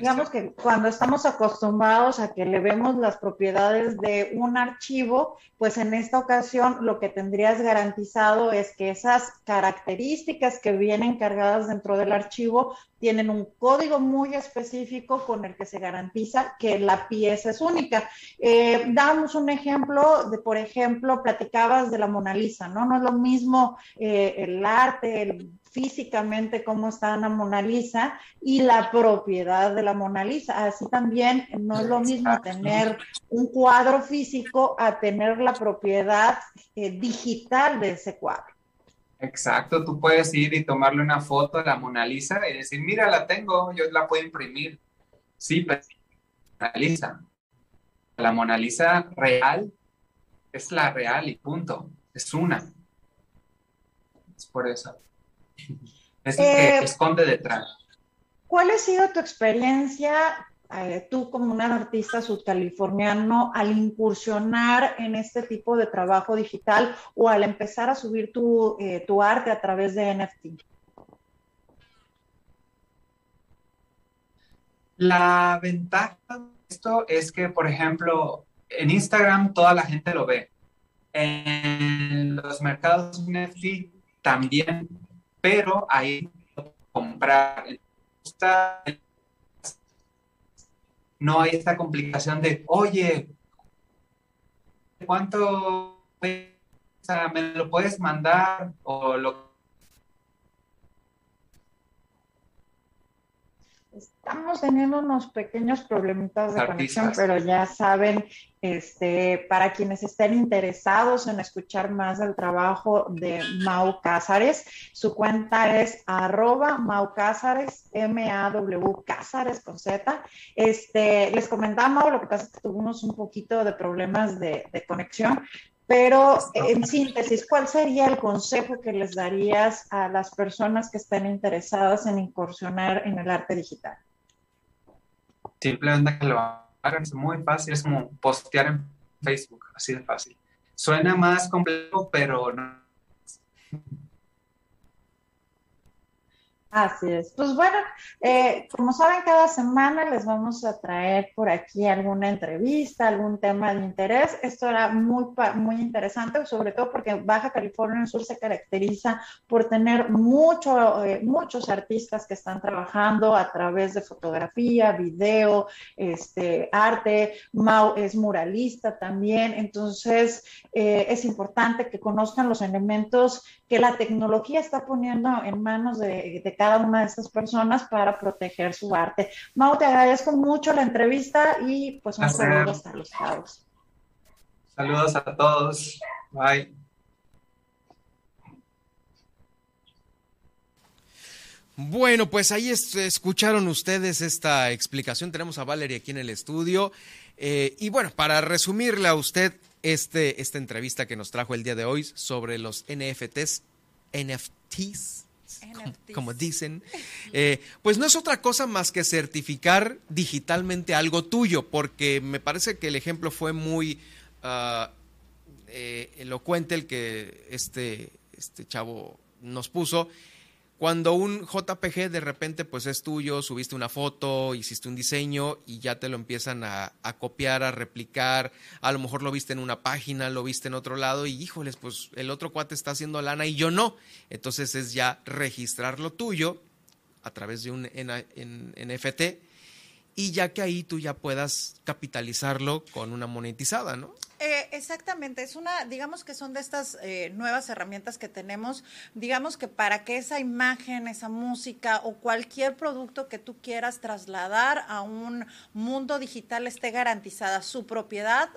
Digamos que cuando estamos acostumbrados a que le vemos las propiedades de un archivo, pues en esta ocasión lo que tendrías garantizado es que esas características que vienen cargadas dentro del archivo tienen un código muy específico con el que se garantiza que la pieza es única. Eh, damos un ejemplo de, por ejemplo, platicabas de la Mona Lisa, ¿no? No es lo mismo eh, el arte, el físicamente cómo está la Mona Lisa y la propiedad de la Mona Lisa. Así también no es lo mismo tener un cuadro físico a tener la propiedad eh, digital de ese cuadro. Exacto, tú puedes ir y tomarle una foto a la Mona Lisa y decir, mira, la tengo, yo la puedo imprimir. Sí, pero Mona Lisa. La Mona Lisa real es la real y punto. Es una. Es por eso. Es que eh, esconde detrás. ¿Cuál ha sido tu experiencia, eh, tú como un artista sudcaliforniano, al incursionar en este tipo de trabajo digital o al empezar a subir tu, eh, tu arte a través de NFT? La ventaja de esto es que, por ejemplo, en Instagram toda la gente lo ve. En los mercados NFT también pero ahí comprar. No hay esta complicación de, oye, ¿cuánto me lo puedes mandar? O lo Estamos teniendo unos pequeños problemitas de conexión, pero ya saben, este, para quienes estén interesados en escuchar más del trabajo de Mau Cázares, su cuenta es arroba Mau Cázares, M-A-W Cázares con Z. Este, les comentaba, Mau, lo que pasa es que tuvimos un poquito de problemas de, de conexión, pero en síntesis, ¿cuál sería el consejo que les darías a las personas que estén interesadas en incursionar en el arte digital? Simplemente que lo hagan, es muy fácil, es como postear en Facebook, así de fácil. Suena más complejo, pero no. Así es. Pues bueno, eh, como saben, cada semana les vamos a traer por aquí alguna entrevista, algún tema de interés. Esto era muy, muy interesante, sobre todo porque Baja California Sur se caracteriza por tener mucho, eh, muchos artistas que están trabajando a través de fotografía, video, este, arte. Mau es muralista también. Entonces, eh, es importante que conozcan los elementos que la tecnología está poniendo en manos de, de cada una de estas personas para proteger su arte. Mau, te agradezco mucho la entrevista y pues un saludo hasta los lados. Saludos a todos. Bye. Bueno, pues ahí escucharon ustedes esta explicación. Tenemos a Valeria aquí en el estudio. Eh, y bueno, para resumirle a usted este, esta entrevista que nos trajo el día de hoy sobre los NFTs, NFTs, como, dicen, eh, pues no es otra cosa más que certificar digitalmente algo tuyo, porque me parece que el ejemplo fue muy ah, eh, elocuente el que este, este chavo nos puso cuando un JPG de repente pues es tuyo, subiste una foto, hiciste un diseño y ya te lo empiezan a, copiar, a replicar, a lo mejor lo viste en una página, lo viste en otro lado y híjoles, pues el otro cuate está haciendo lana y yo no. Entonces es ya registrar lo tuyo a través de un NFT y ya que ahí tú ya puedas capitalizarlo con una monetizada, ¿no? Eh, exactamente, es una, digamos que son de estas eh, nuevas herramientas que tenemos, digamos que para que esa imagen, esa música o cualquier producto que tú quieras trasladar a un mundo digital esté garantizada su propiedad,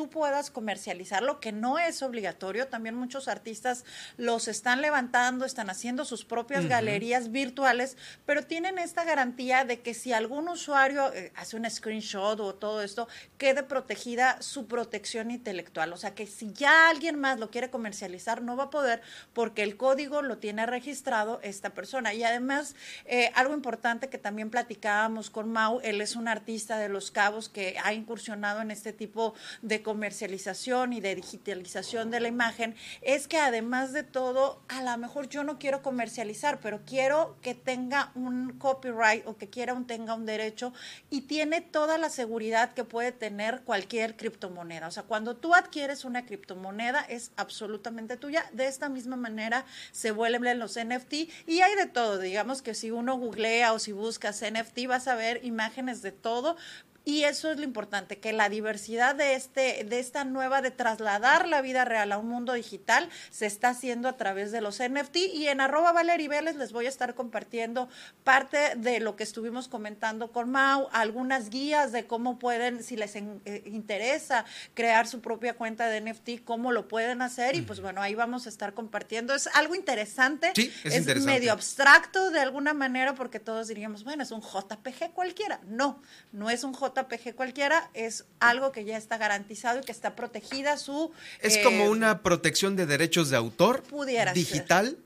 tú puedas comercializarlo, que no es obligatorio. También muchos artistas los están levantando, están haciendo sus propias galerías virtuales, pero tienen esta garantía de que si algún usuario eh, hace un screenshot o todo esto, quede protegida su protección intelectual. O sea, que si ya alguien más lo quiere comercializar, no va a poder porque el código lo tiene registrado esta persona. Y además, eh, algo importante que también platicábamos con Mau, él es un artista de Los Cabos que ha incursionado en este tipo de comercialización y de digitalización de la imagen es que además de todo, a lo mejor yo no quiero comercializar, pero quiero que tenga un copyright o que quiera un tenga un derecho y tiene toda la seguridad que puede tener cualquier criptomoneda. O sea, cuando tú adquieres una criptomoneda es absolutamente tuya. De esta misma manera se vuelven los NFT y hay de todo. Digamos que si uno googlea o si buscas NFT vas a ver imágenes de todo, y eso es lo importante, que la diversidad de, este, de esta nueva, de trasladar la vida real a un mundo digital, se está haciendo a través de los NFT. Y en arroba Valerie Vélez les voy a estar compartiendo parte de lo que estuvimos comentando con Mau, algunas guías de cómo pueden, si les eh, interesa crear su propia cuenta de NFT, cómo lo pueden hacer. Y pues bueno, ahí vamos a estar compartiendo. Es algo interesante, es, medio abstracto de alguna manera, porque todos diríamos, bueno, es un JPG cualquiera. No, no es un JPG JPG cualquiera, es algo que ya está garantizado y que está protegida su... Es como eh, una protección de derechos de autor pudiera digital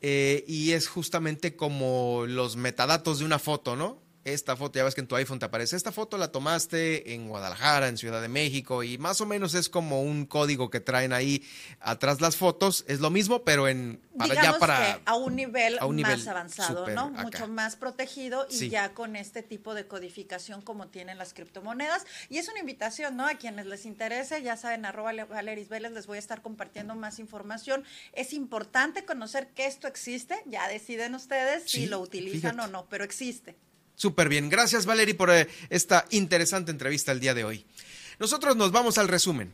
eh, y es justamente como los metadatos de una foto, ¿no? Esta foto, ya ves que en tu iPhone te aparece, esta foto la tomaste en Guadalajara, en Ciudad de México, y más o menos es como un código que traen ahí atrás las fotos, es lo mismo, pero en para, ya para a un nivel más avanzado, ¿no? Mucho más protegido y ya con este tipo de codificación como tienen las criptomonedas. Y es una invitación, ¿no? A quienes les interese, ya saben, arroba Valeris Vélez, les voy a estar compartiendo más información. Es importante conocer que esto existe, ya deciden ustedes si lo utilizan o no, pero existe. Súper bien. Gracias, Valerie, por eh, esta interesante entrevista el día de hoy. Nosotros nos vamos al resumen.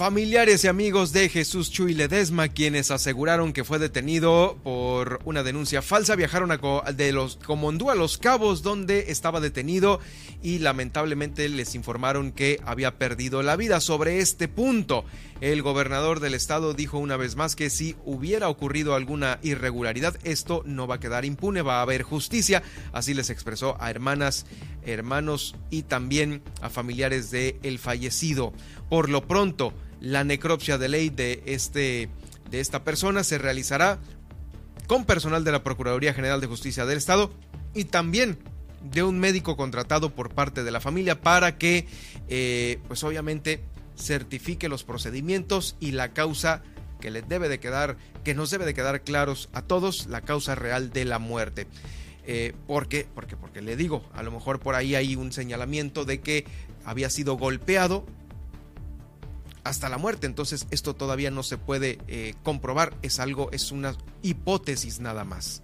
Familiares y amigos de Jesús Chuy Ledesma, quienes aseguraron que fue detenido por una denuncia falsa, viajaron a de los Comondú a Los Cabos, donde estaba detenido y lamentablemente les informaron que había perdido la vida. Sobre este punto, el gobernador del estado dijo una vez más que si hubiera ocurrido alguna irregularidad, esto no va a quedar impune, va a haber justicia. Así les expresó a hermanas, hermanos y también a familiares del el fallecido. Por lo pronto, la necropsia de ley de, este, de esta persona se realizará con personal de la Procuraduría General de Justicia del Estado y también de un médico contratado por parte de la familia para que, eh, pues obviamente, certifique los procedimientos y la causa que le debe de quedar, que nos debe de quedar claros a todos, la causa real de la muerte. Eh, ¿Por qué? Porque, porque le digo, a lo mejor por ahí hay un señalamiento de que había sido golpeado hasta la muerte. Entonces esto todavía no se puede eh, comprobar, es algo, es una hipótesis nada más.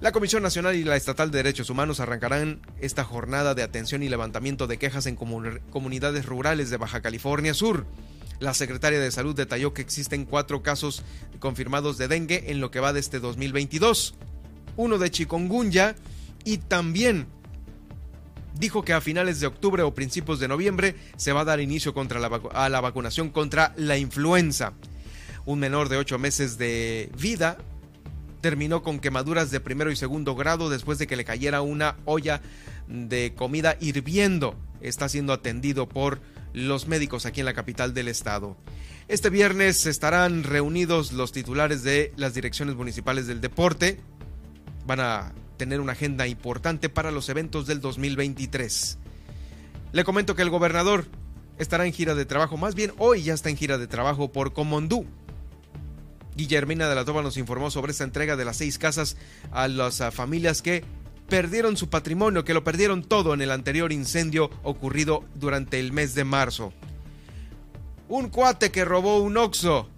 La Comisión Nacional y la Estatal de Derechos Humanos arrancarán esta jornada de atención y levantamiento de quejas en comunidades rurales de Baja California Sur. La secretaria de Salud detalló que existen cuatro casos confirmados de dengue en lo que va de este 2022, uno de chikungunya y también dijo que a finales de octubre o principios de noviembre se va a dar inicio contra la a la vacunación contra la influenza. Un menor de ocho meses de vida terminó con quemaduras de primero y segundo grado después de que le cayera una olla de comida hirviendo. Está siendo atendido por los médicos aquí en la capital del estado. Este viernes estarán reunidos los titulares de las direcciones municipales del deporte. Van a tener una agenda importante para los eventos del 2023. Le comento que el gobernador estará en gira de trabajo, más bien hoy ya está en gira de trabajo por Comondú. Guillermina de la Toba nos informó sobre esta entrega de las seis casas a las familias que perdieron su patrimonio, que lo perdieron todo en el anterior incendio ocurrido durante el mes de marzo. Un cuate que robó un Oxxo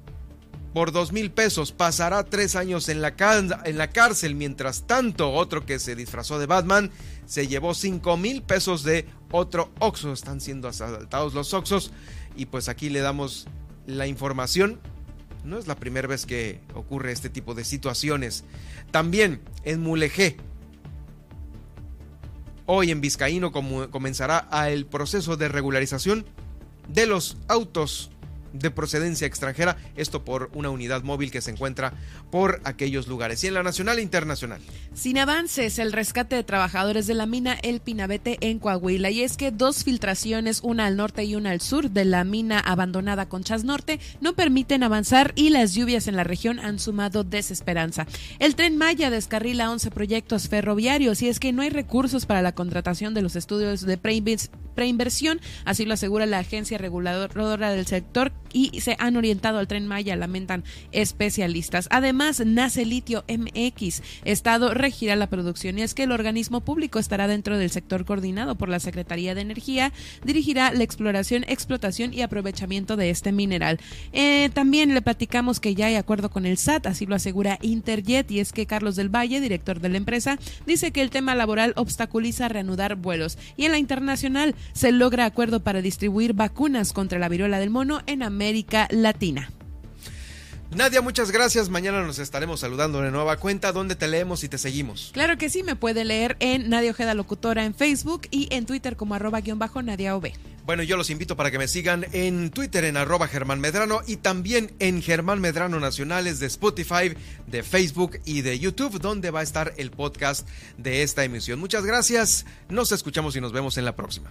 por dos mil pesos pasará tres años en la, cárcel. Mientras tanto, otro que se disfrazó de Batman se llevó cinco mil pesos de otro Oxxo. Están siendo asaltados los Oxxos. Y pues aquí le damos la información. No es la primera vez que ocurre este tipo de situaciones. También en Mulegé. Hoy en Vizcaíno comenzará el proceso de regularización de los autos de procedencia extranjera, esto por una unidad móvil que se encuentra por aquellos lugares y en la nacional e internacional. Sin avances, el rescate de trabajadores de la mina El Pinabete en Coahuila y es que dos filtraciones, una al norte y una al sur de la mina abandonada Conchas Norte, no permiten avanzar y las lluvias en la región han sumado desesperanza. El tren Maya descarrila 11 proyectos ferroviarios y es que no hay recursos para la contratación de los estudios de preinversión, así lo asegura la agencia reguladora del sector y se han orientado al tren Maya, lamentan especialistas. Además, nace Litio MX. Estado regirá la producción y es que el organismo público estará dentro del sector coordinado por la Secretaría de Energía, dirigirá la exploración, explotación y aprovechamiento de este mineral. Eh, también le platicamos que ya hay acuerdo con el SAT, así lo asegura Interjet, y es que Carlos del Valle, director de la empresa, dice que el tema laboral obstaculiza reanudar vuelos. Y en la internacional se logra acuerdo para distribuir vacunas contra la viruela del mono en América Latina. Nadia, muchas gracias. Mañana nos estaremos saludando de nueva cuenta. ¿Dónde te leemos y te seguimos? Claro que sí, me puede leer en Nadia Ojeda Locutora en Facebook y en Twitter como arroba guion bajo Nadia OB. Bueno, yo los invito para que me sigan en Twitter en arroba Germán Medrano y también en Germán Medrano Nacionales de Spotify, de Facebook y de YouTube, donde va a estar el podcast de esta emisión. Muchas gracias. Nos escuchamos y nos vemos en la próxima.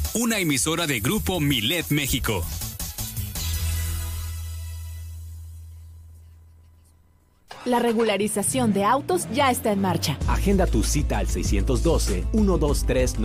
una emisora de Grupo Milet México. La regularización de autos ya está en marcha. Agenda tu cita al 612 123